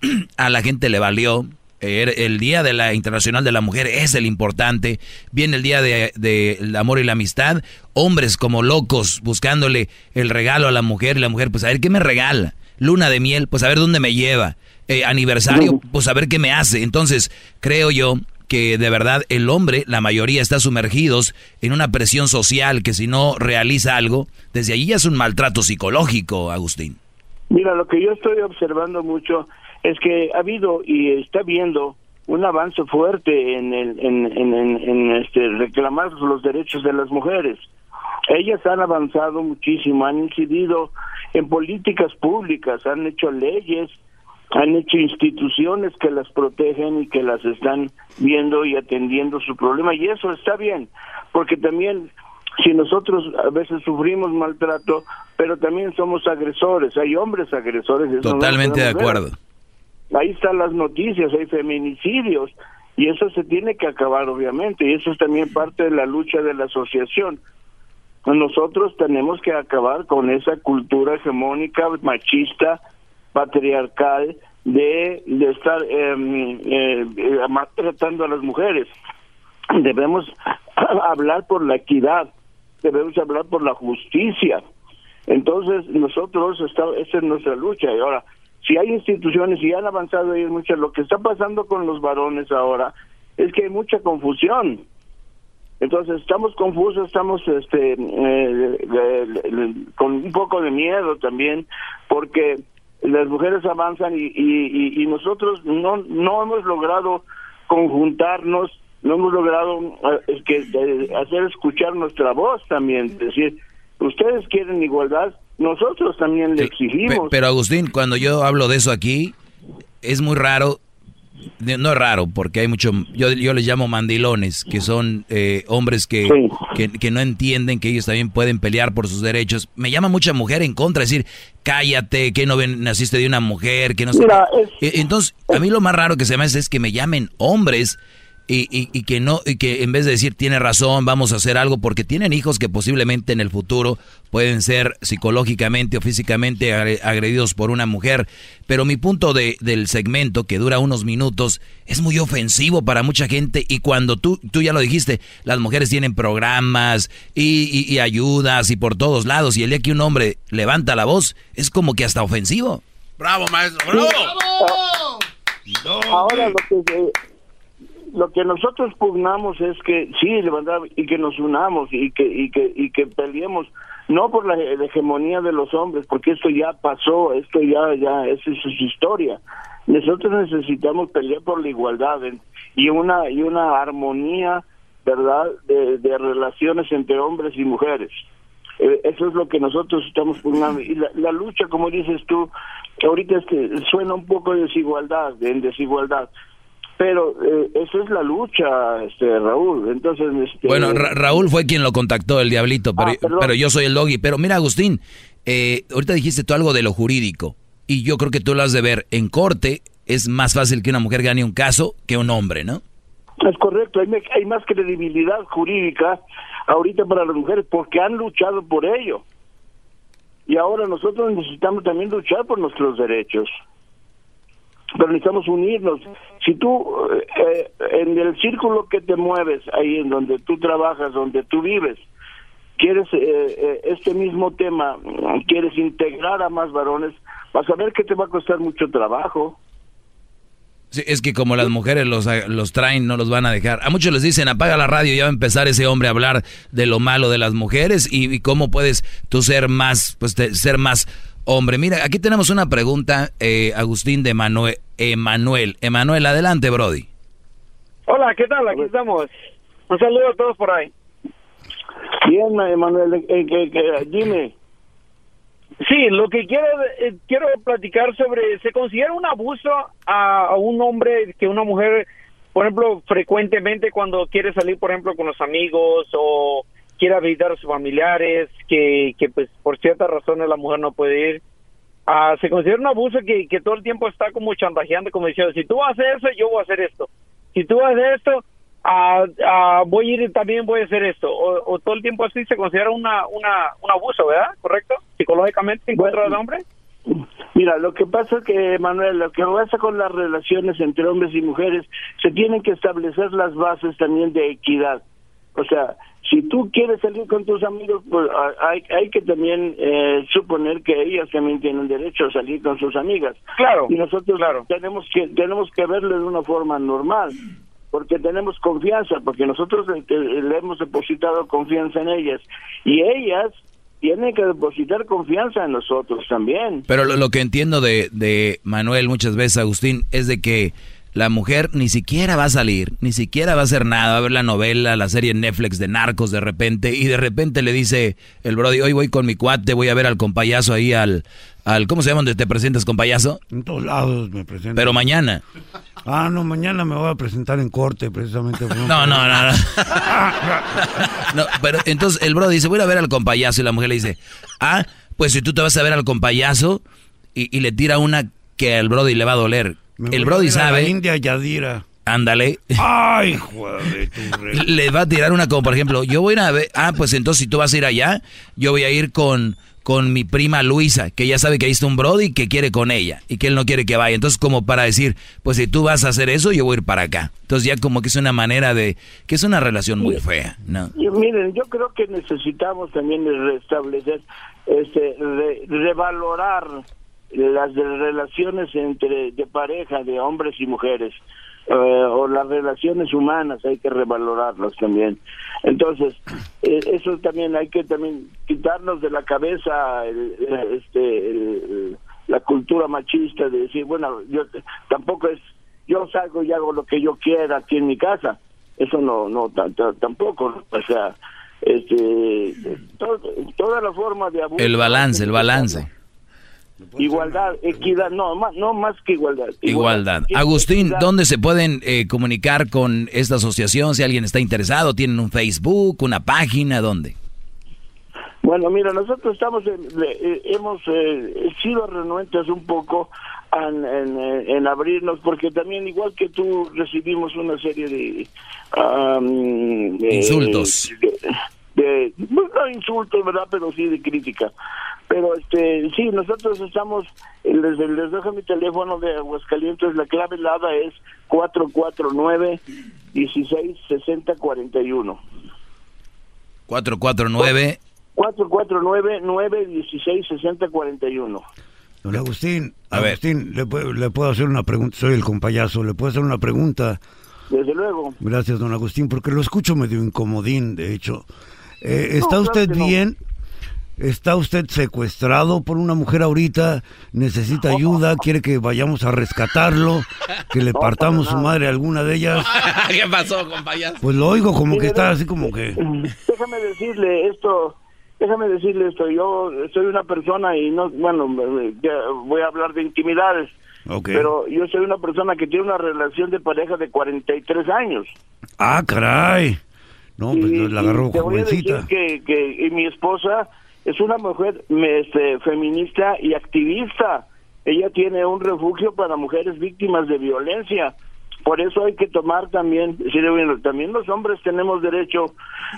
A la gente le valió. El Día de la Internacional de la Mujer es el importante. Viene el Día del de, Amor y la Amistad. Hombres como locos buscándole el regalo a la mujer y la mujer, pues a ver qué me regala. Luna de miel, pues a ver dónde me lleva. Eh, aniversario, pues a ver qué me hace. Entonces, creo yo que de verdad el hombre, la mayoría, está sumergidos en una presión social que si no realiza algo, desde allí ya es un maltrato psicológico, Agustín.
Mira, lo que yo estoy observando mucho es que ha habido y está viendo un avance fuerte en, el, en, en, en este, reclamar los derechos de las mujeres. Ellas han avanzado muchísimo, han incidido en políticas públicas, han hecho leyes, han hecho instituciones que las protegen y que las están viendo y atendiendo su problema y eso está bien, porque también si nosotros a veces sufrimos maltrato, pero también somos agresores, hay hombres agresores.
Totalmente de acuerdo.
Ahí están las noticias, hay feminicidios y eso se tiene que acabar obviamente y eso es también parte de la lucha de la asociación. nosotros tenemos que acabar con esa cultura hegemónica, machista, patriarcal, de, de estar em, eh, eh, maltratando a las mujeres. Debemos hablar por la equidad, debemos hablar por la justicia. Entonces, nosotros, está, esa es nuestra lucha. Y ahora, si hay instituciones y han avanzado ahí muchas, lo que está pasando con los varones ahora es que hay mucha confusión. Entonces estamos confusos, estamos este eh, con un poco de miedo también, porque las mujeres avanzan y, nosotros no no hemos logrado conjuntarnos, no hemos logrado eh, que hacer escuchar nuestra voz también, decir, ustedes quieren igualdad, nosotros también le exigimos.
Pero Agustín, cuando yo hablo de eso aquí, es muy raro no es raro, porque hay mucho, yo, yo les llamo mandilones, que son eh, hombres que, que, no entienden que ellos también pueden pelear por sus derechos. Me llama mucha mujer en contra, decir, cállate, que no ven, naciste de una mujer, que no sé. E, Entonces, a mí lo más raro que se me hace es que me llamen hombres y, y, que no y que en vez de decir tiene razón vamos a hacer algo porque tienen hijos que posiblemente en el futuro pueden ser psicológicamente o físicamente agredidos por una mujer. Pero mi punto de, del segmento que dura unos minutos es muy ofensivo para mucha gente. Y cuando tú tú ya lo dijiste las mujeres tienen programas y, y ayudas y por todos lados y el día que un hombre levanta la voz es como que hasta ofensivo.
Bravo maestro. Bravo,
ahora lo que lo que nosotros pugnamos es que sí, levantar y que nos unamos y que y que y que peleemos no por la, hegemonía de los hombres, porque esto ya pasó, esto ya ya es su historia. Nosotros necesitamos pelear por la igualdad y una y una armonía, ¿verdad?, de, de relaciones entre hombres y mujeres. Eh, eso es lo que nosotros estamos pugnando. Y la, la lucha, como dices tú, ahorita este, suena un poco de desigualdad, en desigualdad pero eh, eso es la lucha, este Raúl. Entonces, este,
bueno, Raúl fue quien lo contactó, el diablito, pero, ah, pero yo soy el doggy. Pero mira, Agustín, eh, ahorita dijiste tú algo de lo jurídico, y yo creo que tú lo has de ver en corte. Es más fácil que una mujer gane un caso que un hombre, ¿no?
Es correcto, hay, hay más credibilidad jurídica ahorita para las mujeres porque han luchado por ello. Y ahora nosotros necesitamos también luchar por nuestros derechos pero necesitamos unirnos. Si tú, eh, en el círculo que te mueves, ahí en donde tú trabajas, donde tú vives, quieres eh, eh, este mismo tema, quieres integrar a más varones, vas a ver que te va a costar mucho trabajo.
Sí, es que como las mujeres los, los traen, no los van a dejar. A muchos les dicen, apaga la radio, ya va a empezar ese hombre a hablar de lo malo de las mujeres y, cómo puedes tú ser más, pues ser más hombre. Mira, aquí tenemos una pregunta, eh, Agustín de Manuel. Emanuel. Emanuel, adelante, Brody.
Hola, ¿qué tal? Aquí estamos. Un saludo a todos por ahí.
Bien, Emanuel, eh, eh, dime.
Sí, lo que quiero quiero platicar sobre, ¿se considera un abuso a, un hombre que una mujer, por ejemplo, frecuentemente cuando quiere salir, por ejemplo, con los amigos o quiere visitar a sus familiares, que, que pues por ciertas razones la mujer no puede ir. Ah, se considera un abuso que, que todo el tiempo está como chantajeando, como diciendo, si tú haces eso, yo voy a hacer esto. Si tú haces esto, ah, ah, voy a ir y también voy a hacer esto. O, todo el tiempo así se considera una, una, un abuso, ¿verdad? ¿Correcto? Psicológicamente en contra del hombre.
Mira, lo que pasa es que, Manuel, lo que pasa con las relaciones entre hombres y mujeres, se tienen que establecer las bases también de equidad. O sea, si tú quieres salir con tus amigos, pues hay, hay que también eh, suponer que ellas también tienen derecho a salir con sus amigas.
Claro.
Y nosotros
claro.
tenemos que tenemos que verlo de una forma normal, porque tenemos confianza, porque nosotros le hemos depositado confianza en ellas y ellas tienen que depositar confianza en nosotros también.
Pero lo, lo que entiendo de, de Manuel muchas veces, Agustín, es de que la mujer ni siquiera va a salir, ni siquiera va a hacer nada, va a ver la novela, la serie en Netflix de narcos de repente, y de repente le dice el Brody, hoy voy con mi cuate, voy a ver al compayazo ahí al, al ¿cómo se llama donde te presentas compayazo?
En todos lados me presento.
Pero mañana.
Ah, no, mañana me voy a presentar en corte precisamente.
No, no, no, no. no. Pero entonces el Brody dice, voy a ver al compayazo, y la mujer le dice, ah, pues si tú te vas a ver al compayazo, y, y le tira una que al Brody le va a doler
Me
el Brody
a la
sabe.
India Yadira.
Ándale.
Ay, joder,
Le va a tirar una como, por ejemplo, yo voy a ir a ver, ah, pues entonces si tú vas a ir allá, yo voy a ir con, con mi prima Luisa, que ya sabe que ahí está un Brody que quiere con ella y que él no quiere que vaya. Entonces, como para decir, pues si tú vas a hacer eso, yo voy a ir para acá. Entonces, ya como que es una manera de, que es una relación muy fea, ¿no?
Y miren, yo creo que necesitamos también restablecer, este, re- revalorar las de- relaciones entre de pareja de hombres y mujeres eh, o las relaciones humanas hay que revalorarlas también. Entonces eh, eso también hay que también quitarnos de la cabeza el- el- este el- la cultura machista de decir bueno yo tampoco es yo salgo y hago lo que yo quiera aquí en mi casa. Eso no no ta- ta- tampoco o sea este to- toda la forma de abuso
El balance, el balance.
Igualdad equidad no más no más que igualdad
Igualdad. Agustín, ¿dónde se pueden eh, comunicar con esta asociación? Si alguien está interesado, ¿tienen un Facebook, una página? ¿Dónde?
Bueno, mira, nosotros estamos, eh, hemos eh, sido renuentes un poco en, en, eh, en abrirnos, porque también, igual que tú, recibimos una serie de... de-
Insultos.
De, de- no insultos, ¿verdad? Pero sí de crítica. Pero, este sí, nosotros estamos, eh, les, les dejo mi teléfono de Aguascalientes, la clave helada es 449-1660-41.
449.
449-916-6041.
Don Agustín, Agustín, ¿le, puedo- le puedo hacer una pregunta? Soy el compayazo, ¿le puedo hacer una pregunta?
Desde luego.
Gracias, don Agustín, porque lo escucho medio incomodín, de hecho. Eh,
No,
¿Está
claro
usted
no.
¿Está usted secuestrado por una mujer ahorita? ¿Necesita ayuda? ¿Quiere que vayamos a rescatarlo? ¿Que le
No,
partamos su madre a alguna de ellas?
¿Qué pasó, compañero?
Pues lo oigo como que está así como que...
Déjame decirle esto, déjame decirle esto, yo soy una persona y no, bueno, voy a hablar de intimidades, pero yo soy una persona que tiene una relación de pareja de 43 años.
Ah, caray. No, pues
Y-
la agarró
y te voy a decir
jovencita.
que, que y mi esposa es una mujer este, feminista y activista. Ella tiene un refugio para mujeres víctimas de violencia. Por eso hay que tomar también, también los hombres tenemos derecho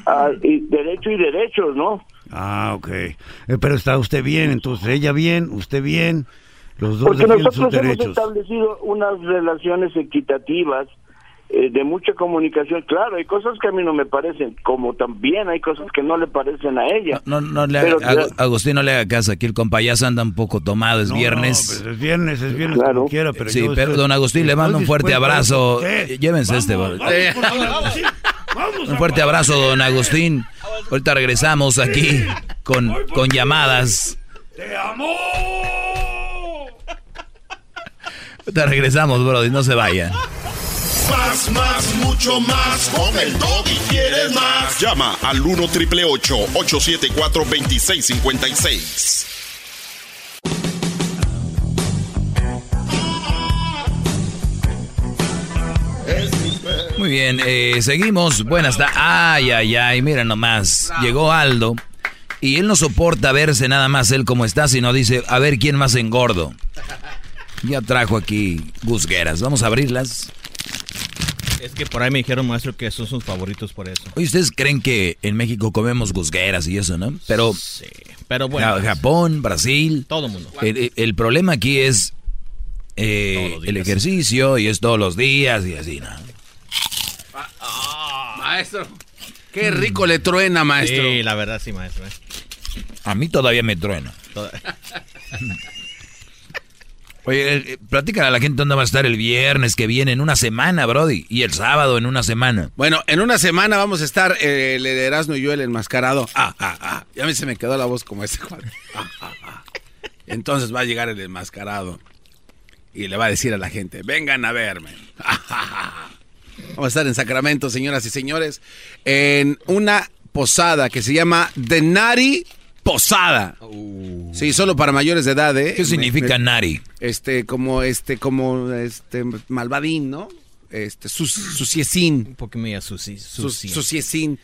a, y derecho y derechos, ¿no?
Ah, ok. Eh, pero está usted bien, entonces ella bien, usted bien, los dos
Porque
sus
nosotros hemos
derechos.
establecido unas relaciones equitativas eh, de mucha comunicación. Claro, hay cosas que a mí no me parecen, como también hay cosas que no le parecen a ella.
No, no le
Pero-
haga, Ag- Agustín, no le haga caso. Aquí el compayazo anda un poco tomado. Es
No,
viernes.
no, pues es viernes, es viernes como quiera, pero
sí,
yo
pero
estoy-
don Agustín, le mando un fuerte abrazo. Llévense este.
Vamos, sí,
Un fuerte abrazo, don Agustín. Ahorita regresamos aquí con, con llamadas.
¡Te amo!
Ahorita regresamos, Brody, no se vayan.
Más, más, mucho más. Con el y quieres más.
Llama al 1 triple 874 2656.
Muy bien, eh, seguimos. Buenas tardes. Ay, ay, ay, mira nomás. Llegó Aldo y él no soporta verse nada más él como está, sino dice, a ver quién más engordo. Ya trajo aquí gusgueras. Vamos a abrirlas.
Es que por ahí me dijeron, maestro, que esos son sus favoritos por eso.
Oye, ¿ustedes creen que en México comemos gusgueras y eso, no? Pero,
Pero bueno.
Ja- Japón, Brasil.
Todo el mundo.
El, problema aquí es eh, el ejercicio y es todos los días y así, ¿no?
Maestro, qué rico le truena, maestro.
Sí, la verdad sí, maestro. ¿eh?
A mí todavía me truena. Oye, eh, platícale a la gente dónde va a estar el viernes que viene, en una semana, Brody. Y el sábado en una semana.
Bueno, en una semana vamos a estar eh, el Erasmo y yo, el enmascarado. Ah, ah, ah. Ya a mí se me quedó la voz como ese. Ah, ah, ah. Entonces va a llegar el enmascarado y le va a decir a la gente, vengan a verme. Ah, ah, ah. Vamos a estar en Sacramento, señoras y señores, en una posada que se llama Denari Posada. Sí, solo para mayores de edad, ¿eh?
¿Qué significa Nari?
Este, como, este, como, este, malvadín, ¿no? Este, sus, suciecín.
Un poco media suci,
Sus-
sucia.
Suciecín.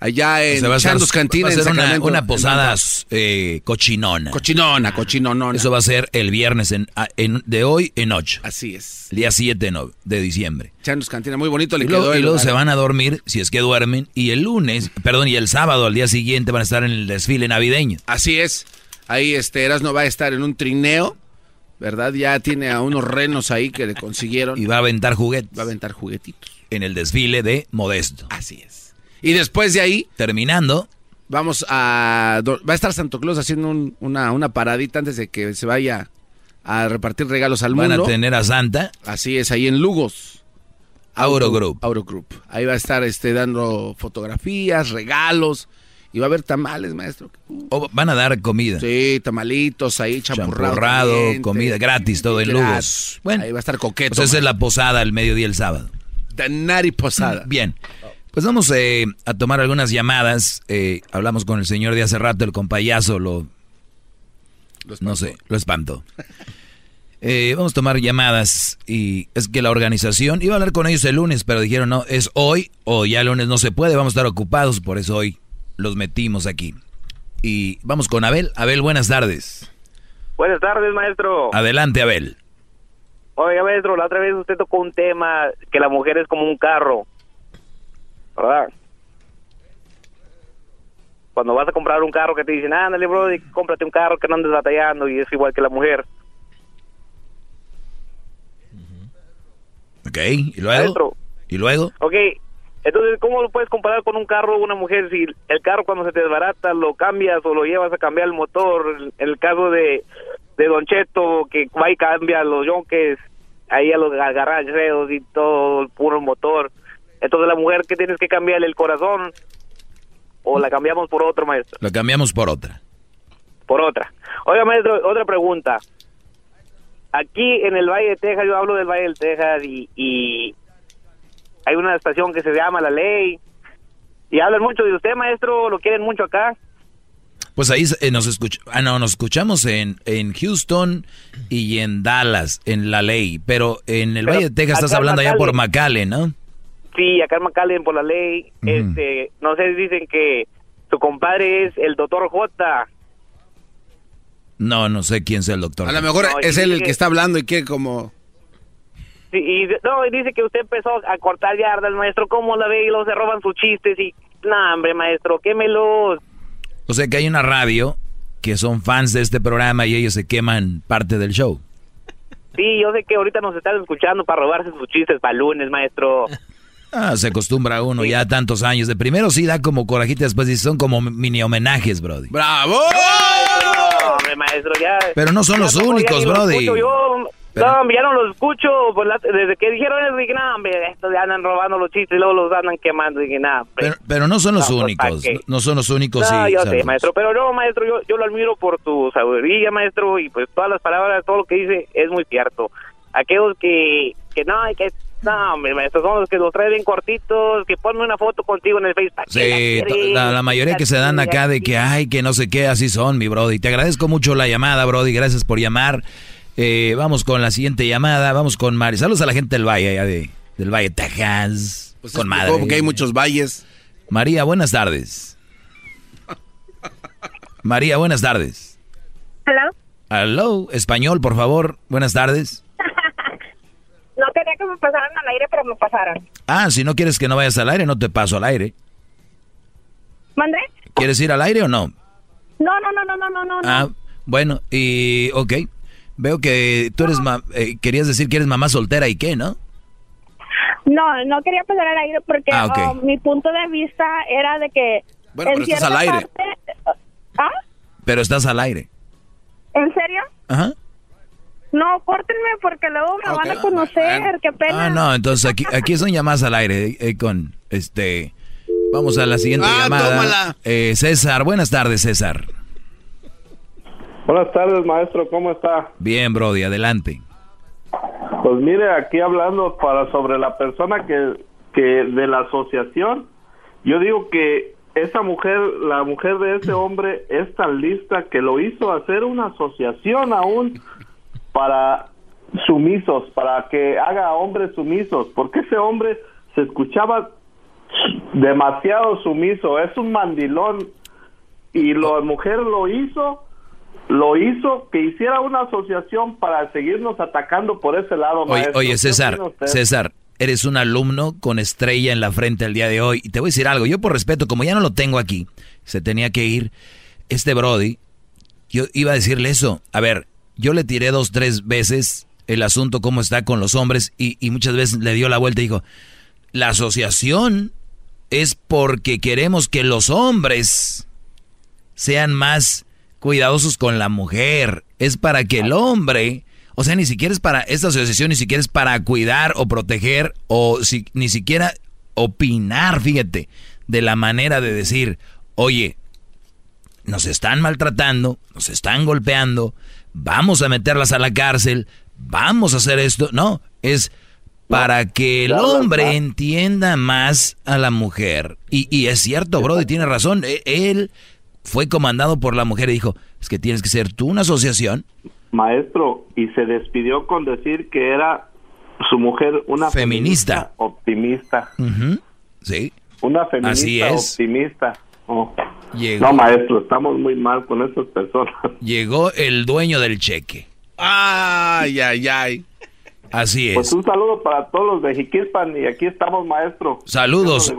Allá en
Se va a hacer-
Chandos Cantina.
va a
en
ser una, una posada eh, cochinona.
Cochinona, cochinonona.
Eso va a ser el viernes en, a- en- de hoy en 8.
Así es.
El día 7 no- de diciembre.
Chandos Cantina, muy bonito le
Y luego,
quedó
y luego se van a dormir, si es que duermen, y el lunes, perdón, y el sábado al día siguiente van a estar en el desfile navideño.
Así es. Ahí este Erasno va a estar en un trineo, ¿verdad? Ya tiene a unos renos ahí que le consiguieron.
Y va a aventar juguetes.
Va a aventar juguetitos.
En el desfile de Modesto.
Así es. Y después de ahí,
Terminando,
vamos a... Va a estar Santo Claus haciendo un- una, una paradita antes de que se vaya a repartir regalos al
van
mundo.
a tener a Santa.
Así es, ahí en Lugos.
Auro Group.
Auro Group. Ahí va a estar este, dando fotografías, regalos. Y va a haber tamales, maestro.
O van a dar comida.
Sí, tamalitos ahí, champurrado.
Comida gratis, todo en. Lugos. Bueno,
Ahí va a estar coqueto.
pues esa es la posada el mediodía el sábado.
Danari Posada.
Bien. Pues vamos eh, a tomar algunas llamadas. Eh, hablamos con el señor de hace rato, el compayazo lo... no sé, lo espantó. Eh, vamos a tomar llamadas y es que la organización, iba a hablar con ellos el lunes, pero dijeron no, es hoy o ya el lunes no se puede, vamos a estar ocupados, por eso hoy los metimos aquí. Y vamos con Abel. Abel, buenas tardes.
Buenas tardes, maestro.
Adelante, Abel.
Oiga, maestro, la otra vez usted tocó un tema que la mujer es como un carro. ¿Verdad? Cuando vas a comprar un carro que te dicen, ándale, bro, cómprate un carro que no andes batallando y es igual que la mujer.
Ok, y luego.
Maestro.
Y luego.
Ok, entonces, ¿cómo lo puedes comparar con un carro o una mujer si el carro cuando se te desbarata lo cambias o lo llevas a cambiar el motor? En el caso de, de Don Cheto, que va y cambia los yonques ahí a los garrajeros y todo el puro motor. Entonces, la mujer, que tienes que cambiarle el corazón? ¿O la cambiamos por otro, maestro?
Lo cambiamos por otra.
Por otra. Oiga, maestro, otra pregunta. Aquí en el Valle de Texas, yo hablo del Valle de Texas y, y hay una estación que se llama La Ley. Y hablan mucho de usted, maestro, lo quieren mucho acá.
Pues ahí eh, nos escuch ah, no, nos escuchamos en, en Houston y en Dallas, en La Ley. Pero en el
Pero
Valle de Texas estás hablando allá por.
McAllen,
¿no?
Sí, acá en McAllen por La Ley. Este No sé, dicen que su compadre es el doctor J.
No, no sé quién sea el doctor.
A lo mejor
No,
es él el
que-
que está hablando y que como...
Sí, y, no, y dice que usted empezó a cortar yardas, maestro. ¿Cómo la ve? Y luego se roban sus chistes y... No, hombre, maestro, quémelos.
O sea que hay una radio que son fans de este programa y ellos se queman parte del show.
Sí, yo sé que ahorita nos están escuchando para robarse sus chistes para lunes, maestro.
Ah, se acostumbra uno ya a tantos años. De primero sí da como corajita, después sí son como mini homenajes, Brody.
¡Bravo!
Hombre, maestro, ya...
Pero no son
ya
los únicos, Brody.
escucho yo.
Pero-
No, ya no los escucho. Pues la- desde que dijeron eso, dije, no, hombre, estos ya andan robando los chistes y luego los andan quemando. Dije, nada.
Pero, pero no son los
No, pues,
únicos. No, no son los únicos.
No,
sí,
yo sé, maestro, pero no, maestro, yo, yo lo admiro por tu sabiduría, maestro, y pues todas las palabras, todo lo que dice es muy cierto. Aquellos que, que no, que no, hombre, maestro, son los que los traen bien cortitos, que ponen una foto contigo en el Facebook.
Sí, to- la, la mayoría que se dan acá de que, ay, que no sé qué, así son, mi Brody. Te agradezco mucho la llamada, Brody. Gracias por llamar. Eh, vamos con la siguiente llamada. Vamos con Mari. Saludos a la gente del Valle, allá de, del Valle, Texas.
Pues
con madre.
porque hay muchos valles.
María, buenas tardes. María, buenas tardes.
Hello.
Hello, español, por favor. Buenas tardes.
No quería que me pasaran al aire, pero me pasaron.
Ah, si no quieres que no vayas al aire, no te paso al aire.
¿Mandé?
¿Quieres ir al aire o no?
No, no, no, no, no, no, no.
Ah, bueno, y ok. Veo que tú eres, ma- eh, querías decir que eres mamá soltera y qué, ¿no?
No, no quería pasar al aire porque
Ah,
oh, mi punto de vista era de que...
Bueno, pero estás al aire.
parte- ¿Ah?
Pero estás al aire.
¿En serio?
Ajá.
No, córtenme porque luego me van a conocer, qué pena.
Ah, no, entonces aquí, aquí son llamadas al aire eh, con este. Vamos a la siguiente
Ah,
llamada.
tómala.
Eh, César, buenas tardes, César.
Buenas tardes, maestro, ¿cómo está?
Bien, Brody, adelante.
Pues mire, aquí hablando para sobre la persona que, que de la asociación, yo digo que esa mujer, la mujer de ese hombre es tan lista que lo hizo hacer una asociación aún para sumisos, para que haga hombres sumisos, porque ese hombre se escuchaba
demasiado sumiso, es un mandilón y la mujer lo hizo, lo hizo que hiciera una asociación para seguirnos atacando por ese lado.
Oye,
maestro.
oye,
¿Qué
César? César, eres un alumno con estrella en la frente el día de hoy. Y te voy a decir algo, yo por respeto, como ya no lo tengo aquí, se tenía que ir, este Brody, yo iba a decirle eso. A ver, yo le tiré dos, tres veces el asunto, cómo está con los hombres, y, muchas veces le dio la vuelta y dijo, la asociación es porque queremos que los hombres sean más cuidadosos con la mujer. Es para que el hombre, o sea, ni siquiera es para esta asociación, ni siquiera es para cuidar o proteger o si, ni siquiera opinar, fíjate, de la manera de decir, oye, nos están maltratando, nos están golpeando, vamos a meterlas a la cárcel, vamos a hacer esto. No, es para que el hombre entienda más a la mujer. Y, y es cierto, Brody, tiene razón. E- Él fue comandado por la mujer y dijo, es que tienes que ser tú una asociación.
Maestro, y se despidió con decir que era su mujer una
Feminista.
optimista.
Sí.
Una feminista
Así es.
optimista. Oh.
Llegó,
No, maestro, estamos muy mal con estas personas.
llegó el dueño del cheque.
Ay, ay, ay.
Así
Pues
es.
un saludo para todos los de Jiquilpan y aquí estamos, maestro.
Saludos.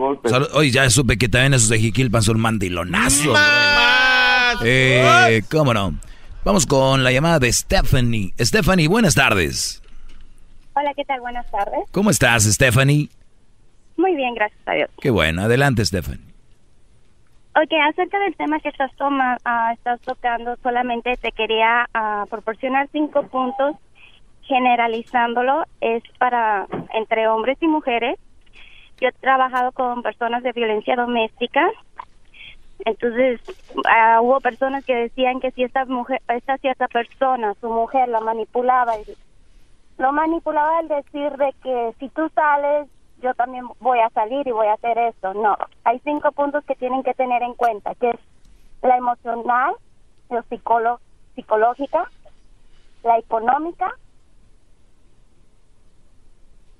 Hoy ya supe que también esos de Jiquilpan son mandilonazos. Eh, ¿Cómo no? Vamos con la llamada de Stephanie. Stephanie, buenas tardes.
Hola, ¿qué tal? Buenas tardes.
¿Cómo estás, Stephanie?
Muy bien, gracias a Dios.
Qué bueno. Adelante, Stephanie.
Ok, acerca del tema que estás, toma, ah, estás tocando, solamente te quería ah, proporcionar cinco puntos generalizándolo. Es para entre hombres y mujeres. Yo he trabajado con personas de violencia doméstica. Entonces, ah, hubo personas que decían que si esta mujer, esta cierta persona, su mujer, la manipulaba, lo manipulaba al decir de que si tú sales, yo también voy a salir y voy a hacer esto. No, hay cinco puntos que tienen que tener en cuenta, que es la emocional, la psicológica, la económica,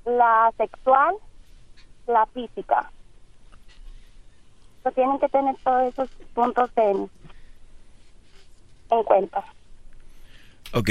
la sexual, la física. So, tienen que tener todos esos puntos en, en cuenta.
Ok.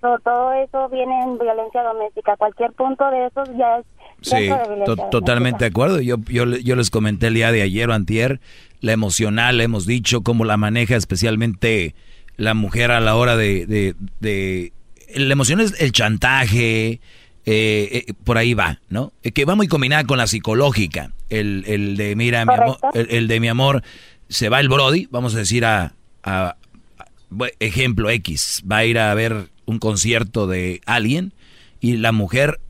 Todo eso viene en violencia doméstica. Cualquier punto de esos ya es
Sí, to- totalmente de acuerdo. Yo, yo, yo les comenté el día de ayer o antier, la emocional, hemos dicho cómo la maneja especialmente la mujer a la hora de... de, de- la emoción es el chantaje, eh, eh, por ahí va, ¿no? Eh, Que va muy combinada con la psicológica. El, el de, mira, mi amor, el, el de mi amor, se va el Brody, vamos a decir a, a- ejemplo X, va a ir a ver un concierto de alguien y la mujer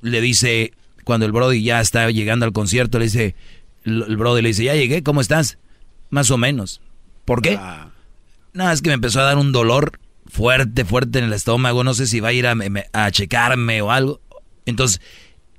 le dice, cuando el Brody ya está llegando al concierto, le dice, el Brody le dice, ya llegué, ¿cómo estás? Más o menos. ¿Por qué? No, es que me empezó a dar un dolor fuerte, fuerte en el estómago, no sé si va a ir a, me- a checarme o algo. Entonces,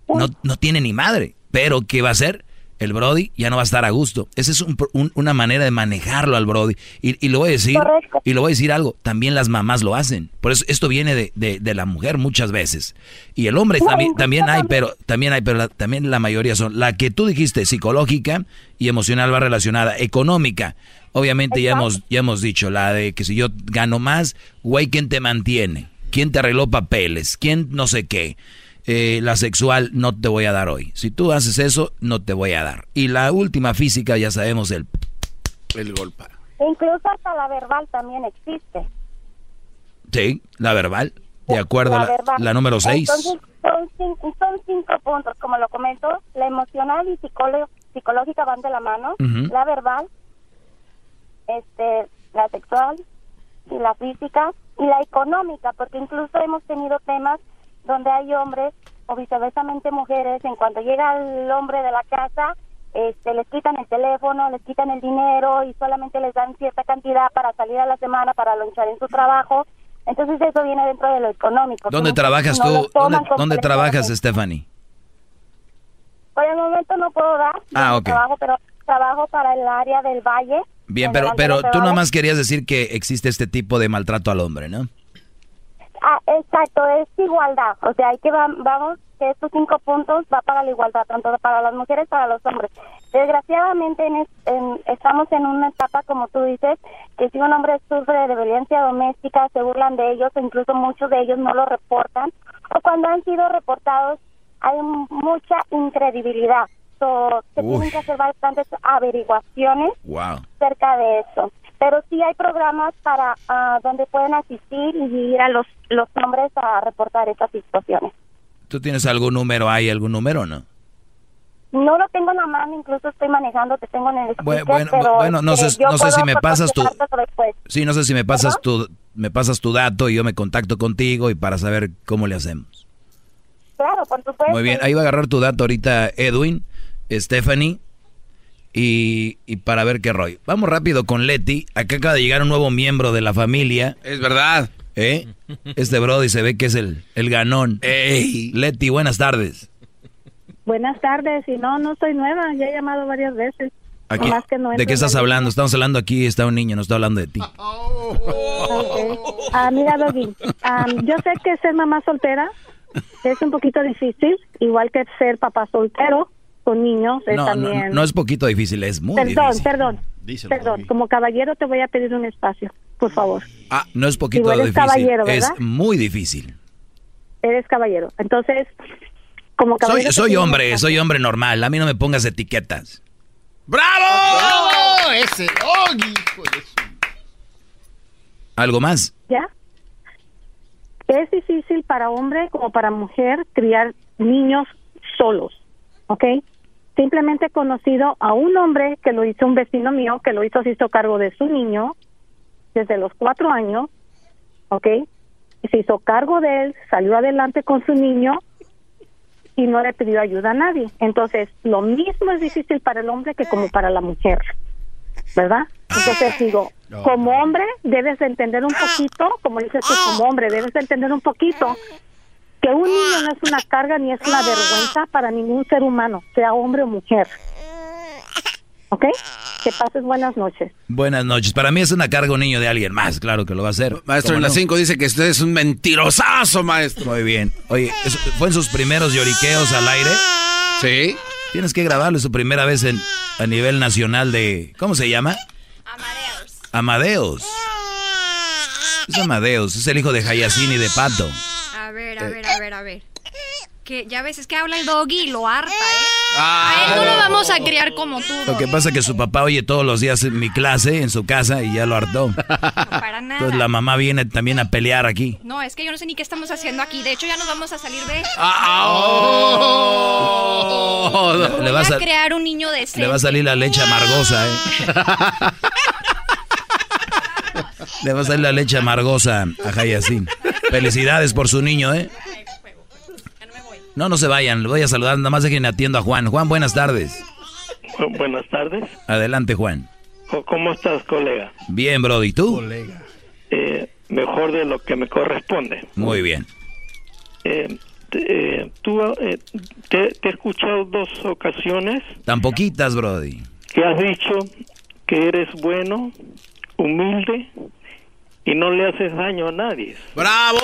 no, no tiene ni madre, pero ¿qué va a hacer? El Brody ya no va a estar a gusto. Esa es un- un- una manera de manejarlo al Brody. Y, y lo voy a decir, y lo voy a decir algo, también las mamás lo hacen. Por eso esto viene de, de- de la mujer muchas veces. Y el hombre también, también hay, pero también hay, pero la- también la mayoría son. La que tú dijiste, psicológica y emocional va relacionada. Económica, obviamente ya hemos, ya hemos dicho, la de que si yo gano más, güey, ¿quién te mantiene? ¿Quién te arregló papeles? ¿Quién no sé qué? Eh, la sexual no te voy a dar hoy. Si tú haces eso, no te voy a dar. Y la última física, ya sabemos el...
El golpe.
Incluso hasta la verbal también existe.
Sí, la verbal. De acuerdo a la,
verbal.
la número 6.
Entonces, son cinco, son cinco puntos, como lo comento, la emocional y psicológica van de la mano,
Ujú.
la verbal, este, la sexual y la física y la económica, porque incluso hemos tenido temas donde hay hombres o viceversamente mujeres, en cuanto llega el hombre de la casa, este, les quitan el teléfono, les quitan el dinero y solamente les dan cierta cantidad para salir a la semana, para lonchar en su trabajo. Entonces eso viene dentro de lo económico.
¿Dónde
No-
trabajas
no
tú? ¿Dónde, trabajas, Stephanie?
Por el momento no puedo dar
Ah,
trabajo, pero trabajo para el área del valle.
Bien,
en
pero, pero tú
Cebada.
nada más querías decir que existe este tipo de maltrato al hombre, ¿no?
Ah, exacto, es igualdad. O sea, hay que va- vamos que estos cinco puntos va para la igualdad, tanto para las mujeres como para los hombres. Desgraciadamente en es- en- estamos en una etapa, como tú dices, que si un hombre sufre de violencia doméstica, se burlan de ellos, e incluso muchos de ellos no lo reportan, o cuando han sido reportados hay mucha incredibilidad. So, se
Uy.
tienen que hacer bastantes averiguaciones
Wow.
cerca de eso. Pero sí hay programas para ah, donde pueden asistir y ir a los, los hombres a reportar estas situaciones.
¿Tú tienes algún número? ¿Hay algún número o no?
No lo tengo en la mano, incluso estoy manejando, te tengo en el
Bueno,
speaker,
bueno,
pero,
bueno, no
este,
sé- no sé si me pasas tu-. Sí, no sé si me pasas tu me pasas tu dato y yo me contacto contigo y para saber cómo le hacemos.
Claro, por supuesto.
Muy bien, ahí va a agarrar tu dato ahorita Edwin, Stephanie y, y para ver qué rollo. Vamos rápido con Leti. Acá acaba de llegar un nuevo miembro de la familia.
Es verdad.
¿Eh? Este Brody se ve que es el, el ganón.
Ey.
Leti, buenas tardes.
Buenas tardes, y no, no soy nueva, ya he llamado varias veces.
Aquí-
que no
¿De qué estás
la
hablando? Estamos hablando aquí, está un niño, no está hablando de ti.
Ah, mira, Doggy, ah, yo sé que ser mamá soltera es un poquito difícil, igual que ser papá soltero con niños es
No, no,
también...
no es poquito difícil, es muy
perdón,
difícil.
perdón,
Díselo,
perdón, como caballero te voy a pedir un espacio, por favor.
Ah, no es poquito
es
difícil,
caballero,
es muy difícil.
Eres caballero, entonces, como
Soy,
caballero...
soy
un
hombre, soy hombre normal, a mí no me pongas etiquetas.
¡Bravo! Ese. ¡Oh, hijo de su-
¿Algo más?
¿Ya? Es difícil para hombre como para mujer criar niños solos, ¿ok? Simplemente he conocido a un hombre que lo hizo un vecino mío, que lo hizo, se hizo cargo de su niño desde los cuatro años, ¿ok? Y se hizo cargo de él, salió adelante con su niño y no le pidió ayuda a nadie. Entonces, lo mismo es difícil para el hombre que como para la mujer, ¿verdad? Entonces digo, como hombre debes de entender un poquito, como dices tú, como hombre debes de entender un poquito que un niño no es una carga ni es una vergüenza para ningún ser humano, sea hombre o mujer. ¿Ok? Que pases buenas noches.
Buenas noches. Para mí es una carga un niño de alguien más, claro que lo va a hacer.
Maestro,
¿Cómo
en las
no?
5 dice que usted es un mentirosazo, maestro.
Muy bien. Oye, ¿eso ¿fue en sus primeros lloriqueos al aire?
Sí.
Tienes que grabarlo, es su primera vez en, a nivel nacional de... ¿Cómo se llama? Amadeus. Amadeus. Es Amadeus, es el hijo de Hayasín y de Pato.
A ver, a ver, a ver, a ver. Que ya ves, es que habla el doggy y lo harta, ¿eh?
Ah.
A él no lo vamos a criar como tú,
Lo que pasa es que su papá oye todos los días mi clase en su casa y ya lo hartó.
Para nada.
Entonces la mamá viene también a pelear aquí.
No, es que yo no sé ni qué estamos haciendo aquí. De hecho, ya nos vamos a salir de...
Oh, le,
Voy
va a
crear un niño decente.
le va a salir la leche amargosa, ¿eh? Le va a salir la leche amargosa a Hayasín. Felicidades por su niño, ¿eh? No, no se vayan, le voy a saludar, nada más dejen atiendo a Juan. Juan, buenas tardes.
Bu- Buenas tardes.
Adelante, Juan.
¿Cómo estás, colega?
Bien, Brody, ¿y tú?
Eh, mejor de lo que me corresponde.
Muy bien.
Eh, te- eh, tú eh, te, te he escuchado dos ocasiones
Tan poquitas, Brody.
que has dicho que eres bueno, humilde y no le haces daño a nadie.
¡Bravo!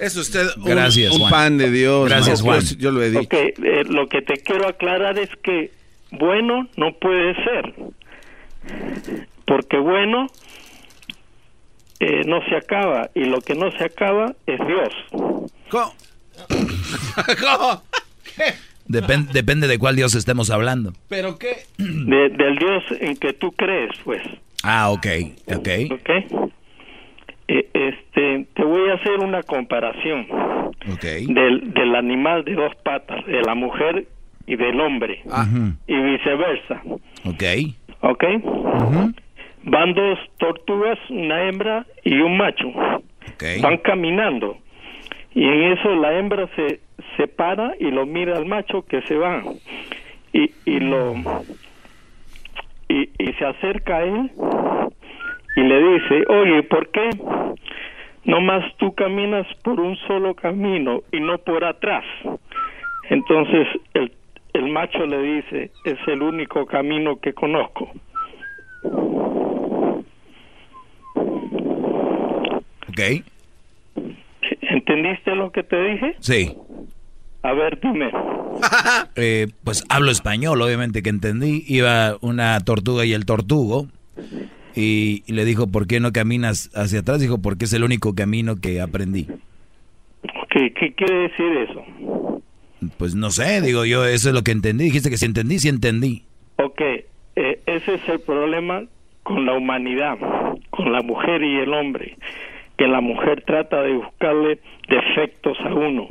Es usted un,
Gracias,
un
Juan.
pan de Dios.
Gracias. Juan.
Yo, yo lo he dicho.
Eh, lo que te quiero aclarar es que bueno no puede ser. Porque bueno eh, no se acaba y lo que no se acaba es Dios.
¿Cómo?
Depen- depende de cuál Dios estemos hablando.
¿Pero qué?
De- del Dios en que tú crees, pues.
Ah, ok, ok.
¿Ok? Eh, este, te voy a hacer una comparación del, del animal de dos patas, de la mujer y del hombre,
Ujú.
y viceversa.
Ok.
¿Ok? Van dos tortugas, una hembra y un macho. Van caminando. Y en eso la hembra se, se para y lo mira al macho que se va. Y, y lo y, y se acerca a él y le dice, oye, ¿por qué nomás tú caminas por un solo camino y no por atrás? Entonces el, el macho le dice, es el único camino que conozco.
Ok.
¿Entendiste lo que te dije?
Sí.
A ver, dime.
Eh, pues hablo español, obviamente que entendí. Iba una tortuga y el tortugo. Y, y le dijo, ¿por qué no caminas hacia atrás? Dijo, porque es el único camino que aprendí.
¿Qué, qué quiere decir eso?
Pues no sé, digo yo, eso es lo que entendí. Dijiste que si entendí, sí entendí.
Ok, eh, ese es el problema con la humanidad, con la mujer y el hombre, que la mujer trata de buscarle defectos a uno.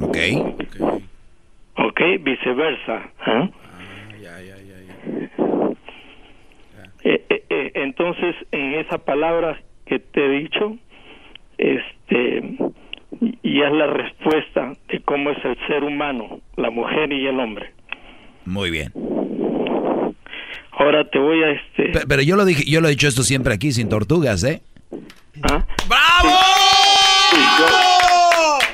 Ok.
Ok, viceversa. ¿ah? Eh, eh, eh, entonces, en esa palabra que te he dicho, este, y es la respuesta de cómo es el ser humano, la mujer y el hombre.
Muy bien.
Ahora te voy a este.
Pe- Pero, yo lo dije, yo lo he dicho esto siempre aquí, sin tortugas, ¿eh?
¿Ah?
¡Bravo!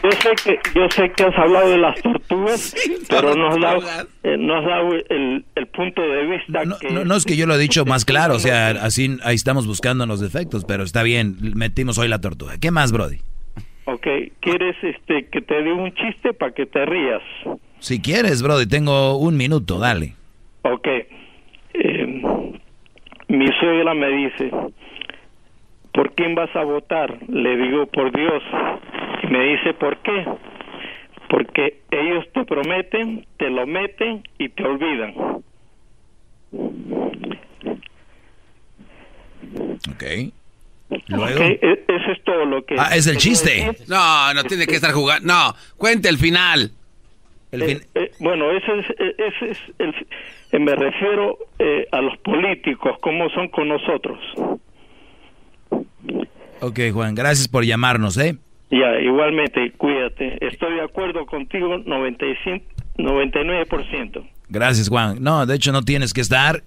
Yo sé que yo sé que has hablado de las tortugas, pero no has dado, eh, no has dado el, el punto de vista que
No, no es que yo lo he dicho más claro, o sea, así ahí estamos buscando los defectos, pero está bien, metimos hoy la tortuga. ¿Qué más, Brody?
Ok, ¿quieres este que te dé un chiste para que te rías?
Si quieres, Brody, tengo un minuto, dale.
Ok. Eh, mi suegra me dice, ¿por quién vas a votar? Le digo, por Dios. Y me dice, ¿por qué? Porque ellos te prometen, te lo meten y te olvidan.
Ok.
Ok, e- eso es todo lo que...
Ah, es el chiste. No, no tiene que estar jugando. No, cuente el final.
Eh, eh, bueno, ese es, eh, ese es el, me refiero eh, a los políticos, cómo son con nosotros.
Ok, Juan, gracias por llamarnos, ¿eh?
Ya, igualmente, cuídate. Estoy de acuerdo contigo 95, 99%.
Gracias, Juan. No, de hecho no tienes que estar.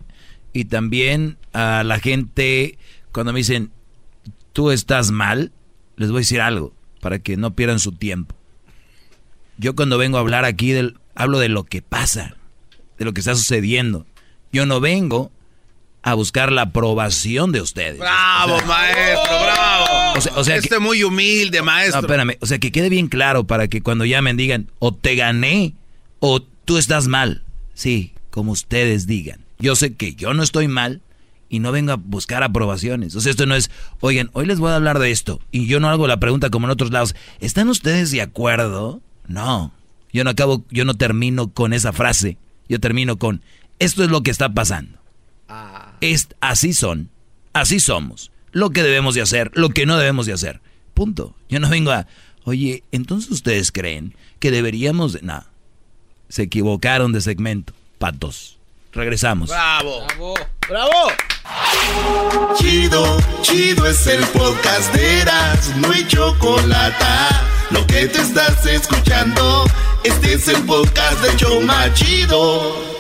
Y también a la gente, cuando me dicen, tú estás mal, les voy a decir algo, para que no pierdan su tiempo. Yo cuando vengo a hablar aquí, del, hablo de lo que pasa, de lo que está sucediendo. Yo no vengo a buscar la aprobación de ustedes.
Bravo, maestro, bravo.
O sea, o sea
este
que-
muy humilde, maestro.
No, espérame. O sea, que quede bien claro para que cuando llamen digan, o te gané, o tú estás mal. Sí, como ustedes digan. Yo sé que yo no estoy mal y no vengo a buscar aprobaciones. O sea, esto no es, oigan, hoy les voy a hablar de esto. Y yo no hago la pregunta como en otros lados. ¿Están ustedes de acuerdo? No. Yo no acabo, yo no termino con esa frase. Yo termino con, esto es lo que está pasando. Es, así son, así somos. Lo que debemos de hacer, lo que no debemos de hacer. Punto. Yo no vengo a, oye, entonces ustedes creen que deberíamos de... No, se equivocaron de segmento, patos. Regresamos.
Bravo. Bravo.
Chido, chido es el podcast de Eras, no hay chocolate. Lo que te estás escuchando, este es el podcast de Choma Chido.